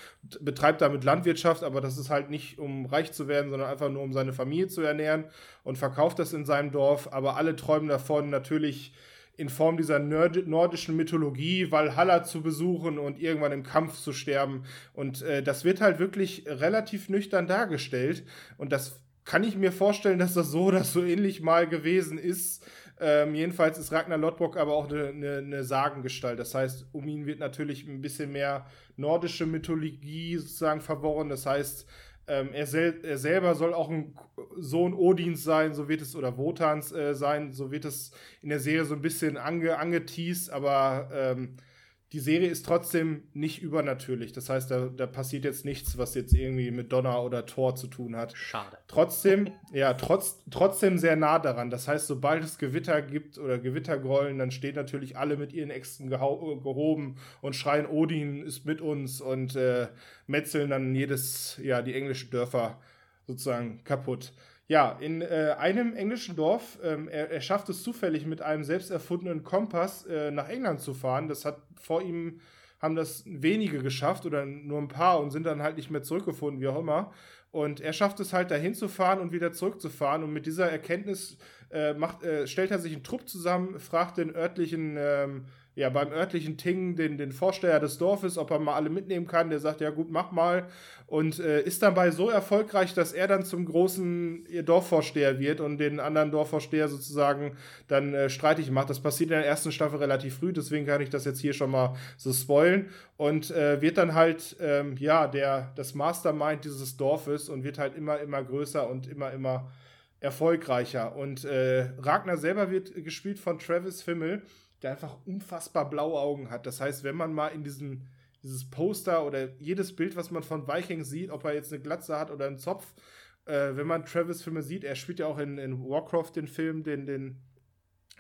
betreibt damit Landwirtschaft, aber das ist halt nicht, um reich zu werden, sondern einfach nur, um seine Familie zu ernähren und verkauft das in seinem Dorf. Aber alle träumen davon, natürlich in Form dieser nord nordischen Mythologie Valhalla zu besuchen und irgendwann im Kampf zu sterben. Und äh, das wird halt wirklich relativ nüchtern dargestellt. Und das kann ich mir vorstellen, dass das so oder so ähnlich mal gewesen ist. Ähm, jedenfalls ist Ragnar Lodbrok aber auch eine, eine, eine Sagengestalt. Das heißt, um ihn wird natürlich ein bisschen mehr nordische Mythologie sozusagen verworren. Das heißt, ähm, er, sel er selber soll auch ein Sohn Odins sein, so wird es, oder Wotans äh, sein, so wird es in der Serie so ein bisschen ange angeteased, aber ähm, die Serie ist trotzdem nicht übernatürlich. Das heißt, da, da passiert jetzt nichts, was jetzt irgendwie mit Donner oder Thor zu tun hat. Schade. Trotzdem, ja, trotz, trotzdem sehr nah daran. Das heißt, sobald es Gewitter gibt oder Gewittergrollen, dann stehen natürlich alle mit ihren Äxten gehau- gehoben und schreien, Odin ist mit uns und äh, metzeln dann jedes, ja, die englischen Dörfer sozusagen kaputt. Ja, in äh, einem englischen Dorf, ähm, er, er schafft es zufällig mit einem selbst erfundenen Kompass äh, nach England zu fahren. Das hat vor ihm, haben das wenige geschafft oder nur ein paar und sind dann halt nicht mehr zurückgefunden, wie auch immer. Und er schafft es halt dahin zu fahren und wieder zurückzufahren. Und mit dieser Erkenntnis äh, macht, äh, stellt er sich einen Trupp zusammen, fragt den örtlichen, ähm, ja, beim örtlichen Ting, den, den Vorsteher des Dorfes, ob er mal alle mitnehmen kann. Der sagt, ja gut, mach mal. Und äh, ist dabei so erfolgreich, dass er dann zum großen äh, Dorfvorsteher wird und den anderen Dorfvorsteher sozusagen dann äh, streitig macht. Das passiert in der ersten Staffel relativ früh, deswegen kann ich das jetzt hier schon mal so spoilen. Und äh, wird dann halt, ähm, ja, der, das Mastermind dieses Dorfes und wird halt immer, immer größer und immer, immer erfolgreicher. Und äh, Ragnar selber wird gespielt von Travis Fimmel, der einfach unfassbar blaue Augen hat. Das heißt, wenn man mal in diesen, dieses Poster oder jedes Bild, was man von Vikings sieht, ob er jetzt eine Glatze hat oder einen Zopf, äh, wenn man Travis Fimmel sieht, er spielt ja auch in, in Warcraft den Film, den, den,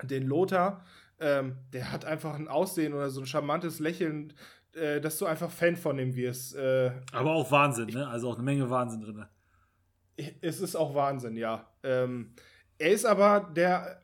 den Lothar, ähm, der hat einfach ein Aussehen oder so ein charmantes Lächeln, äh, dass du einfach Fan von ihm wirst. Äh, Aber auch Wahnsinn, ne? Also auch eine Menge Wahnsinn drin. es ist auch Wahnsinn, ja. Ähm, er ist aber der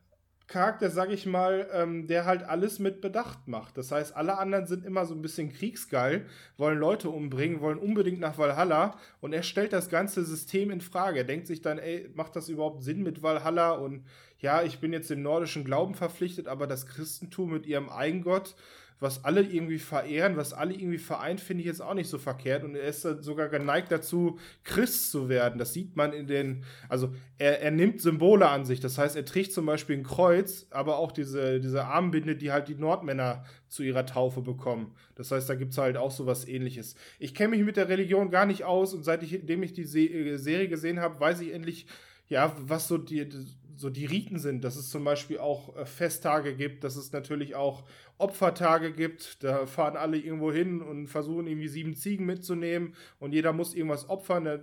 Charakter, sag ich mal, ähm, der halt alles mit Bedacht macht. Das heißt, alle anderen sind immer so ein bisschen kriegsgeil, wollen Leute umbringen, wollen unbedingt nach Valhalla und er stellt das ganze System in Frage. Er denkt sich dann, ey, macht das überhaupt Sinn mit Valhalla? Und ja, ich bin jetzt dem nordischen Glauben verpflichtet, aber das Christentum mit ihrem Eigengott was alle irgendwie verehren, was alle irgendwie vereint, finde ich jetzt auch nicht so verkehrt. Und er ist sogar geneigt dazu, Christ zu werden. Das sieht man in den, also er, er nimmt Symbole an sich. Das heißt, er trägt zum Beispiel ein Kreuz, aber auch diese, diese Armbinde, die halt die Nordmänner zu ihrer Taufe bekommen. Das heißt, da gibt es halt auch so was ähnliches. Ich kenne mich mit der Religion gar nicht aus und seitdem ich die äh, Serie gesehen habe, weiß ich endlich, ja, was so die, so die Riten sind, dass es zum Beispiel auch äh, Festtage gibt, dass es natürlich auch Opfertage gibt. Da fahren alle irgendwo hin und versuchen irgendwie sieben Ziegen mitzunehmen und jeder muss irgendwas opfern. Da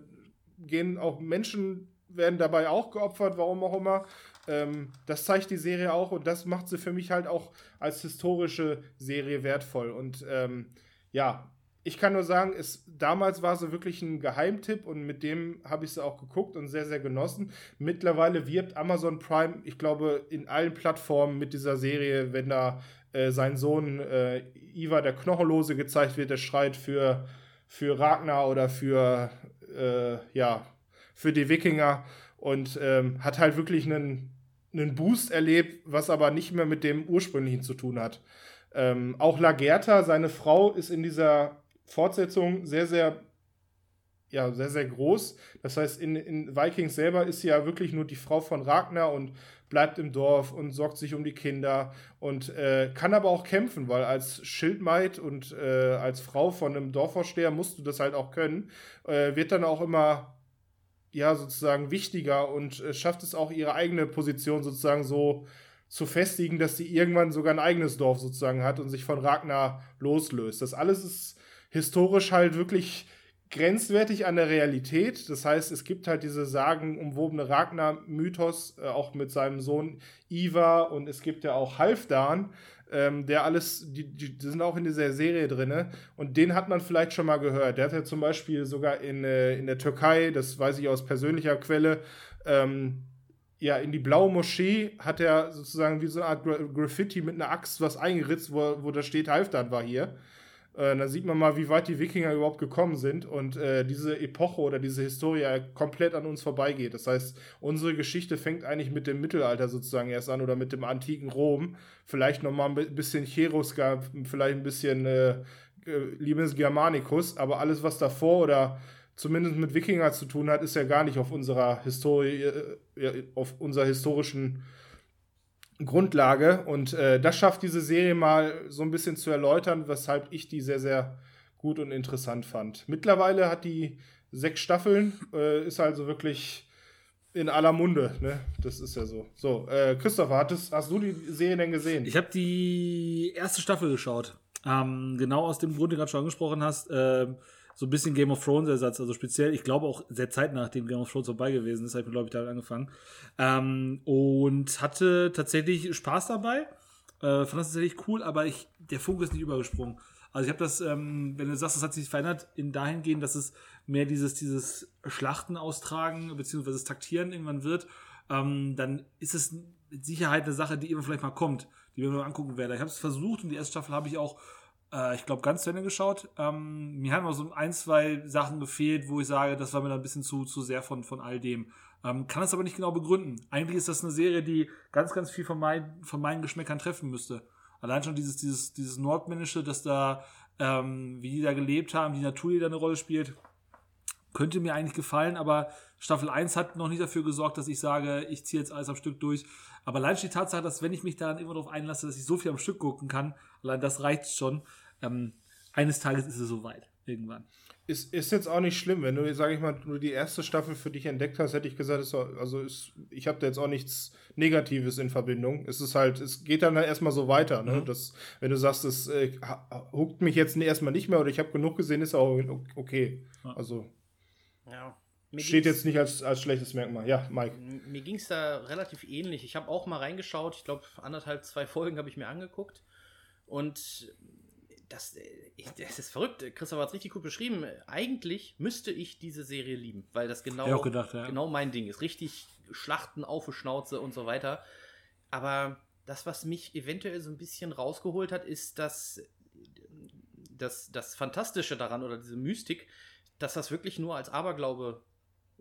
gehen auch Menschen, werden dabei auch geopfert, warum auch immer. Ähm, das zeigt die Serie auch und das macht sie für mich halt auch als historische Serie wertvoll. Und ähm, ja, ich kann nur sagen, es, damals war sie wirklich ein Geheimtipp und mit dem habe ich sie auch geguckt und sehr, sehr genossen. Mittlerweile wirbt Amazon Prime, ich glaube, in allen Plattformen mit dieser Serie, wenn da äh, sein Sohn äh, Iva der Knochenlose gezeigt wird, der schreit für, für Ragnar oder für, äh, ja, für die Wikinger und ähm, hat halt wirklich einen, einen Boost erlebt, was aber nicht mehr mit dem ursprünglichen zu tun hat. Ähm, auch Lagerta, seine Frau, ist in dieser Fortsetzung sehr, sehr, ja, sehr, sehr groß. Das heißt, in, in Vikings selber ist sie ja wirklich nur die Frau von Ragnar und bleibt im Dorf und sorgt sich um die Kinder und äh, kann aber auch kämpfen, weil als Schildmaid und äh, als Frau von einem Dorfvorsteher musst du das halt auch können. Äh, wird dann auch immer ja sozusagen wichtiger und äh, schafft es auch ihre eigene Position sozusagen so zu festigen, dass sie irgendwann sogar ein eigenes Dorf sozusagen hat und sich von Ragnar loslöst. Das alles ist historisch halt wirklich grenzwertig an der Realität. Das heißt, es gibt halt diese sagenumwobene Ragnar-Mythos, äh, auch mit seinem Sohn Iva und es gibt ja auch Halfdan, ähm, der alles, die, die, sind auch in dieser Serie drin und den hat man vielleicht schon mal gehört. Der hat ja zum Beispiel sogar in, äh, in der Türkei, das weiß ich aus persönlicher Quelle, ähm, ja, in die blaue Moschee hat er sozusagen wie so eine Art Graffiti mit einer Axt was eingeritzt, wo, wo da steht, Halfdan war hier. Äh, da sieht man mal, wie weit die Wikinger überhaupt gekommen sind und äh, diese Epoche oder diese Historie komplett an uns vorbeigeht. Das heißt, unsere Geschichte fängt eigentlich mit dem Mittelalter sozusagen erst an oder mit dem antiken Rom. Vielleicht nochmal ein bisschen Cherusker, vielleicht ein bisschen äh, Limes Germanicus, aber alles, was davor oder zumindest mit Wikinger zu tun hat, ist ja gar nicht auf unserer Historie, äh, auf unserer historischen Grundlage. Und äh, das schafft diese Serie mal so ein bisschen zu erläutern, weshalb ich die sehr, sehr gut und interessant fand. Mittlerweile hat die sechs Staffeln, äh, ist also wirklich in aller Munde. Ne? Das ist ja so. So, äh, Christopher, hattest, hast du die Serie denn gesehen? Ich habe die erste Staffel geschaut. Ähm, genau aus dem Grund, den du gerade schon angesprochen hast. Ähm, so ein bisschen Game of Thrones Ersatz, also speziell, ich glaube auch sehr Zeit nachdem Game of Thrones vorbei gewesen ist, habe ich, glaube ich, damit angefangen. Ähm, und hatte tatsächlich Spaß dabei. Äh, fand das tatsächlich cool, aber ich, der Funke ist nicht übergesprungen. Also ich habe das, ähm, wenn du sagst, das hat sich verändert, in dahingehend, dass es mehr dieses, dieses Schlachten austragen, das Taktieren irgendwann wird, ähm, dann ist es mit Sicherheit eine Sache, die irgendwann vielleicht mal kommt, die wir mal angucken werden. Ich habe es versucht und die erste Staffel habe ich auch äh, ich glaube, ganz zu Ende geschaut. Ähm, mir haben noch so ein, zwei Sachen gefehlt, wo ich sage, das war mir dann ein bisschen zu, zu sehr von, von all dem. Ähm, kann es aber nicht genau begründen. Eigentlich ist das eine Serie, die ganz, ganz viel von, mein, von meinen Geschmäckern treffen müsste. Allein schon dieses, dieses, dieses Nordmännische, dass da, ähm, wie die da gelebt haben, die Natur, die da eine Rolle spielt, könnte mir eigentlich gefallen, aber Staffel 1 hat noch nicht dafür gesorgt, dass ich sage, ich ziehe jetzt alles am Stück durch. Aber allein die Tatsache, dass wenn ich mich da immer darauf einlasse, dass ich so viel am Stück gucken kann, allein das reicht schon. Ähm, eines Tages ist es soweit. Irgendwann. Ist, ist jetzt auch nicht schlimm, wenn du, sage ich mal, nur die erste Staffel für dich entdeckt hast, hätte ich gesagt, ist, also ist, ich habe da jetzt auch nichts Negatives in Verbindung. Es ist halt, es geht dann halt erstmal so weiter. Ne? Mhm. Das, wenn du sagst, es äh, huckt mich jetzt erstmal nicht mehr oder ich habe genug gesehen, ist auch okay. Also. Ja. Mir Steht jetzt nicht als, als schlechtes Merkmal. Ja, Mike. Mir ging es da relativ ähnlich. Ich habe auch mal reingeschaut. Ich glaube, anderthalb, zwei Folgen habe ich mir angeguckt. Und das, das ist verrückt. Christoph hat es richtig gut beschrieben. Eigentlich müsste ich diese Serie lieben, weil das genau, gedacht, ja. genau mein Ding ist. Richtig, Schlachten auf die Schnauze und so weiter. Aber das, was mich eventuell so ein bisschen rausgeholt hat, ist, dass das, das Fantastische daran oder diese Mystik, dass das wirklich nur als Aberglaube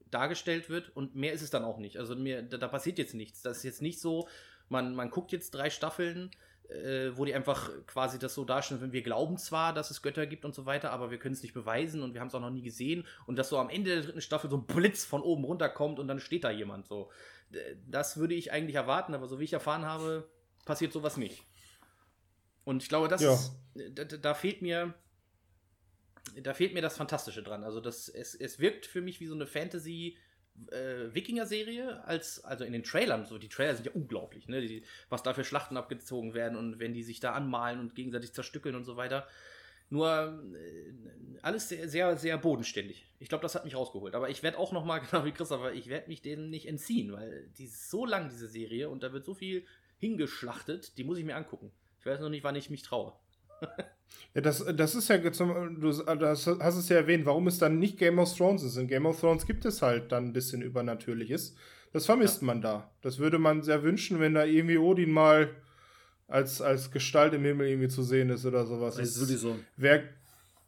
dargestellt wird und mehr ist es dann auch nicht. Also mir, da, da passiert jetzt nichts. Das ist jetzt nicht so, man, man guckt jetzt drei Staffeln, äh, wo die einfach quasi das so darstellen, wenn wir glauben zwar, dass es Götter gibt und so weiter, aber wir können es nicht beweisen und wir haben es auch noch nie gesehen und dass so am Ende der dritten Staffel so ein Blitz von oben runterkommt und dann steht da jemand so. Das würde ich eigentlich erwarten, aber so wie ich erfahren habe, passiert sowas nicht. Und ich glaube, das ja. ist, da, da, fehlt mir da fehlt mir das Fantastische dran. Also das, es, es wirkt für mich wie so eine Fantasy- äh, Wikinger-Serie, als, also in den Trailern, so die Trailer sind ja unglaublich, ne? Die, was da für Schlachten abgezogen werden und wenn die sich da anmalen und gegenseitig zerstückeln und so weiter. Nur äh, alles sehr, sehr, sehr bodenständig. Ich glaube, das hat mich rausgeholt. Aber ich werde auch noch mal, genau wie Christopher, ich werde mich denen nicht entziehen, weil die ist so lang, diese Serie, und da wird so viel hingeschlachtet, die muss ich mir angucken. Ich weiß noch nicht, wann ich mich traue. Ja, das, das ist ja, du das hast es ja erwähnt, warum es dann nicht Game of Thrones ist. In Game of Thrones gibt es halt dann ein bisschen Übernatürliches. Das vermisst ja. man da. Das würde man sehr wünschen, wenn da irgendwie Odin mal als, als Gestalt im Himmel irgendwie zu sehen ist oder sowas. Das ist wirklich so. Wer,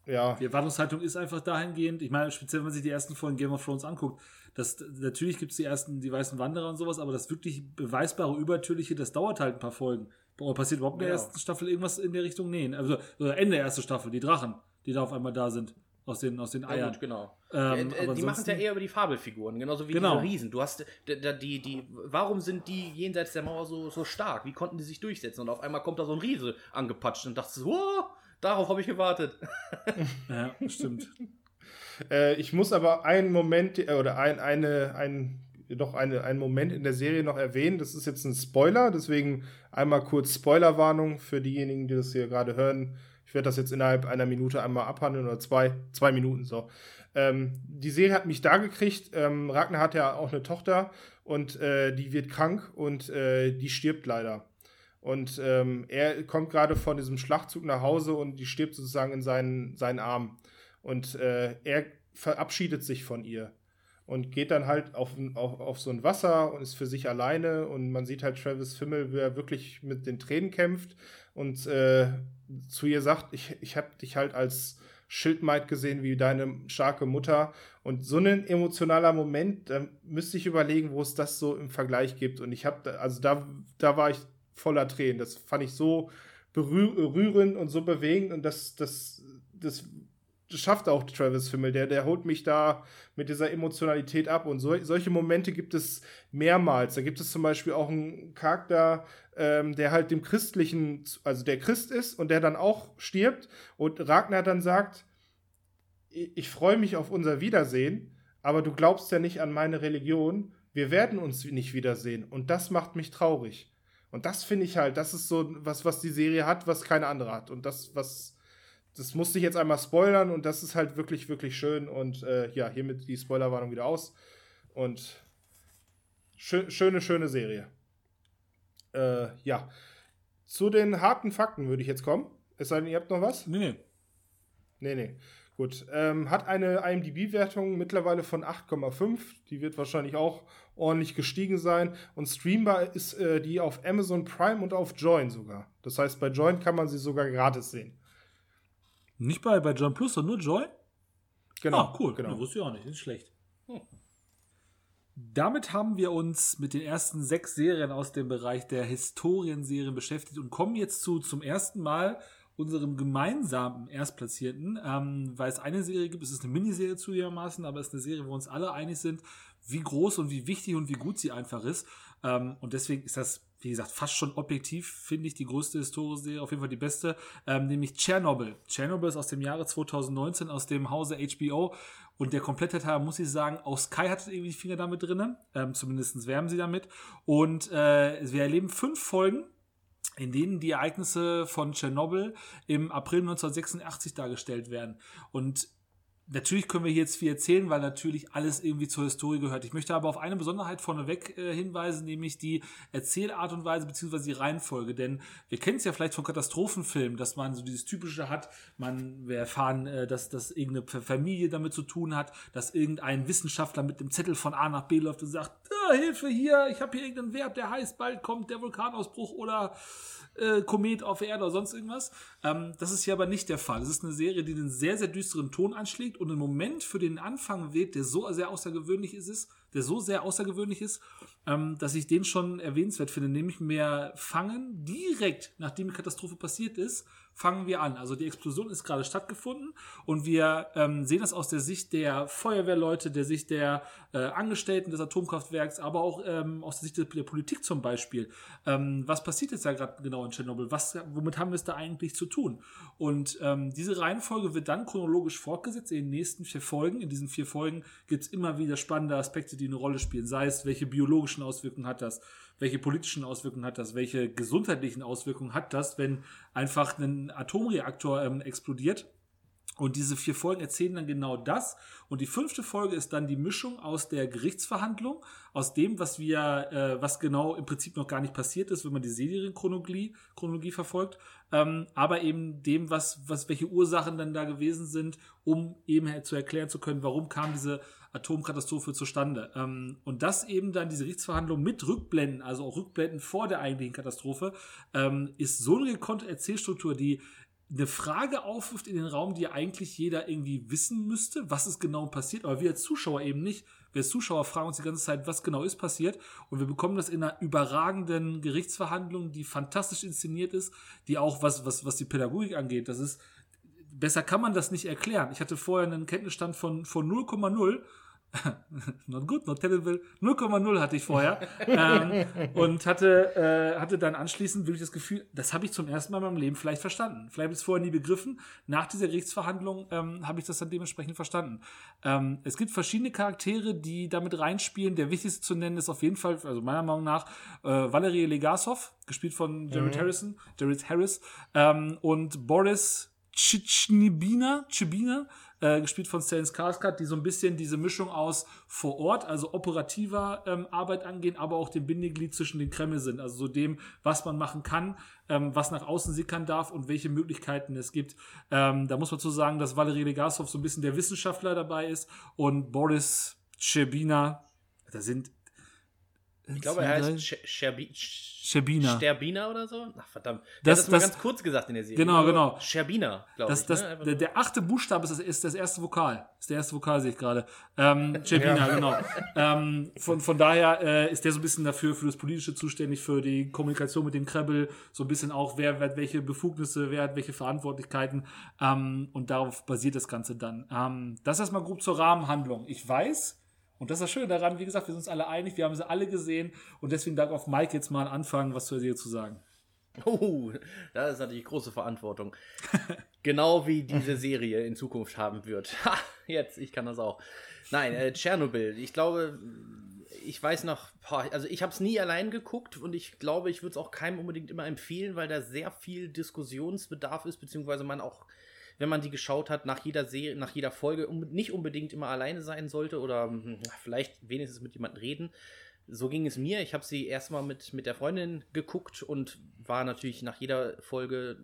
ja. Die Erwartungshaltung ist einfach dahingehend, ich meine, speziell wenn man sich die ersten Folgen Game of Thrones anguckt, das, natürlich gibt es die ersten, die weißen Wanderer und sowas, aber das wirklich beweisbare, übertürliche, das dauert halt ein paar Folgen. Boah, passiert überhaupt in der ja. ersten Staffel irgendwas in der Richtung? Nee, also Ende der ersten Staffel, die Drachen, die da auf einmal da sind. Aus den, aus den Eiern. Ja, gut, genau. Ähm, die, die machen es ja eher über die Fabelfiguren, genauso wie genau. diese Riesen. Du hast die, die, die, warum sind die jenseits der Mauer so, so stark? Wie konnten die sich durchsetzen? Und auf einmal kommt da so ein Riese angepatscht und dachte so, oh, darauf habe ich gewartet. ja, stimmt. äh, ich muss aber einen Moment äh, oder ein, eine, ein noch eine, einen Moment in der Serie noch erwähnen. Das ist jetzt ein Spoiler, deswegen einmal kurz Spoilerwarnung für diejenigen, die das hier gerade hören. Ich werde das jetzt innerhalb einer Minute einmal abhandeln oder zwei, zwei Minuten so. Ähm, die Serie hat mich da gekriegt. Ähm, Ragnar hat ja auch eine Tochter und äh, die wird krank und äh, die stirbt leider. Und ähm, er kommt gerade von diesem Schlachtzug nach Hause und die stirbt sozusagen in seinen, seinen Arm. Und äh, er verabschiedet sich von ihr und geht dann halt auf, auf, auf so ein Wasser und ist für sich alleine. Und man sieht halt Travis Fimmel, wie er wirklich mit den Tränen kämpft und äh, zu ihr sagt, ich, ich habe dich halt als Schildmaid gesehen wie deine starke Mutter. Und so ein emotionaler Moment, da müsste ich überlegen, wo es das so im Vergleich gibt. Und ich habe, also da, da war ich voller Tränen, das fand ich so berührend und so bewegend und das, das, das das schafft auch Travis Fimmel. Der, der holt mich da mit dieser Emotionalität ab. Und so, solche Momente gibt es mehrmals. Da gibt es zum Beispiel auch einen Charakter, ähm, der halt dem Christlichen, also der Christ ist und der dann auch stirbt. Und Ragnar dann sagt, ich, ich freue mich auf unser Wiedersehen, aber du glaubst ja nicht an meine Religion. Wir werden uns nicht wiedersehen. Und das macht mich traurig. Und das finde ich halt, das ist so was, was die Serie hat, was keine andere hat. Und das, was das musste ich jetzt einmal spoilern und das ist halt wirklich, wirklich schön. Und äh, ja, hiermit die Spoilerwarnung wieder aus. Und schö schöne, schöne Serie. Äh, ja. Zu den harten Fakten würde ich jetzt kommen. Es sei denn, ihr habt noch was? Nee, nee. Nee, nee. Gut. Ähm, hat eine IMDb-Wertung mittlerweile von 8,5. Die wird wahrscheinlich auch ordentlich gestiegen sein. Und streambar ist äh, die auf Amazon Prime und auf Join sogar. Das heißt, bei Join kann man sie sogar gratis sehen. Nicht bei, bei John Plus, sondern nur Joy? Genau. Ah, cool. Genau. Ja, wusste ich auch nicht. Nicht schlecht. Hm. Damit haben wir uns mit den ersten sechs Serien aus dem Bereich der Historienserien beschäftigt und kommen jetzt zu zum ersten Mal unserem gemeinsamen Erstplatzierten, ähm, weil es eine Serie gibt, es ist eine Miniserie zugegebenermaßen, aber es ist eine Serie, wo uns alle einig sind, wie groß und wie wichtig und wie gut sie einfach ist. Ähm, und deswegen ist das wie gesagt, fast schon objektiv, finde ich, die größte Historie, auf jeden Fall die beste, ähm, nämlich Tschernobyl. Tschernobyl ist aus dem Jahre 2019 aus dem Hause HBO und der komplette Teil, muss ich sagen, auch Sky hat irgendwie die Finger damit drin, ähm, zumindest werben sie damit. Und äh, wir erleben fünf Folgen, in denen die Ereignisse von Tschernobyl im April 1986 dargestellt werden. Und Natürlich können wir hier jetzt viel erzählen, weil natürlich alles irgendwie zur Historie gehört. Ich möchte aber auf eine Besonderheit vorneweg äh, hinweisen, nämlich die Erzählart und Weise beziehungsweise die Reihenfolge. Denn wir kennen es ja vielleicht von Katastrophenfilmen, dass man so dieses typische hat, man, wir erfahren, äh, dass, dass irgendeine Familie damit zu tun hat, dass irgendein Wissenschaftler mit dem Zettel von A nach B läuft und sagt, Hilfe hier, ich habe hier irgendeinen Wert, der heißt, bald kommt der Vulkanausbruch oder äh, Komet auf Erde oder sonst irgendwas. Ähm, das ist hier aber nicht der Fall. Es ist eine Serie, die einen sehr, sehr düsteren Ton anschlägt und einen Moment für den Anfang wählt, der so sehr außergewöhnlich ist, der so sehr außergewöhnlich ist, ähm, dass ich den schon erwähnenswert finde, nämlich mehr fangen direkt nachdem die Katastrophe passiert ist, fangen wir an. Also die Explosion ist gerade stattgefunden und wir ähm, sehen das aus der Sicht der Feuerwehrleute, der Sicht der äh, Angestellten des Atomkraftwerks, aber auch ähm, aus der Sicht der, der Politik zum Beispiel. Ähm, was passiert jetzt da gerade genau in Tschernobyl? Was, womit haben wir es da eigentlich zu tun? Und ähm, diese Reihenfolge wird dann chronologisch fortgesetzt in den nächsten vier Folgen. In diesen vier Folgen gibt es immer wieder spannende Aspekte, die eine Rolle spielen. Sei es, welche biologischen Auswirkungen hat das? welche politischen Auswirkungen hat das, welche gesundheitlichen Auswirkungen hat das, wenn einfach ein Atomreaktor ähm, explodiert. Und diese vier Folgen erzählen dann genau das. Und die fünfte Folge ist dann die Mischung aus der Gerichtsverhandlung, aus dem, was wir, äh, was genau im Prinzip noch gar nicht passiert ist, wenn man die Serienchronologie Chronologie verfolgt, ähm, aber eben dem, was, was, welche Ursachen dann da gewesen sind, um eben zu erklären zu können, warum kam diese Atomkatastrophe zustande. Ähm, und das eben dann diese Gerichtsverhandlung mit Rückblenden, also auch Rückblenden vor der eigentlichen Katastrophe, ähm, ist so eine gekonnte Erzählstruktur, die eine Frage aufwirft in den Raum, die eigentlich jeder irgendwie wissen müsste, was ist genau passiert, aber wir als Zuschauer eben nicht. Wir als Zuschauer fragen uns die ganze Zeit, was genau ist passiert und wir bekommen das in einer überragenden Gerichtsverhandlung, die fantastisch inszeniert ist, die auch was, was, was die Pädagogik angeht, das ist, besser kann man das nicht erklären. Ich hatte vorher einen Kenntnisstand von, von 0,0 not good, not terrible. 0,0 hatte ich vorher. ähm, und hatte, äh, hatte dann anschließend wirklich das Gefühl, das habe ich zum ersten Mal in meinem Leben vielleicht verstanden. Vielleicht habe ich es vorher nie begriffen. Nach dieser Gerichtsverhandlung ähm, habe ich das dann dementsprechend verstanden. Ähm, es gibt verschiedene Charaktere, die damit reinspielen. Der wichtigste zu nennen ist auf jeden Fall, also meiner Meinung nach, äh, Valerie Legasov, gespielt von Jared mhm. Harrison, Jared Harris, ähm, und Boris Tschitschnibina, Chibina, äh, gespielt von Stellan Skarsgård, die so ein bisschen diese Mischung aus vor Ort, also operativer ähm, Arbeit angehen, aber auch dem Bindeglied zwischen den Kreml sind, also so dem, was man machen kann, ähm, was nach außen sickern darf und welche Möglichkeiten es gibt. Ähm, da muss man zu sagen, dass Valery Legasov so ein bisschen der Wissenschaftler dabei ist und Boris Chebina, da sind ich glaube, er heißt Scherbi Scherbina. Sterbina oder so? Ach, verdammt. Das, das, das mal ganz kurz gesagt in der Serie. Genau, genau. Scherbina, glaube ich. Das, ne? der, der, achte Buchstabe ist das, ist das erste Vokal. Ist der erste Vokal, sehe ich gerade. Ähm, Scherbina, ja. genau. ähm, von, von daher äh, ist der so ein bisschen dafür, für das Politische zuständig, für die Kommunikation mit dem Krebel, so ein bisschen auch, wer, wer hat welche Befugnisse, wer hat welche Verantwortlichkeiten. Ähm, und darauf basiert das Ganze dann. Ähm, das erstmal grob zur Rahmenhandlung. Ich weiß, und das ist das Schöne daran, wie gesagt, wir sind uns alle einig, wir haben sie alle gesehen und deswegen darf auf Mike jetzt mal anfangen, was zur Serie zu sagen. Oh, das ist natürlich große Verantwortung. genau wie diese Serie in Zukunft haben wird. Ha, jetzt, ich kann das auch. Nein, äh, Tschernobyl. Ich glaube, ich weiß noch, also ich habe es nie allein geguckt und ich glaube, ich würde es auch keinem unbedingt immer empfehlen, weil da sehr viel Diskussionsbedarf ist, beziehungsweise man auch wenn man die geschaut hat, nach jeder Serie, nach jeder Folge nicht unbedingt immer alleine sein sollte oder hm, vielleicht wenigstens mit jemandem reden. So ging es mir. Ich habe sie erstmal mit, mit der Freundin geguckt und war natürlich nach jeder Folge.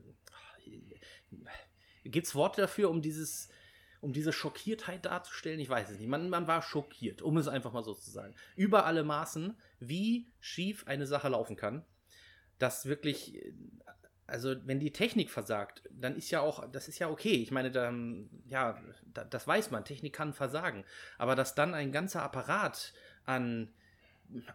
Gibt es Worte dafür, um dieses, um diese Schockiertheit darzustellen? Ich weiß es nicht. Man, man war schockiert, um es einfach mal so zu sagen. Über alle Maßen, wie schief eine Sache laufen kann. Dass wirklich also wenn die Technik versagt, dann ist ja auch, das ist ja okay. Ich meine, dann, ja, das weiß man, Technik kann versagen. Aber dass dann ein ganzer Apparat an,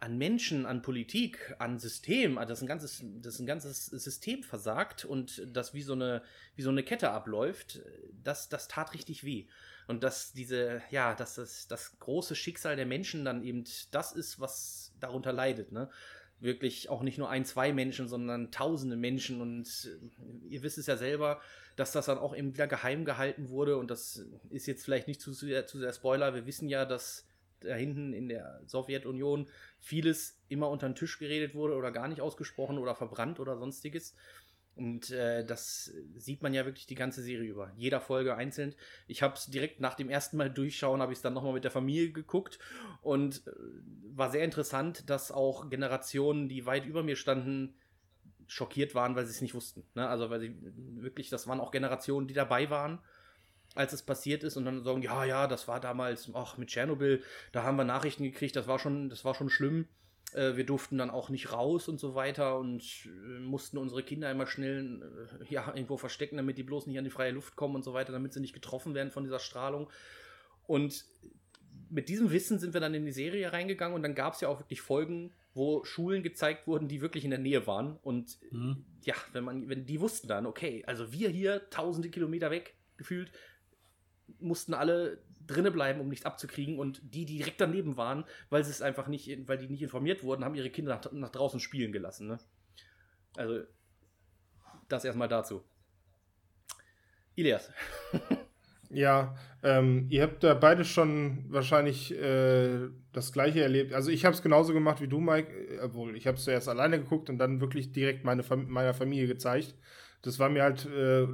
an Menschen, an Politik, an System, also das ein ganzes, das ein ganzes System versagt und das wie so eine, wie so eine Kette abläuft, das, das tat richtig weh. Und dass diese, ja, dass das, das große Schicksal der Menschen dann eben das ist, was darunter leidet, ne? Wirklich auch nicht nur ein, zwei Menschen, sondern tausende Menschen. Und äh, ihr wisst es ja selber, dass das dann auch eben wieder geheim gehalten wurde. Und das ist jetzt vielleicht nicht zu sehr, zu sehr Spoiler. Wir wissen ja, dass da hinten in der Sowjetunion vieles immer unter den Tisch geredet wurde oder gar nicht ausgesprochen oder verbrannt oder sonstiges. Und äh, das sieht man ja wirklich die ganze Serie über. Jeder Folge einzeln. Ich habe es direkt nach dem ersten Mal durchschauen, habe ich es dann nochmal mit der Familie geguckt und äh, war sehr interessant, dass auch Generationen, die weit über mir standen, schockiert waren, weil sie es nicht wussten. Ne? Also weil sie wirklich, das waren auch Generationen, die dabei waren als es passiert ist und dann sagen, ja, ja, das war damals, ach, mit Tschernobyl, da haben wir Nachrichten gekriegt, das war schon, das war schon schlimm. Äh, wir durften dann auch nicht raus und so weiter und äh, mussten unsere Kinder immer schnell äh, ja, irgendwo verstecken, damit die bloß nicht an die freie Luft kommen und so weiter, damit sie nicht getroffen werden von dieser Strahlung. Und mit diesem Wissen sind wir dann in die Serie reingegangen und dann gab es ja auch wirklich Folgen, wo Schulen gezeigt wurden, die wirklich in der Nähe waren. Und mhm. ja, wenn man, wenn die wussten dann, okay, also wir hier tausende Kilometer weg gefühlt, mussten alle drinnen bleiben, um nichts abzukriegen. Und die, die direkt daneben waren, weil sie es einfach nicht, weil die nicht informiert wurden, haben ihre Kinder nach, nach draußen spielen gelassen. Ne? Also, das erstmal dazu. Ilias. Ja, ähm, ihr habt da beide schon wahrscheinlich äh, das gleiche erlebt. Also ich habe es genauso gemacht wie du, Mike, äh, obwohl ich habe es zuerst alleine geguckt und dann wirklich direkt meine meiner Familie gezeigt. Das war mir halt, äh,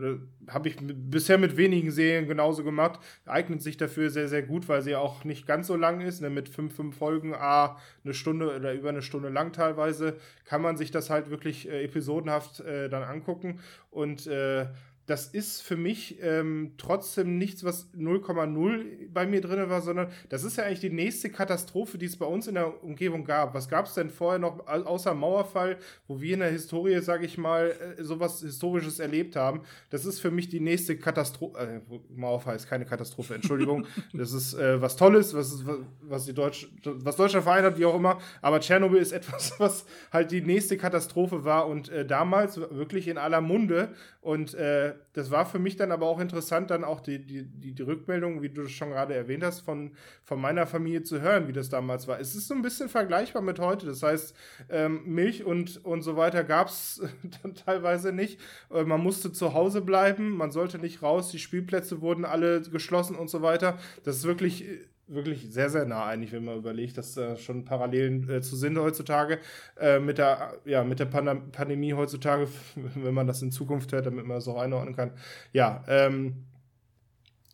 habe ich bisher mit wenigen Serien genauso gemacht. Eignet sich dafür sehr, sehr gut, weil sie auch nicht ganz so lang ist. Ne? Mit fünf, fünf Folgen, a eine Stunde oder über eine Stunde lang teilweise, kann man sich das halt wirklich äh, episodenhaft äh, dann angucken. Und äh, das ist für mich ähm, trotzdem nichts, was 0,0 bei mir drin war, sondern das ist ja eigentlich die nächste Katastrophe, die es bei uns in der Umgebung gab. Was gab es denn vorher noch außer Mauerfall, wo wir in der Historie, sage ich mal, äh, sowas Historisches erlebt haben? Das ist für mich die nächste Katastrophe. Äh, Mauerfall ist keine Katastrophe, Entschuldigung. das ist äh, was Tolles, was, was, die Deutsch, was Deutschland vereint hat, wie auch immer. Aber Tschernobyl ist etwas, was halt die nächste Katastrophe war und äh, damals wirklich in aller Munde. Und äh, das war für mich dann aber auch interessant, dann auch die, die, die, die Rückmeldung, wie du schon gerade erwähnt hast, von, von meiner Familie zu hören, wie das damals war. Es ist so ein bisschen vergleichbar mit heute. Das heißt, ähm, Milch und, und so weiter gab es dann teilweise nicht. Äh, man musste zu Hause bleiben, man sollte nicht raus, die Spielplätze wurden alle geschlossen und so weiter. Das ist wirklich wirklich sehr, sehr nah eigentlich, wenn man überlegt, dass da schon Parallelen äh, zu sind heutzutage äh, mit der, ja, mit der Pan Pandemie heutzutage, wenn man das in Zukunft hört, damit man das auch einordnen kann. Ja, ähm,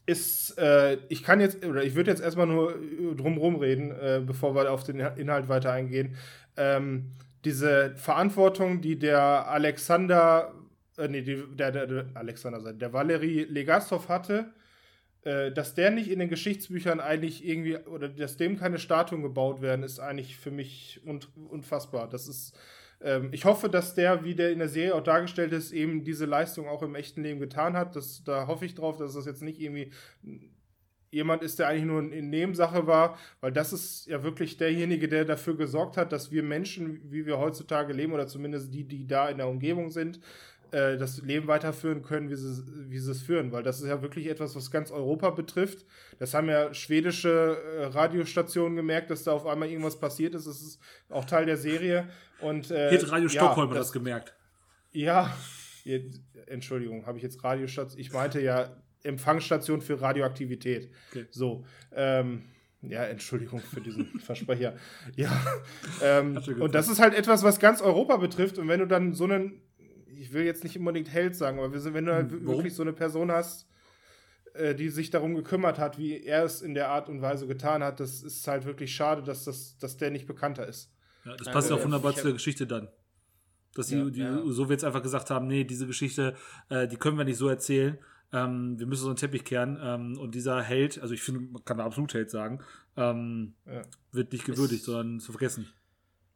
ist, äh, ich kann jetzt, oder ich würde jetzt erstmal nur drumherum reden, äh, bevor wir auf den Inhalt weiter eingehen. Ähm, diese Verantwortung, die der Alexander, äh, nee, die, der, der, der Alexander, der Valerie Legasov hatte, äh, dass der nicht in den Geschichtsbüchern eigentlich irgendwie, oder dass dem keine Statuen gebaut werden, ist eigentlich für mich unfassbar. Das ist, ähm, ich hoffe, dass der, wie der in der Serie auch dargestellt ist, eben diese Leistung auch im echten Leben getan hat. Das, da hoffe ich drauf, dass das jetzt nicht irgendwie jemand ist, der eigentlich nur in Nebensache war, weil das ist ja wirklich derjenige, der dafür gesorgt hat, dass wir Menschen, wie wir heutzutage leben, oder zumindest die, die da in der Umgebung sind, äh, das Leben weiterführen können, wie sie, wie sie es führen. Weil das ist ja wirklich etwas, was ganz Europa betrifft. Das haben ja schwedische äh, Radiostationen gemerkt, dass da auf einmal irgendwas passiert ist. Das ist auch Teil der Serie. Und, äh, hat Radio Stockholm ja, das, das gemerkt. Ja, Entschuldigung, habe ich jetzt Radiostation? Ich meinte ja Empfangsstation für Radioaktivität. Okay. So. Ähm, ja, Entschuldigung für diesen Versprecher. Ja. Ähm, und das ist halt etwas, was ganz Europa betrifft. Und wenn du dann so einen ich will jetzt nicht unbedingt Held sagen, aber wenn du halt Warum? wirklich so eine Person hast, äh, die sich darum gekümmert hat, wie er es in der Art und Weise getan hat, das ist halt wirklich schade, dass, das, dass der nicht bekannter ist. Ja, das passt ja auch wunderbar zu der Geschichte dann. Dass die, ja, die ja. Sowjets einfach gesagt haben, nee, diese Geschichte, äh, die können wir nicht so erzählen. Ähm, wir müssen so einen Teppich kehren. Ähm, und dieser Held, also ich finde, man kann da absolut Held sagen, ähm, ja. wird nicht gewürdigt, es sondern zu vergessen.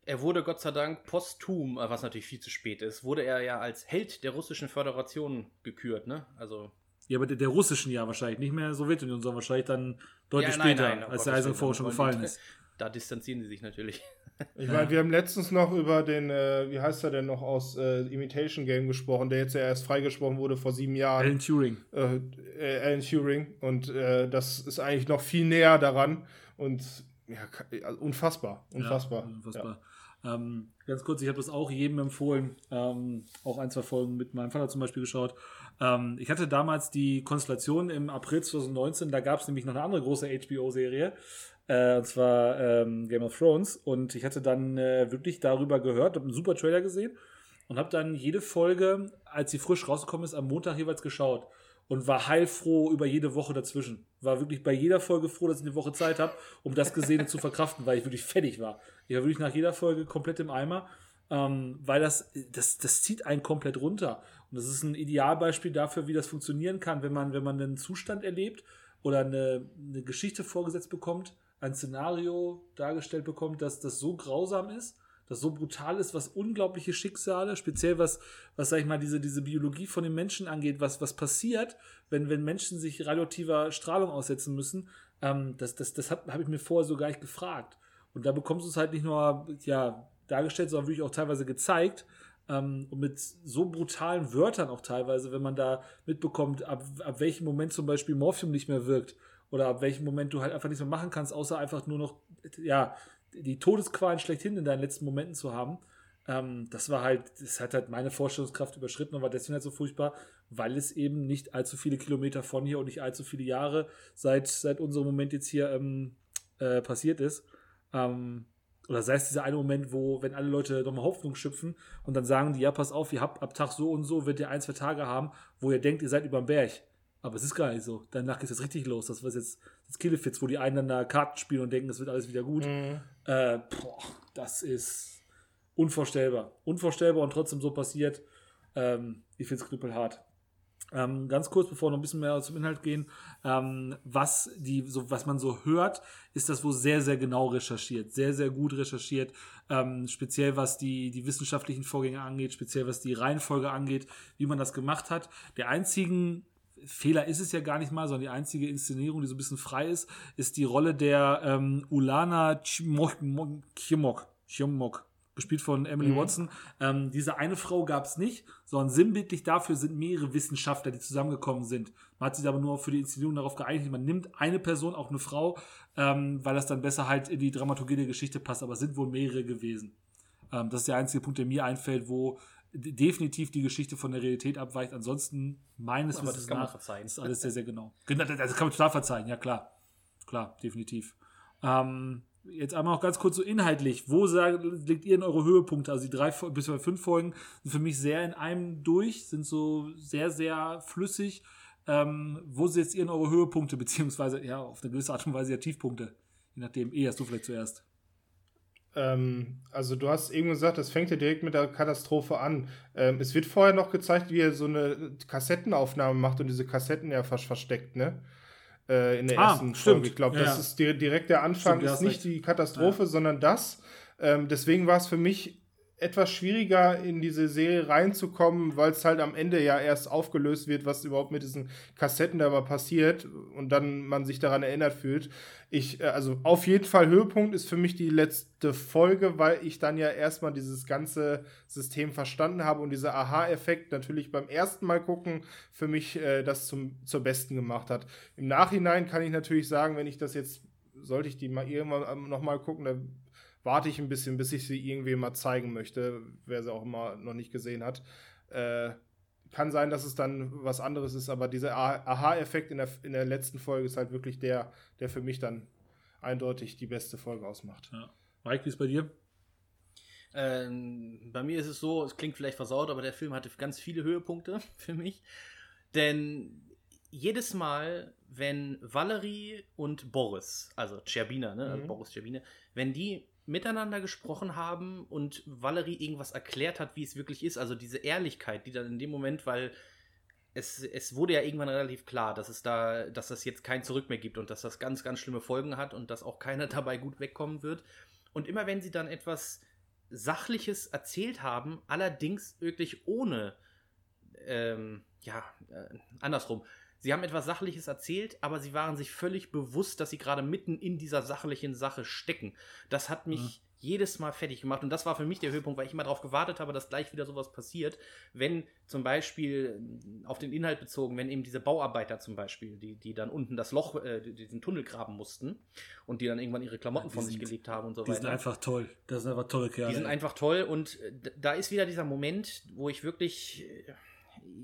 Er wurde Gott sei Dank posthum, äh, was natürlich viel zu spät ist, wurde er ja als Held der russischen Föderation gekürt, ne? Also. Ja, aber der, der russischen ja wahrscheinlich, nicht mehr Sowjetunion, sondern wahrscheinlich dann deutlich ja, nein, später, nein, als der Eiserne Vorhang schon gefallen ist. Da distanzieren sie sich natürlich. Ich meine, wir haben letztens noch über den, äh, wie heißt er denn noch aus äh, Imitation Game gesprochen, der jetzt ja erst freigesprochen wurde vor sieben Jahren. Alan Turing. Äh, äh Alan Turing. Und äh, das ist eigentlich noch viel näher daran. Und ja, unfassbar. Unfassbar. Ja, unfassbar. Ja. Ähm, ganz kurz, ich habe das auch jedem empfohlen, ähm, auch ein, zwei Folgen mit meinem Vater zum Beispiel geschaut. Ähm, ich hatte damals die Konstellation im April 2019, da gab es nämlich noch eine andere große HBO-Serie, äh, und zwar ähm, Game of Thrones. Und ich hatte dann äh, wirklich darüber gehört, habe einen super Trailer gesehen und habe dann jede Folge, als sie frisch rausgekommen ist, am Montag jeweils geschaut und war heilfroh über jede Woche dazwischen. War wirklich bei jeder Folge froh, dass ich eine Woche Zeit habe, um das Gesehene zu verkraften, weil ich wirklich fertig war. Ich war wirklich nach jeder Folge komplett im Eimer. ähm, weil das, das, das zieht einen komplett runter. Und das ist ein Idealbeispiel dafür, wie das funktionieren kann, wenn man, wenn man einen Zustand erlebt oder eine, eine Geschichte vorgesetzt bekommt, ein Szenario dargestellt bekommt, dass das so grausam ist, das so brutal ist, was unglaubliche Schicksale, speziell was, was sag ich mal, diese, diese Biologie von den Menschen angeht, was, was passiert, wenn, wenn Menschen sich radioaktiver Strahlung aussetzen müssen, ähm, das, das, das habe hab ich mir vorher so gar nicht gefragt. Und da bekommst du es halt nicht nur ja, dargestellt, sondern wirklich auch teilweise gezeigt. Ähm, und mit so brutalen Wörtern auch teilweise, wenn man da mitbekommt, ab, ab welchem Moment zum Beispiel Morphium nicht mehr wirkt oder ab welchem Moment du halt einfach nichts mehr machen kannst, außer einfach nur noch, ja, die Todesqualen schlechthin in deinen letzten Momenten zu haben. Ähm, das war halt, das hat halt meine Vorstellungskraft überschritten und war deswegen halt so furchtbar, weil es eben nicht allzu viele Kilometer von hier und nicht allzu viele Jahre seit, seit unserem Moment jetzt hier ähm, äh, passiert ist. Ähm, oder sei es dieser eine Moment, wo, wenn alle Leute nochmal Hoffnung schöpfen und dann sagen die, ja, pass auf, ihr habt ab Tag so und so, wird ihr ein, zwei Tage haben, wo ihr denkt, ihr seid über dem Berg. Aber es ist gar nicht so. Danach geht es jetzt richtig los. Das war jetzt das Killefits, wo die einen dann da Karten spielen und denken, es wird alles wieder gut. Mhm. Äh, boah, das ist unvorstellbar. Unvorstellbar und trotzdem so passiert. Ähm, ich finde es knüppelhart. Ähm, ganz kurz, bevor wir noch ein bisschen mehr zum Inhalt gehen, ähm, was, die, so, was man so hört, ist das wohl sehr, sehr genau recherchiert, sehr, sehr gut recherchiert, ähm, speziell was die, die wissenschaftlichen Vorgänge angeht, speziell was die Reihenfolge angeht, wie man das gemacht hat. Der einzigen Fehler ist es ja gar nicht mal, sondern die einzige Inszenierung, die so ein bisschen frei ist, ist die Rolle der ähm, Ulana Chimok, Chimok, Chimok gespielt von Emily mhm. Watson. Ähm, diese eine Frau gab es nicht, sondern sinnbildlich dafür sind mehrere Wissenschaftler, die zusammengekommen sind. Man hat sich aber nur für die Inszenierung darauf geeinigt, man nimmt eine Person, auch eine Frau, ähm, weil das dann besser halt in die Dramaturgie der Geschichte passt, aber es sind wohl mehrere gewesen. Ähm, das ist der einzige Punkt, der mir einfällt, wo definitiv die Geschichte von der Realität abweicht. Ansonsten meines aber Wissens nach ist alles sehr, sehr genau. Das kann man total verzeihen, ja klar. Klar, definitiv. Ähm, Jetzt einmal noch ganz kurz so inhaltlich. Wo legt ihr in eure Höhepunkte? Also die drei bis fünf Folgen sind für mich sehr in einem durch, sind so sehr, sehr flüssig. Ähm, wo setzt ihr in eure Höhepunkte, beziehungsweise ja, auf eine gewisse Art und Weise ja Tiefpunkte? Je nachdem, eh hast du vielleicht zuerst. Ähm, also du hast eben gesagt, das fängt ja direkt mit der Katastrophe an. Ähm, es wird vorher noch gezeigt, wie er so eine Kassettenaufnahme macht und diese Kassetten ja fast versteckt, ne? Äh, in der ah, ersten stimmt. Folge. Ich glaube, ja, das ist direkt der Anfang, stimmt, ist nicht recht. die Katastrophe, ja. sondern das. Ähm, deswegen war es für mich etwas schwieriger in diese Serie reinzukommen, weil es halt am Ende ja erst aufgelöst wird, was überhaupt mit diesen Kassetten da passiert und dann man sich daran erinnert fühlt. Ich, äh, also auf jeden Fall Höhepunkt ist für mich die letzte Folge, weil ich dann ja erstmal dieses ganze System verstanden habe und dieser Aha-Effekt natürlich beim ersten Mal gucken für mich äh, das zum, zur Besten gemacht hat. Im Nachhinein kann ich natürlich sagen, wenn ich das jetzt, sollte ich die mal irgendwann nochmal gucken, da warte ich ein bisschen, bis ich sie irgendwie mal zeigen möchte, wer sie auch immer noch nicht gesehen hat. Äh, kann sein, dass es dann was anderes ist, aber dieser Aha-Effekt in der, in der letzten Folge ist halt wirklich der, der für mich dann eindeutig die beste Folge ausmacht. Ja. Mike, wie ist bei dir? Ähm, bei mir ist es so, es klingt vielleicht versaut, aber der Film hatte ganz viele Höhepunkte für mich. Denn jedes Mal, wenn Valerie und Boris, also Cherbina, ne, mhm. Boris Cherbina, wenn die miteinander gesprochen haben und Valerie irgendwas erklärt hat, wie es wirklich ist. Also diese Ehrlichkeit, die dann in dem Moment, weil es, es wurde ja irgendwann relativ klar, dass es da, dass es jetzt kein Zurück mehr gibt und dass das ganz, ganz schlimme Folgen hat und dass auch keiner dabei gut wegkommen wird. Und immer wenn sie dann etwas Sachliches erzählt haben, allerdings wirklich ohne, ähm, ja, äh, andersrum, Sie haben etwas Sachliches erzählt, aber sie waren sich völlig bewusst, dass sie gerade mitten in dieser sachlichen Sache stecken. Das hat mich mhm. jedes Mal fertig gemacht und das war für mich der Höhepunkt, weil ich immer darauf gewartet habe, dass gleich wieder sowas passiert. Wenn zum Beispiel äh, auf den Inhalt bezogen, wenn eben diese Bauarbeiter zum Beispiel, die, die dann unten das Loch, äh, diesen Tunnel graben mussten und die dann irgendwann ihre Klamotten ja, von sind, sich gelegt haben und so die weiter. Die sind einfach toll. Das sind einfach tolle Kerle. Die sind einfach toll und äh, da ist wieder dieser Moment, wo ich wirklich äh,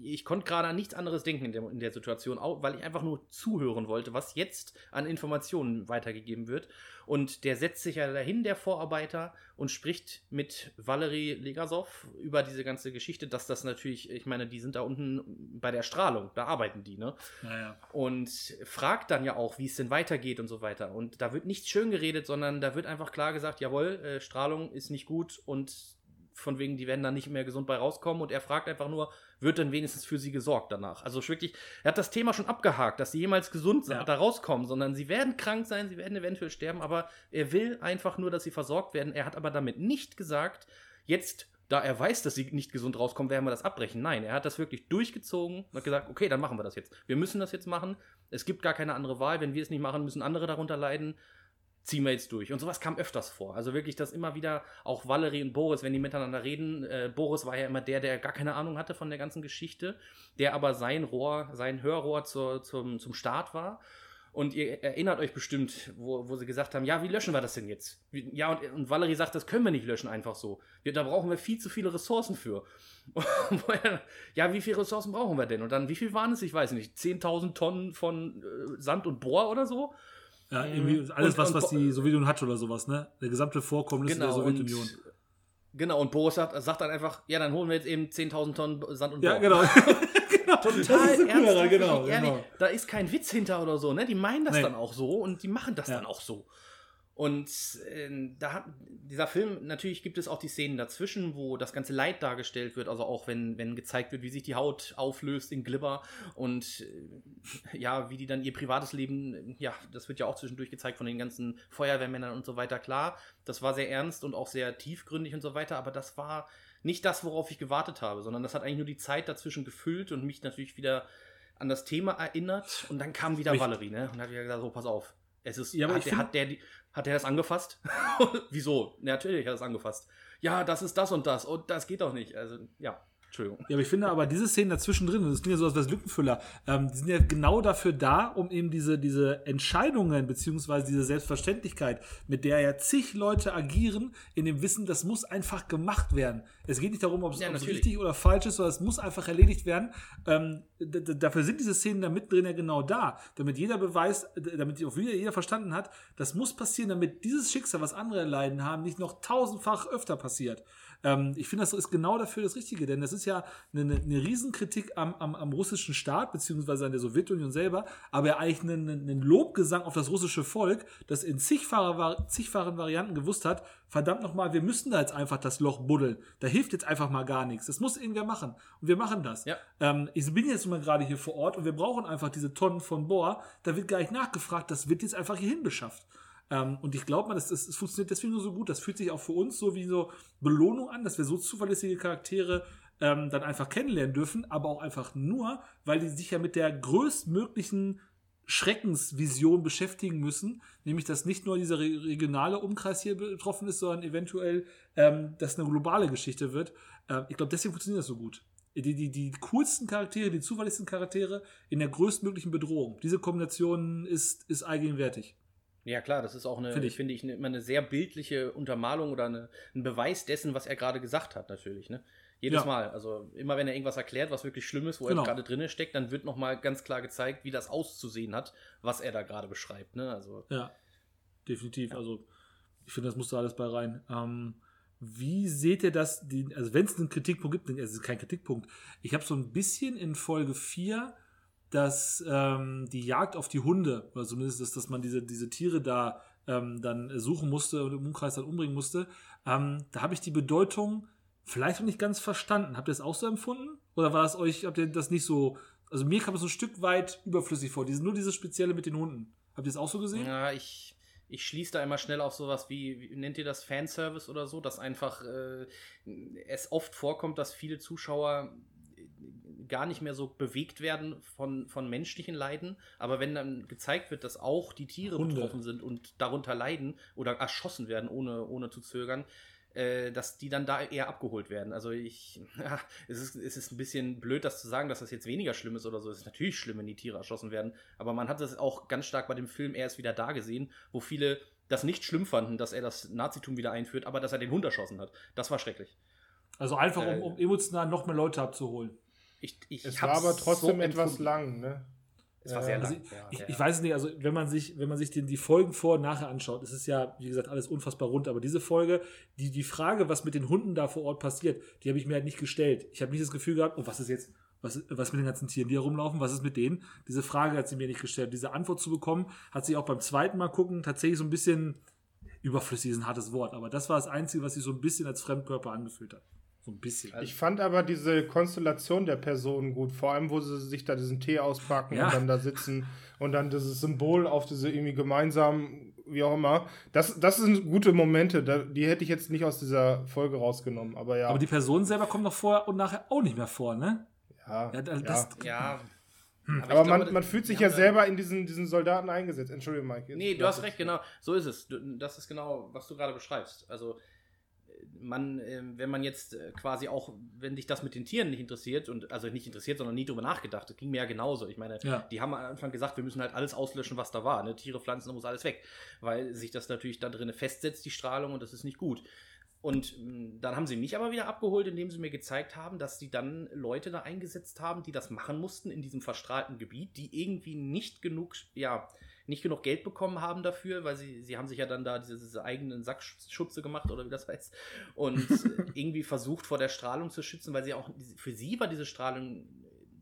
ich konnte gerade an nichts anderes denken in der, in der Situation, weil ich einfach nur zuhören wollte, was jetzt an Informationen weitergegeben wird. Und der setzt sich ja dahin, der Vorarbeiter, und spricht mit Valerie Legasov über diese ganze Geschichte, dass das natürlich, ich meine, die sind da unten bei der Strahlung, da arbeiten die, ne? Naja. Und fragt dann ja auch, wie es denn weitergeht und so weiter. Und da wird nicht schön geredet, sondern da wird einfach klar gesagt, jawohl, äh, Strahlung ist nicht gut und von wegen, die werden da nicht mehr gesund bei rauskommen. Und er fragt einfach nur, wird denn wenigstens für sie gesorgt danach? Also wirklich, er hat das Thema schon abgehakt, dass sie jemals gesund Ja. da rauskommen, sondern sie werden krank sein, sie werden eventuell sterben, aber er will einfach nur, dass sie versorgt werden. Er hat aber damit nicht gesagt, jetzt, da er weiß, dass sie nicht gesund rauskommen, werden wir das abbrechen. Nein, er hat das wirklich durchgezogen und hat gesagt, okay, dann machen wir das jetzt. Wir müssen das jetzt machen. Es gibt gar keine andere Wahl. Wenn wir es nicht machen, müssen andere darunter leiden. Ziehen wir jetzt durch. Und sowas kam öfters vor. Also wirklich, dass immer wieder auch Valerie und Boris, wenn die miteinander reden, äh, Boris war ja immer der, der gar keine Ahnung hatte von der ganzen Geschichte, der aber sein Rohr, sein Hörrohr zur, zum, zum Start war. Und ihr erinnert euch bestimmt, wo, wo sie gesagt haben, ja, wie löschen wir das denn jetzt? Wie, ja, und, und Valerie sagt, das können wir nicht löschen einfach so. Wir, da brauchen wir viel zu viele Ressourcen für. Ja, wie viele Ressourcen brauchen wir denn? Und dann, wie viel waren es? Ich weiß nicht. 10.000 Tonnen von äh, Sand und Bohr oder so? Ja, irgendwie alles, Und- was, was die Sowjetunion hat oder sowas, ne? Der gesamte Vorkommnis der Sowjetunion. Und, genau, und Boris sagt, sagt dann einfach, ja, dann holen wir jetzt eben 10.000 Tonnen Sand und Ja, Bohr. genau. genau. Total so ernsthaft, genau, genau. Da ist kein Witz hinter oder so, ne? Die meinen das Nee. dann auch so und die machen das Ja. dann auch so. Und ähm, da hat dieser Film, natürlich gibt es auch die Szenen dazwischen, wo das ganze Leid dargestellt wird, also auch wenn, wenn gezeigt wird, wie sich die Haut auflöst in Glibber und äh, ja, wie die dann ihr privates Leben, äh, ja, das wird ja auch zwischendurch gezeigt von den ganzen Feuerwehrmännern und so weiter. Klar, das war sehr ernst und auch sehr tiefgründig und so weiter, aber das war nicht das, worauf ich gewartet habe, sondern das hat eigentlich nur die Zeit dazwischen gefüllt und mich natürlich wieder an das Thema erinnert. Und dann kam wieder Aber ich- Valerie, ne? Und hat wieder gesagt, so, pass auf. Es ist, Ja, aber hat, der, hat, der, hat der das angefasst? Wieso? Natürlich hat er es angefasst. Ja, das ist das und das. Und das geht doch nicht. Also, ja, Entschuldigung. Ja, aber ich finde aber diese Szenen dazwischen drin, das klingt ja so, als Lückenfüller, ähm, die sind ja genau dafür da, um eben diese, diese Entscheidungen beziehungsweise diese Selbstverständlichkeit, mit der ja zig Leute agieren, in dem Wissen, das muss einfach gemacht werden. Es geht nicht darum, ob es Ja, richtig oder falsch ist, sondern es muss einfach erledigt werden. Ähm, dafür sind diese Szenen da mittendrin ja genau da, damit jeder beweist, d- damit auch wieder jeder verstanden hat, das muss passieren, damit dieses Schicksal, was andere erleiden haben, nicht noch tausendfach öfter passiert. Ähm, ich finde, das ist genau dafür das Richtige, denn das ist ja eine, eine, Riesenkritik am, am, am russischen Staat, beziehungsweise an der Sowjetunion selber, aber ja eigentlich einen, einen Lobgesang auf das russische Volk, das in zigfacher, zigfachen Varianten gewusst hat, verdammt nochmal, wir müssen da jetzt einfach das Loch buddeln. Da hilft jetzt einfach mal gar nichts. Das muss irgendwer machen. Und wir machen das. Ja. Ähm, ich bin jetzt mal gerade hier vor Ort und wir brauchen einfach diese Tonnen von Bohr. Da wird gar nicht nachgefragt, das wird jetzt einfach hierhin beschafft. Ähm, und ich glaube mal, das, das, das funktioniert deswegen nur so gut. Das fühlt sich auch für uns so wie so Belohnung an, dass wir so zuverlässige Charaktere ähm, dann einfach kennenlernen dürfen, aber auch einfach nur, weil die sich ja mit der größtmöglichen Schreckensvision beschäftigen müssen, nämlich dass nicht nur dieser re regionale Umkreis hier betroffen ist, sondern eventuell, ähm, dass eine globale Geschichte wird. Ähm, ich glaube, deswegen funktioniert das so gut. Die, die, die coolsten Charaktere, die zuverlässigsten Charaktere in der größtmöglichen Bedrohung. Diese Kombination ist, ist allgegenwärtig. Ja, klar, das ist auch eine, Finde ich. finde ich, eine, immer eine sehr bildliche Untermalung oder eine, ein Beweis dessen, was er gerade gesagt hat, natürlich. Ne? Jedes Ja. Mal. Also immer wenn er irgendwas erklärt, was wirklich schlimm ist, wo Genau. er gerade drinne steckt, dann wird nochmal ganz klar gezeigt, wie das auszusehen hat, was er da gerade beschreibt. Ne? Also, Ja, definitiv. Also, ich finde, das muss da alles bei rein. Ähm, wie seht ihr das? Die, also, wenn es einen Kritikpunkt gibt, es ist kein Kritikpunkt. Ich habe so ein bisschen in Folge 4, dass ähm, die Jagd auf die Hunde, oder zumindest, dass, dass man diese, diese Tiere da ähm, dann suchen musste und im Umkreis dann umbringen musste, ähm, da habe ich die Bedeutung vielleicht noch nicht ganz verstanden. Habt ihr das auch so empfunden? Oder war das euch, habt ihr das nicht so, also mir kam es ein Stück weit überflüssig vor, diese, nur dieses Spezielle mit den Hunden. Habt ihr es auch so gesehen? ja, ich, ich schließe da immer schnell auf sowas wie, wie nennt ihr das Fanservice oder so, dass einfach äh, es oft vorkommt, dass viele Zuschauer gar nicht mehr so bewegt werden von, von menschlichen Leiden. Aber wenn dann gezeigt wird, dass auch die Tiere Hunde. betroffen sind und darunter leiden oder erschossen werden, ohne, ohne zu zögern, äh, dass die dann da eher abgeholt werden. Also ich, ja, es ist, es ist ein bisschen blöd, das zu sagen, dass das jetzt weniger schlimm ist oder so. Es ist natürlich schlimm, wenn die Tiere erschossen werden. Aber man hat das auch ganz stark bei dem Film erst wieder da gesehen, wo viele das nicht schlimm fanden, dass er das Nazitum wieder einführt, aber dass er den Hund erschossen hat. Das war schrecklich. Also einfach, um, um emotional noch mehr Leute abzuholen. Ich, ich Es war aber trotzdem so etwas lang, ne? Es war sehr Also lang. ich, ja, ich, ja. ich weiß es nicht, also wenn man sich, wenn man sich den, die Folgen vor und nachher anschaut, es ist ja, wie gesagt, alles unfassbar rund, aber diese Folge, die, die Frage, was mit den Hunden da vor Ort passiert, die habe ich mir halt nicht gestellt. Ich habe nicht das Gefühl gehabt, oh, was ist jetzt, was, was mit den ganzen Tieren, die herumlaufen, was ist mit denen? Diese Frage hat sie mir nicht gestellt. Diese Antwort zu bekommen, hat sich auch beim zweiten Mal gucken tatsächlich so ein bisschen überflüssig ist ein hartes Wort, aber das war das Einzige, was sich so ein bisschen als Fremdkörper angefühlt hat. So ein bisschen. Ich fand aber diese Konstellation der Personen gut, vor allem, wo sie sich da diesen Tee auspacken Ja. und dann da sitzen und dann dieses Symbol auf diese irgendwie gemeinsam, wie auch immer. Das, das sind gute Momente, da, die hätte ich jetzt nicht aus dieser Folge rausgenommen, aber ja. Aber die Person selber kommt noch vorher und nachher auch nicht mehr vor, ne? ja, Ja, das, ja. das, Ja. Hm. ich aber glaube, man, man fühlt sich ja selber in diesen, diesen Soldaten eingesetzt. Entschuldigung, Mike. Nee, du hast recht, genau. So ist es. Das ist genau, was du gerade beschreibst. Also, äh, man, ähm, wenn man jetzt äh, quasi auch, wenn dich das mit den Tieren nicht interessiert und also nicht interessiert, sondern nie drüber nachgedacht, das ging mir ja genauso. Ich meine, Ja. die haben am Anfang gesagt, wir müssen halt alles auslöschen, was da war. Ne? Tiere, Pflanzen, da muss alles weg. Weil sich das natürlich da drinnen festsetzt, die Strahlung, und das ist nicht gut. Und mh, dann haben sie mich aber wieder abgeholt, indem sie mir gezeigt haben, dass sie dann Leute da eingesetzt haben, die das machen mussten in diesem verstrahlten Gebiet, die irgendwie nicht genug, ja, nicht genug Geld bekommen haben dafür, weil sie, sie haben sich ja dann da diese, diese eigenen Sackschutze gemacht oder wie das heißt und irgendwie versucht vor der Strahlung zu schützen, weil sie auch, für sie war diese Strahlung,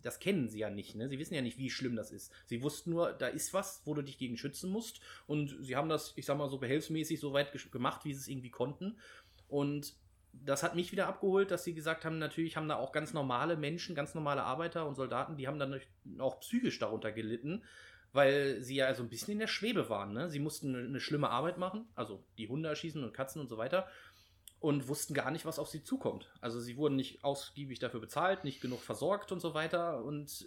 das kennen sie ja nicht, ne? Sie wissen ja nicht, wie schlimm das ist. Sie wussten nur, da ist was, wo du dich gegen schützen musst und sie haben das, ich sag mal so behelfsmäßig so weit gemacht, wie sie es irgendwie konnten und das hat mich wieder abgeholt, dass sie gesagt haben, natürlich haben da auch ganz normale Menschen, ganz normale Arbeiter und Soldaten, die haben dann auch psychisch darunter gelitten, weil sie ja so ein bisschen in der Schwebe waren. Ne? Sie mussten eine, eine schlimme Arbeit machen, also die Hunde erschießen und Katzen und so weiter, und wussten gar nicht, was auf sie zukommt. Also sie wurden nicht ausgiebig dafür bezahlt, nicht genug versorgt und so weiter und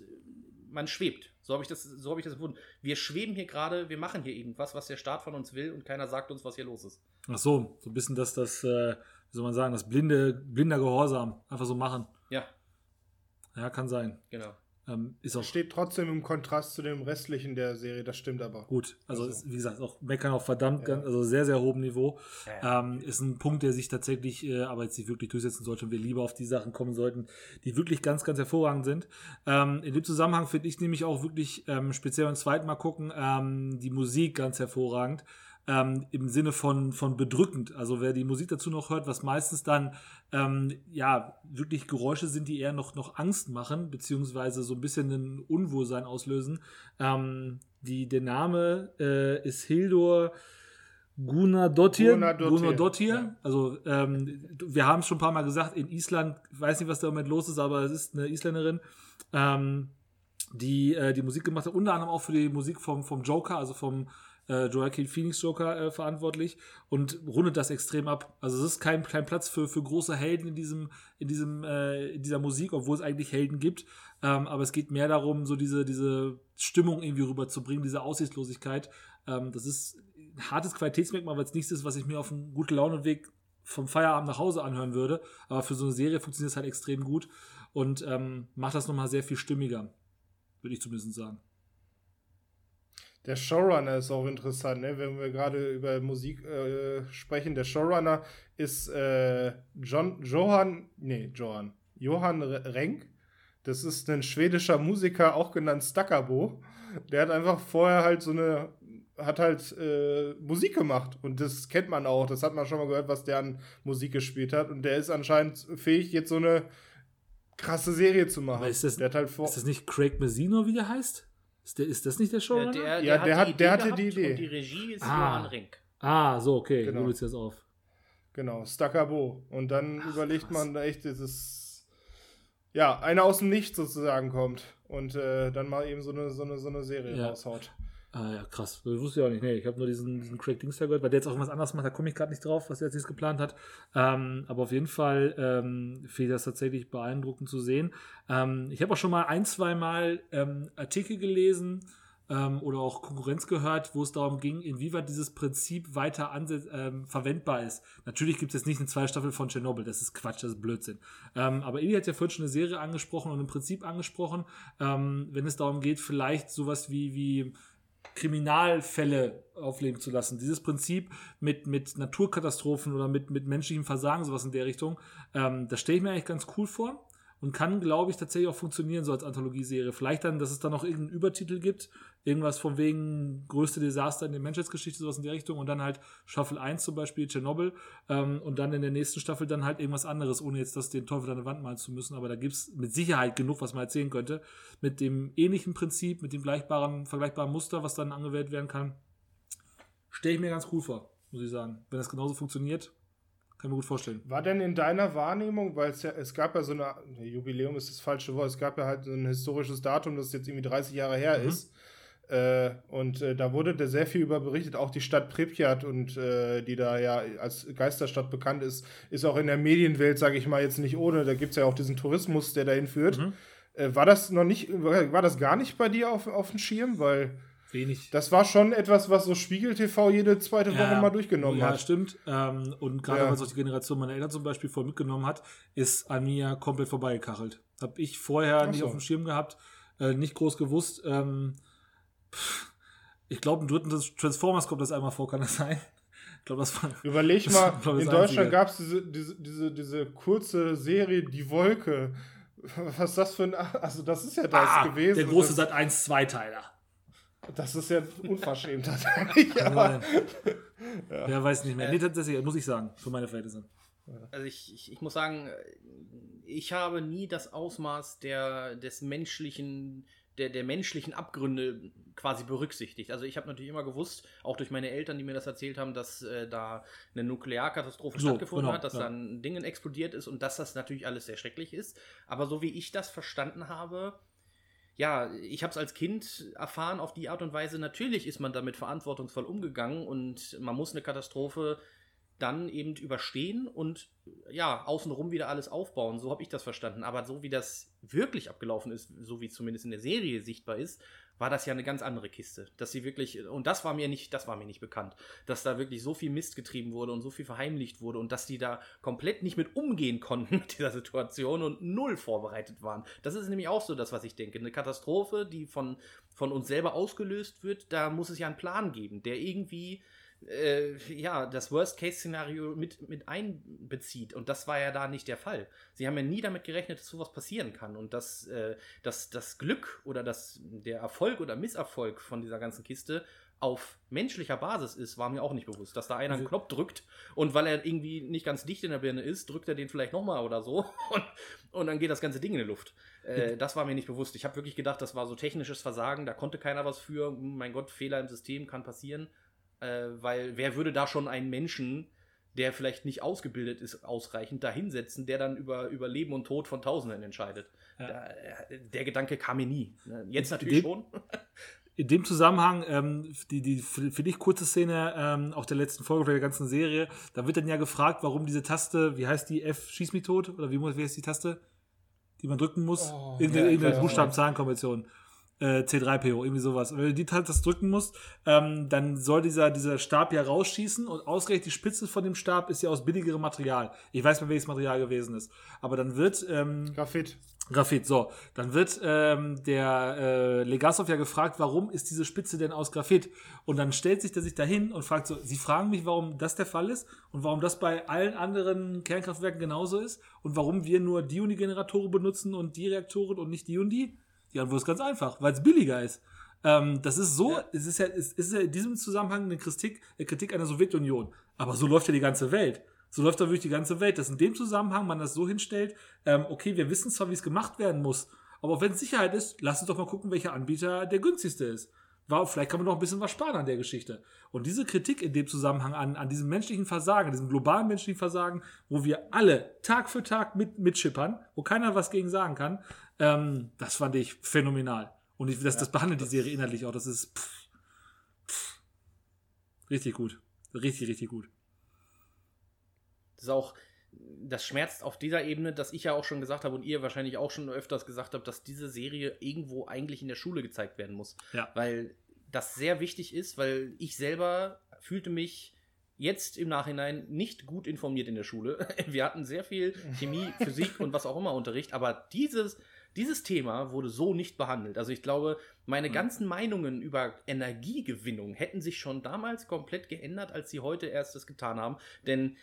man schwebt. So habe ich das, so habe ich das empfunden. Wir schweben hier gerade, wir machen hier irgendwas, was der Staat von uns will und keiner sagt uns, was hier los ist. ach so, so ein bisschen das, das, äh, wie soll man sagen, das blinde, blinder Gehorsam. Einfach so machen. Ja, Ja, kann sein. genau. Ähm, ist auch Das steht trotzdem im Kontrast zu dem restlichen der Serie, das stimmt aber. gut. Also, Also. ist, wie gesagt, auch meckern auf verdammt, Ja. ganz, also sehr, sehr hohem Niveau. Ja, Ähm, ist ein Punkt, der sich tatsächlich, äh, aber jetzt nicht wirklich durchsetzen sollte und wir lieber auf die Sachen kommen sollten, die wirklich ganz, ganz hervorragend sind. Ähm, in dem Zusammenhang finde ich nämlich auch wirklich, ähm, speziell beim zweiten Mal gucken, ähm, die Musik ganz hervorragend. Ähm, Im Sinne von, von bedrückend. Also wer die Musik dazu noch hört, was meistens dann ähm, ja wirklich Geräusche sind, die eher noch, noch Angst machen, beziehungsweise so ein bisschen ein Unwohlsein auslösen. Ähm, die, der Name äh, ist Hildur Gunadottir. Gunadottir, ja. Also ähm, wir haben es schon ein paar Mal gesagt, in Island, ich weiß nicht, was da im Moment los ist, aber es ist eine Isländerin, ähm, die äh, die Musik gemacht hat, unter anderem auch für die Musik vom, vom Joker, also vom äh, Joaquin Phoenix Joker äh, verantwortlich und rundet das extrem ab. Also es ist kein, kein Platz für, für große Helden in diesem, in diesem, äh, in dieser Musik, obwohl es eigentlich Helden gibt. Ähm, aber es geht mehr darum, so diese, diese Stimmung irgendwie rüberzubringen, diese Aussichtslosigkeit. Ähm, das ist ein hartes Qualitätsmerkmal, weil es nichts ist, was ich mir auf einem gute Laune Weg vom Feierabend nach Hause anhören würde. Aber für so eine Serie funktioniert es halt extrem gut und ähm, macht das nochmal sehr viel stimmiger, würde ich zumindest sagen. Der Showrunner ist auch interessant, ne? wenn wir gerade über Musik äh, sprechen. Der Showrunner ist äh, John, Johann, nee, Johann, Johann Re- Renk. Das ist ein schwedischer Musiker, auch genannt Stackabo. Der hat einfach vorher halt so eine, hat halt äh, Musik gemacht. Und das kennt man auch. Das hat man schon mal gehört, was der an Musik gespielt hat. Und der ist anscheinend fähig, jetzt so eine krasse Serie zu machen. Aber ist das- der hat halt vor Ist das nicht Craig Mazzino, wie der heißt? Ist, der, ist das nicht der Showrunner? Ja, der, Ja, der hat- die der Idee hatte die Idee. Und die Regie ist Ah. Johann Renk. ah, so, okay. Genau. Du jetzt auf. Genau, Staccabo. Und dann Ach, überlegt krass. man da echt, dieses, ja, einer aus dem Nichts sozusagen kommt und äh, dann mal eben so eine, so eine, so eine Serie Ja. raushaut. Ah ja, krass. Das wusste ich auch nicht. Nee, ich habe nur diesen, diesen Craig Dings da gehört, weil der jetzt auch was anderes macht. Da komme ich gerade nicht drauf, was er jetzt nicht geplant hat. Ähm, aber auf jeden Fall ähm, finde das tatsächlich beeindruckend zu sehen. Ähm, ich habe auch schon mal ein, zwei Mal ähm, Artikel gelesen ähm, oder auch Konkurrenz gehört, wo es darum ging, inwieweit dieses Prinzip weiter ähm, verwendbar ist. Natürlich gibt es jetzt nicht eine zweite Staffel von Tschernobyl, das ist Quatsch, das ist Blödsinn. Ähm, aber Eli hat ja vorhin schon eine Serie angesprochen und im Prinzip angesprochen, ähm, wenn es darum geht, vielleicht sowas wie, wie Kriminalfälle aufleben zu lassen. Dieses Prinzip mit, mit Naturkatastrophen oder mit, mit menschlichem Versagen, sowas in der Richtung, ähm, das stelle ich mir eigentlich ganz cool vor und kann, glaube ich, tatsächlich auch funktionieren, so als Anthologieserie. Vielleicht dann, dass es dann noch irgendeinen Übertitel gibt, irgendwas von wegen größte Desaster in der Menschheitsgeschichte, sowas in der Richtung und dann halt Staffel 1 zum Beispiel, Tschernobyl ähm, und dann in der nächsten Staffel dann halt irgendwas anderes, ohne jetzt das den Teufel an der Wand malen zu müssen, aber da gibt es mit Sicherheit genug, was man erzählen könnte, mit dem ähnlichen Prinzip, mit dem gleichbaren, vergleichbaren Muster, was dann angewählt werden kann. Stelle ich mir ganz cool vor. muss ich sagen. Wenn das genauso funktioniert, kann ich mir gut vorstellen. War denn in deiner Wahrnehmung, weil es ja, es gab ja so eine, Jubiläum ist das falsche Wort, es gab ja halt so ein historisches Datum, das jetzt irgendwie 30 Jahre her Mhm. ist. Äh, und äh, da wurde da sehr viel über berichtet, auch die Stadt Pripyat und äh, die da ja als Geisterstadt bekannt ist, ist auch in der Medienwelt, sage ich mal, jetzt nicht ohne. Da gibt es ja auch diesen Tourismus, der dahin führt. Mhm. Äh, war das noch nicht, war das gar nicht bei dir auf, auf dem Schirm? Weil Wenig. das war schon etwas, was so Spiegel TV jede zweite Woche mal durchgenommen ja, hat. stimmt. Ähm, und gerade Ja. weil es auch die Generation meiner Eltern zum Beispiel voll mitgenommen hat, ist an mir komplett vorbeigekachelt. Habe ich vorher Ach nicht so. auf dem Schirm gehabt, äh, nicht groß gewusst. Ähm, pff, ich glaube, im dritten Transformers kommt das einmal vor, kann das sein? Ich glaube, das war. Überleg mal, glaub ich, in Deutschland gab es diese, diese, diese, diese kurze Serie Die Wolke. Was ist das für ein. Also, das ist ja das Ah, gewesen. der große Sat 1 Zweiteiler. Das ist ja unverschämt tatsächlich. aber, Nein. Wer weiß nicht mehr. Nee, tatsächlich, muss ich sagen, für meine Verhältnisse. Also ich, ich, ich muss sagen, ich habe nie das Ausmaß der, des menschlichen, der, der menschlichen Abgründe quasi berücksichtigt. Also ich habe natürlich immer gewusst, auch durch meine Eltern, die mir das erzählt haben, dass äh, da eine Nuklearkatastrophe So, stattgefunden genau, hat, dass ja. dann Dingen explodiert ist und dass das natürlich alles sehr schrecklich ist. Aber so wie ich das verstanden habe, ja, ich habe es als Kind erfahren auf die Art und Weise, natürlich ist man damit verantwortungsvoll umgegangen und man muss eine Katastrophe dann eben überstehen und ja, außenrum wieder alles aufbauen. So habe ich das verstanden. Aber so wie das wirklich abgelaufen ist, so wie es zumindest in der Serie sichtbar ist, war das ja eine ganz andere Kiste. Dass sie wirklich, und das war mir nicht, das war mir nicht bekannt, dass da wirklich so viel Mist getrieben wurde und so viel verheimlicht wurde und dass die da komplett nicht mit umgehen konnten mit dieser Situation und null vorbereitet waren. Das ist nämlich auch so das, was ich denke. Eine Katastrophe, die von, von uns selber ausgelöst wird, da muss es ja einen Plan geben, der irgendwie äh, ja, das Worst-Case-Szenario mit, mit einbezieht. Und das war ja da nicht der Fall. Sie haben ja nie damit gerechnet, dass sowas passieren kann. Und dass, äh, dass das Glück oder das, der Erfolg oder Misserfolg von dieser ganzen Kiste auf menschlicher Basis ist, war mir auch nicht bewusst. Dass da einer einen Knopf drückt und weil er irgendwie nicht ganz dicht in der Birne ist, drückt er den vielleicht nochmal oder so und, und dann geht das ganze Ding in die Luft. Äh, das war mir nicht bewusst. Ich habe wirklich gedacht, das war so technisches Versagen, da konnte keiner was für. Mein Gott, Fehler im System kann passieren. Äh, weil wer würde da schon einen Menschen, der vielleicht nicht ausgebildet ist, ausreichend da hinsetzen, der dann über, über Leben und Tod von Tausenden entscheidet? Ja. Da, der Gedanke kam mir nie. Ne? Jetzt natürlich dem- schon. In dem Zusammenhang, ähm, die, die für dich kurze Szene ähm, auch der letzten Folge der ganzen Serie, da wird dann ja gefragt, warum diese Taste, wie heißt die, F, schieß mich tot? Oder wie, muss- wie heißt die Taste, die man drücken muss? Oh, irgendeine ja, irgendeine ja, Buchstaben-Zahlen-Kombination. Äh, C3PO, irgendwie sowas. Und wenn du die Taste drücken musst, ähm, dann soll dieser, dieser Stab ja rausschießen und ausgerechnet die Spitze von dem Stab ist ja aus billigerem Material. Ich weiß mal, welches Material gewesen ist. Aber dann wird ähm, Graphit. Graphit, so. Dann wird ähm, der äh, Legasov ja gefragt, warum ist diese Spitze denn aus Graphit? Und dann stellt sich der sich dahin und fragt so, Sie fragen mich, warum das der Fall ist und warum das bei allen anderen Kernkraftwerken genauso ist und warum wir nur die und die Generatoren benutzen und die Reaktoren und nicht die und die? Die Antwort ist ganz einfach, weil es billiger ist. Ähm, das ist so, es ist ja, es ist ja in diesem Zusammenhang eine Kritik, eine Kritik an der Sowjetunion. Aber so läuft ja die ganze Welt. So läuft da wirklich die ganze Welt, dass in dem Zusammenhang man das so hinstellt, ähm, okay, wir wissen zwar, wie es gemacht werden muss, aber wenn es Sicherheit ist, lass uns doch mal gucken, welcher Anbieter der günstigste ist. War, vielleicht kann man noch ein bisschen was sparen an der Geschichte. Und diese Kritik in dem Zusammenhang an, an diesem menschlichen Versagen, diesem globalen menschlichen Versagen, wo wir alle Tag für Tag mit, mitschippern, wo keiner was gegen sagen kann, ähm, das fand ich phänomenal. Und ich, das, das behandelt die Serie inhaltlich auch. Das ist pff, pff, richtig gut. Richtig, richtig gut. Das ist auch, das schmerzt auf dieser Ebene, dass ich ja auch schon gesagt habe und ihr wahrscheinlich auch schon öfters gesagt habt, dass diese Serie irgendwo eigentlich in der Schule gezeigt werden muss. Ja. Weil das sehr wichtig ist, weil ich selber fühlte mich jetzt im Nachhinein nicht gut informiert in der Schule. Wir hatten sehr viel Chemie, Physik und was auch immer Unterricht, aber dieses, dieses Thema wurde so nicht behandelt. Also ich glaube, meine ganzen Meinungen über Energiegewinnung hätten sich schon damals komplett geändert, als sie heute erst das getan haben. Denn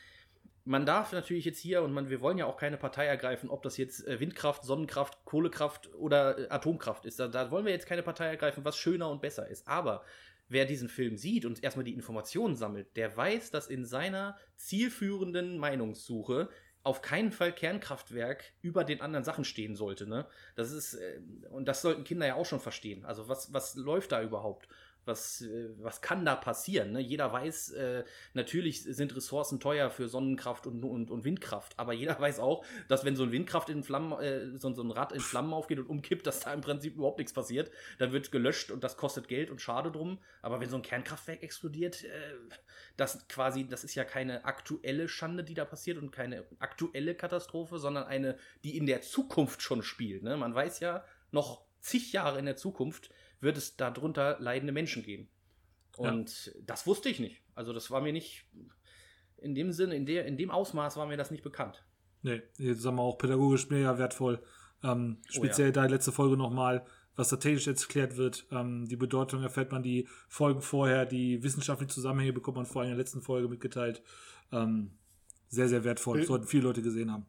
man darf natürlich jetzt hier, und man, wir wollen ja auch keine Partei ergreifen, ob das jetzt äh, Windkraft, Sonnenkraft, Kohlekraft oder äh, Atomkraft ist. Da, da wollen wir jetzt keine Partei ergreifen, was schöner und besser ist. Aber wer diesen Film sieht und erstmal die Informationen sammelt, der weiß, dass in seiner zielführenden Meinungssuche auf keinen Fall Kernkraftwerk über den anderen Sachen stehen sollte. Ne? Das ist, äh, und das sollten Kinder ja auch schon verstehen. Also was, was läuft da überhaupt? Was, was kann da passieren? Ne? Jeder weiß, äh, natürlich sind Ressourcen teuer für Sonnenkraft und, und, und Windkraft, aber jeder weiß auch, dass wenn so ein Windkraft in Flammen, äh, so, so ein Rad in Flammen aufgeht und umkippt, dass da im Prinzip überhaupt nichts passiert. Dann wird gelöscht und das kostet Geld und schade drum. Aber wenn so ein Kernkraftwerk explodiert, äh, das quasi, das ist ja keine aktuelle Schande, die da passiert und keine aktuelle Katastrophe, sondern eine, die in der Zukunft schon spielt. Ne? Man weiß ja noch zig Jahre in der Zukunft, wird es darunter leidende Menschen geben. Und ja. das wusste ich nicht. Also das war mir nicht, in dem Sinne, in, der, in dem Ausmaß war mir das nicht bekannt. Nee, jetzt sagen wir auch pädagogisch mega wertvoll. Ähm, speziell oh ja. da letzte Folge nochmal, was strategisch jetzt erklärt wird. Ähm, die Bedeutung erfährt man die Folgen vorher, die wissenschaftlichen Zusammenhänge bekommt man vor allem in der letzten Folge mitgeteilt. Ähm, sehr, sehr wertvoll. Bild Sollten viele Leute gesehen haben.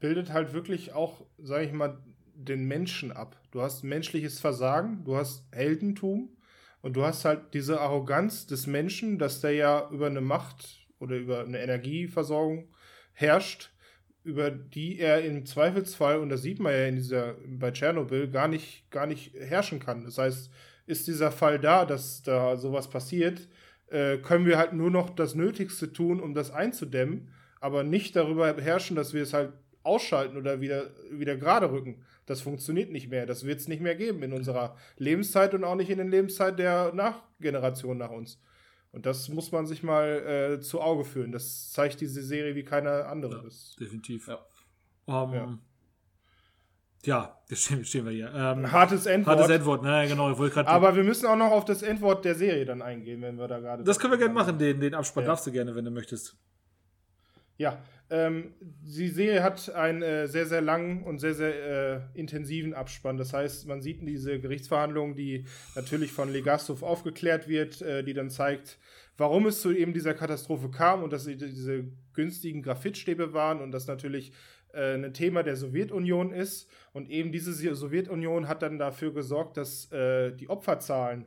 Bildet halt wirklich auch, sage ich mal, den Menschen ab. Du hast menschliches Versagen, du hast Heldentum und du hast halt diese Arroganz des Menschen, dass der ja über eine Macht oder über eine Energieversorgung herrscht, über die er im Zweifelsfall, und das sieht man ja in dieser, bei Tschernobyl, gar nicht, gar nicht herrschen kann. Das heißt, ist dieser Fall da, dass da sowas passiert, äh, können wir halt nur noch das Nötigste tun, um das einzudämmen, aber nicht darüber herrschen, dass wir es halt ausschalten oder wieder, wieder gerade rücken. Das funktioniert nicht mehr. Das wird es nicht mehr geben in unserer Lebenszeit und auch nicht in den Lebenszeit der Nachgeneration nach uns. Und das muss man sich mal äh, zu Auge führen. Das zeigt diese Serie wie keine andere. Ja, definitiv. Ja. Um, ja. ja, jetzt stehen, stehen wir hier. Ähm, hartes Endwort. Hartes Endwort, ne, genau. Aber wir müssen auch noch auf das Endwort der Serie dann eingehen, wenn wir da gerade. Das können wir gerne machen, den, den Abspann darfst du gerne, wenn du möchtest. Ja, ähm, die Serie hat einen äh, sehr, sehr langen und sehr, sehr äh, intensiven Abspann. Das heißt, man sieht diese Gerichtsverhandlung, die natürlich von Legasov aufgeklärt wird, äh, die dann zeigt, warum es zu eben dieser Katastrophe kam und dass sie diese günstigen Graphitstäbe waren und das natürlich äh, ein Thema der Sowjetunion ist. Und eben diese Sowjetunion hat dann dafür gesorgt, dass äh, die Opferzahlen,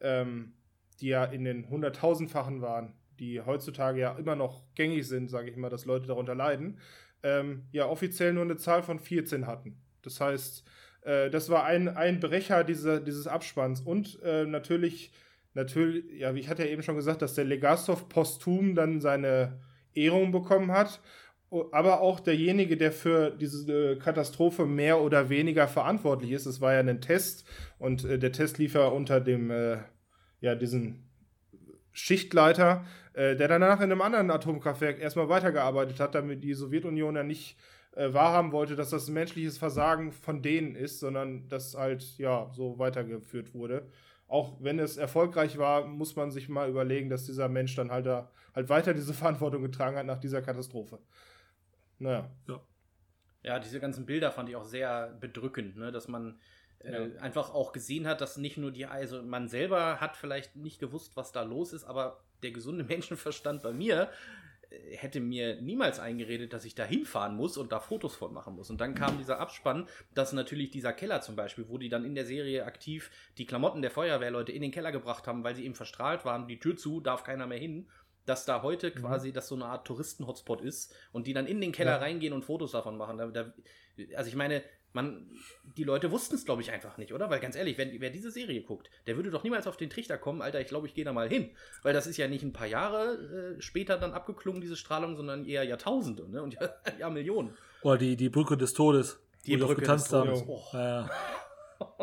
ähm, die ja in den hunderttausendfachen waren, die heutzutage ja immer noch gängig sind, sage ich mal, dass Leute darunter leiden, ähm, ja offiziell nur eine Zahl von 14 hatten. Das heißt, äh, das war ein, ein Brecher dieser, dieses Abspanns und äh, natürlich, natürlich, ja, wie ich hatte ja eben schon gesagt, dass der Legasov posthum dann seine Ehrung bekommen hat, aber auch derjenige, der für diese Katastrophe mehr oder weniger verantwortlich ist. Es war ja ein Test und äh, der Test lief ja unter dem, äh, ja, diesen Schichtleiter, äh, der danach in einem anderen Atomkraftwerk erstmal weitergearbeitet hat, damit die Sowjetunion ja nicht äh, wahrhaben wollte, dass das ein menschliches Versagen von denen ist, sondern das halt ja so weitergeführt wurde. Auch wenn es erfolgreich war, muss man sich mal überlegen, dass dieser Mensch dann halt, da, halt weiter diese Verantwortung getragen hat nach dieser Katastrophe. Naja. Ja. Ja, diese ganzen Bilder fand ich auch sehr bedrückend, ne? dass man äh, ja. einfach auch gesehen hat, dass nicht nur die, also man selber hat vielleicht nicht gewusst, was da los ist, aber der gesunde Menschenverstand bei mir äh, hätte mir niemals eingeredet, dass ich da hinfahren muss und da Fotos von machen muss. Und dann kam dieser Abspann, dass natürlich dieser Keller zum Beispiel, wo die dann in der Serie aktiv die Klamotten der Feuerwehrleute in den Keller gebracht haben, weil sie eben verstrahlt waren, die Tür zu, darf keiner mehr hin, dass da heute mhm. quasi das so eine Art Touristen-Hotspot ist und die dann in den Keller ja. reingehen und Fotos davon machen. Da, da, also ich meine, man, die Leute wussten es, glaube ich, einfach nicht, oder? Weil ganz ehrlich, wenn, wer diese Serie guckt, der würde doch niemals auf den Trichter kommen, Alter, ich glaube, ich gehe da mal hin. Weil das ist ja nicht ein paar Jahre äh, später dann abgeklungen, diese Strahlung, sondern eher Jahrtausende, ne? Und ja, ja Millionen. Oder die, die Brücke des Todes. Die Brücke getanzt des Todes. Oh. Ja,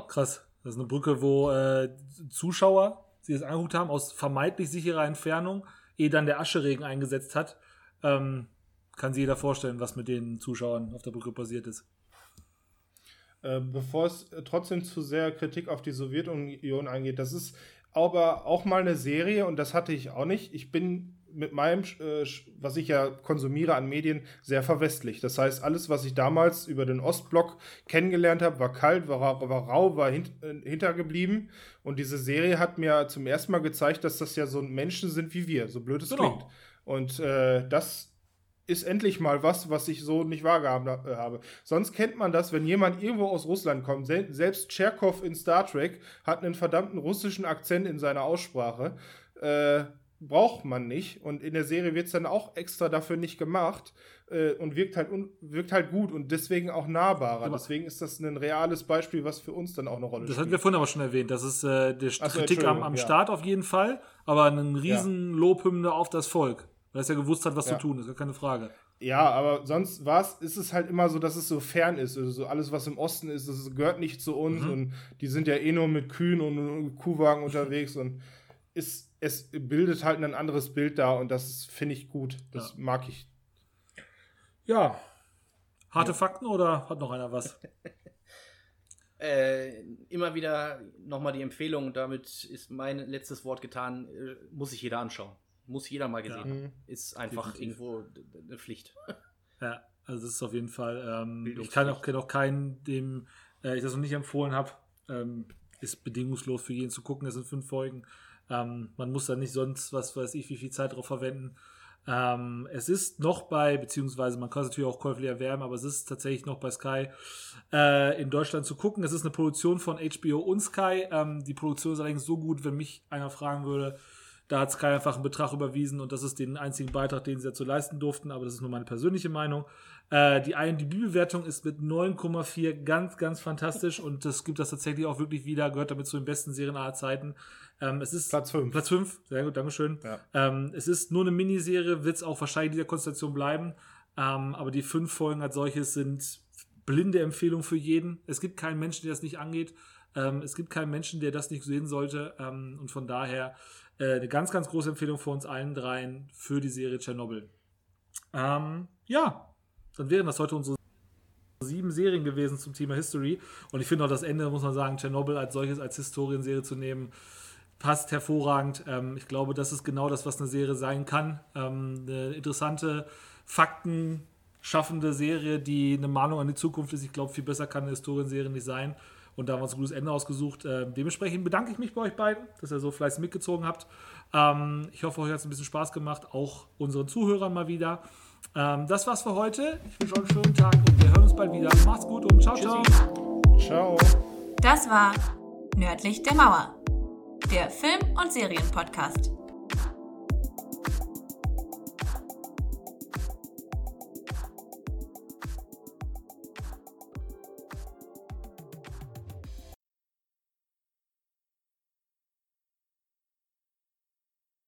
Krass. Das ist eine Brücke, wo äh, Zuschauer sich das angeguckt haben, aus vermeintlich sicherer Entfernung, ehe dann der Ascheregen eingesetzt hat. Ähm, kann sich jeder vorstellen, was mit den Zuschauern auf der Brücke passiert ist. Äh, bevor es trotzdem zu sehr Kritik auf die Sowjetunion eingeht, das ist aber auch mal eine Serie und das hatte ich auch nicht. Ich bin mit meinem, äh, was ich ja konsumiere an Medien, sehr verwestlich. Das heißt, alles, was ich damals über den Ostblock kennengelernt habe, war kalt, war, war rau, war hint, äh, hintergeblieben. Und diese Serie hat mir zum ersten Mal gezeigt, dass das ja so Menschen sind wie wir, so blöd es genau. klingt. Und äh, das ist endlich mal was, was ich so nicht wahrgehabt äh, habe. Sonst kennt man das, wenn jemand irgendwo aus Russland kommt. Selbst Tscherkov in Star Trek hat einen verdammten russischen Akzent in seiner Aussprache. Äh, braucht man nicht. Und in der Serie wird es dann auch extra dafür nicht gemacht äh, und wirkt halt, wirkt halt gut und deswegen auch nahbarer. Aber deswegen ist das ein reales Beispiel, was für uns dann auch eine Rolle das spielt. Das hatten wir vorhin aber schon erwähnt. Das ist äh, so, Kritik am, am ja. Start auf jeden Fall, aber ein riesen ja. Lobhymne auf das Volk. Weil es ja gewusst hat, was ja. zu tun ist, gar keine Frage. Ja, aber sonst war's, ist es halt immer so, dass es so fern ist. Also alles, was im Osten ist, das gehört nicht zu uns mhm. und die sind ja eh nur mit Kühen und Kuhwagen unterwegs und ist, es bildet halt ein anderes Bild da und das finde ich gut. Das ja. mag ich. Ja. Harte ja. Fakten oder hat noch einer was? äh, immer wieder nochmal die Empfehlung, damit ist mein letztes Wort getan, äh, muss sich jeder anschauen. Muss jeder mal gesehen ja. haben. Ist einfach Definitiv. irgendwo eine Pflicht. Ja, also das ist auf jeden Fall. Ähm, ich kann auch, auch keinen, dem äh, ich das noch nicht empfohlen habe, ähm, ist bedingungslos für jeden zu gucken. Es sind fünf Folgen. Ähm, man muss da nicht sonst, was weiß ich, wie viel Zeit drauf verwenden. Ähm, es ist noch bei, beziehungsweise man kann es natürlich auch käuflich erwerben, aber es ist tatsächlich noch bei Sky äh, in Deutschland zu gucken. Es ist eine Produktion von HBO und Sky. Ähm, die Produktion ist allerdings so gut, wenn mich einer fragen würde, da hat Sky einfach einen Betrag überwiesen und das ist den einzigen Beitrag, den sie dazu leisten durften, aber das ist nur meine persönliche Meinung. Äh, die IMDb-Bewertung ist mit 9,4 ganz, ganz fantastisch und das gibt das tatsächlich auch wirklich wieder, gehört damit zu den besten Serien aller Zeiten. Ähm, es ist Platz 5. Platz 5, sehr gut, Dankeschön. Ja. Ähm, es ist nur eine Miniserie, wird es auch wahrscheinlich in dieser Konstellation bleiben, ähm, aber die fünf Folgen als solches sind blinde Empfehlung für jeden. Es gibt keinen Menschen, der das nicht angeht. Ähm, es gibt keinen Menschen, der das nicht sehen sollte ähm, und von daher äh, eine ganz, ganz große Empfehlung für uns allen dreien für die Serie Tschernobyl. Ähm, ja, dann wären das heute unsere sieben Serien gewesen zum Thema History. Und ich finde auch das Ende, muss man sagen, Tschernobyl als solches, als Historienserie zu nehmen, passt hervorragend. Ähm, ich glaube, das ist genau das, was eine Serie sein kann. Ähm, eine interessante, Fakten schaffende Serie, die eine Mahnung an die Zukunft ist. Ich glaube, viel besser kann eine Historienserie nicht sein. Und da haben wir uns ein gutes Ende ausgesucht. Ähm, dementsprechend bedanke ich mich bei euch beiden, dass ihr so fleißig mitgezogen habt. Ähm, ich hoffe, euch hat es ein bisschen Spaß gemacht, auch unseren Zuhörern mal wieder. Ähm, das war's für heute. Ich wünsche euch einen schönen Tag und wir hören uns bald wieder. Macht's gut und ciao, ciao. Ciao. Das war Nördlich der Mauer, der Film- und Serienpodcast.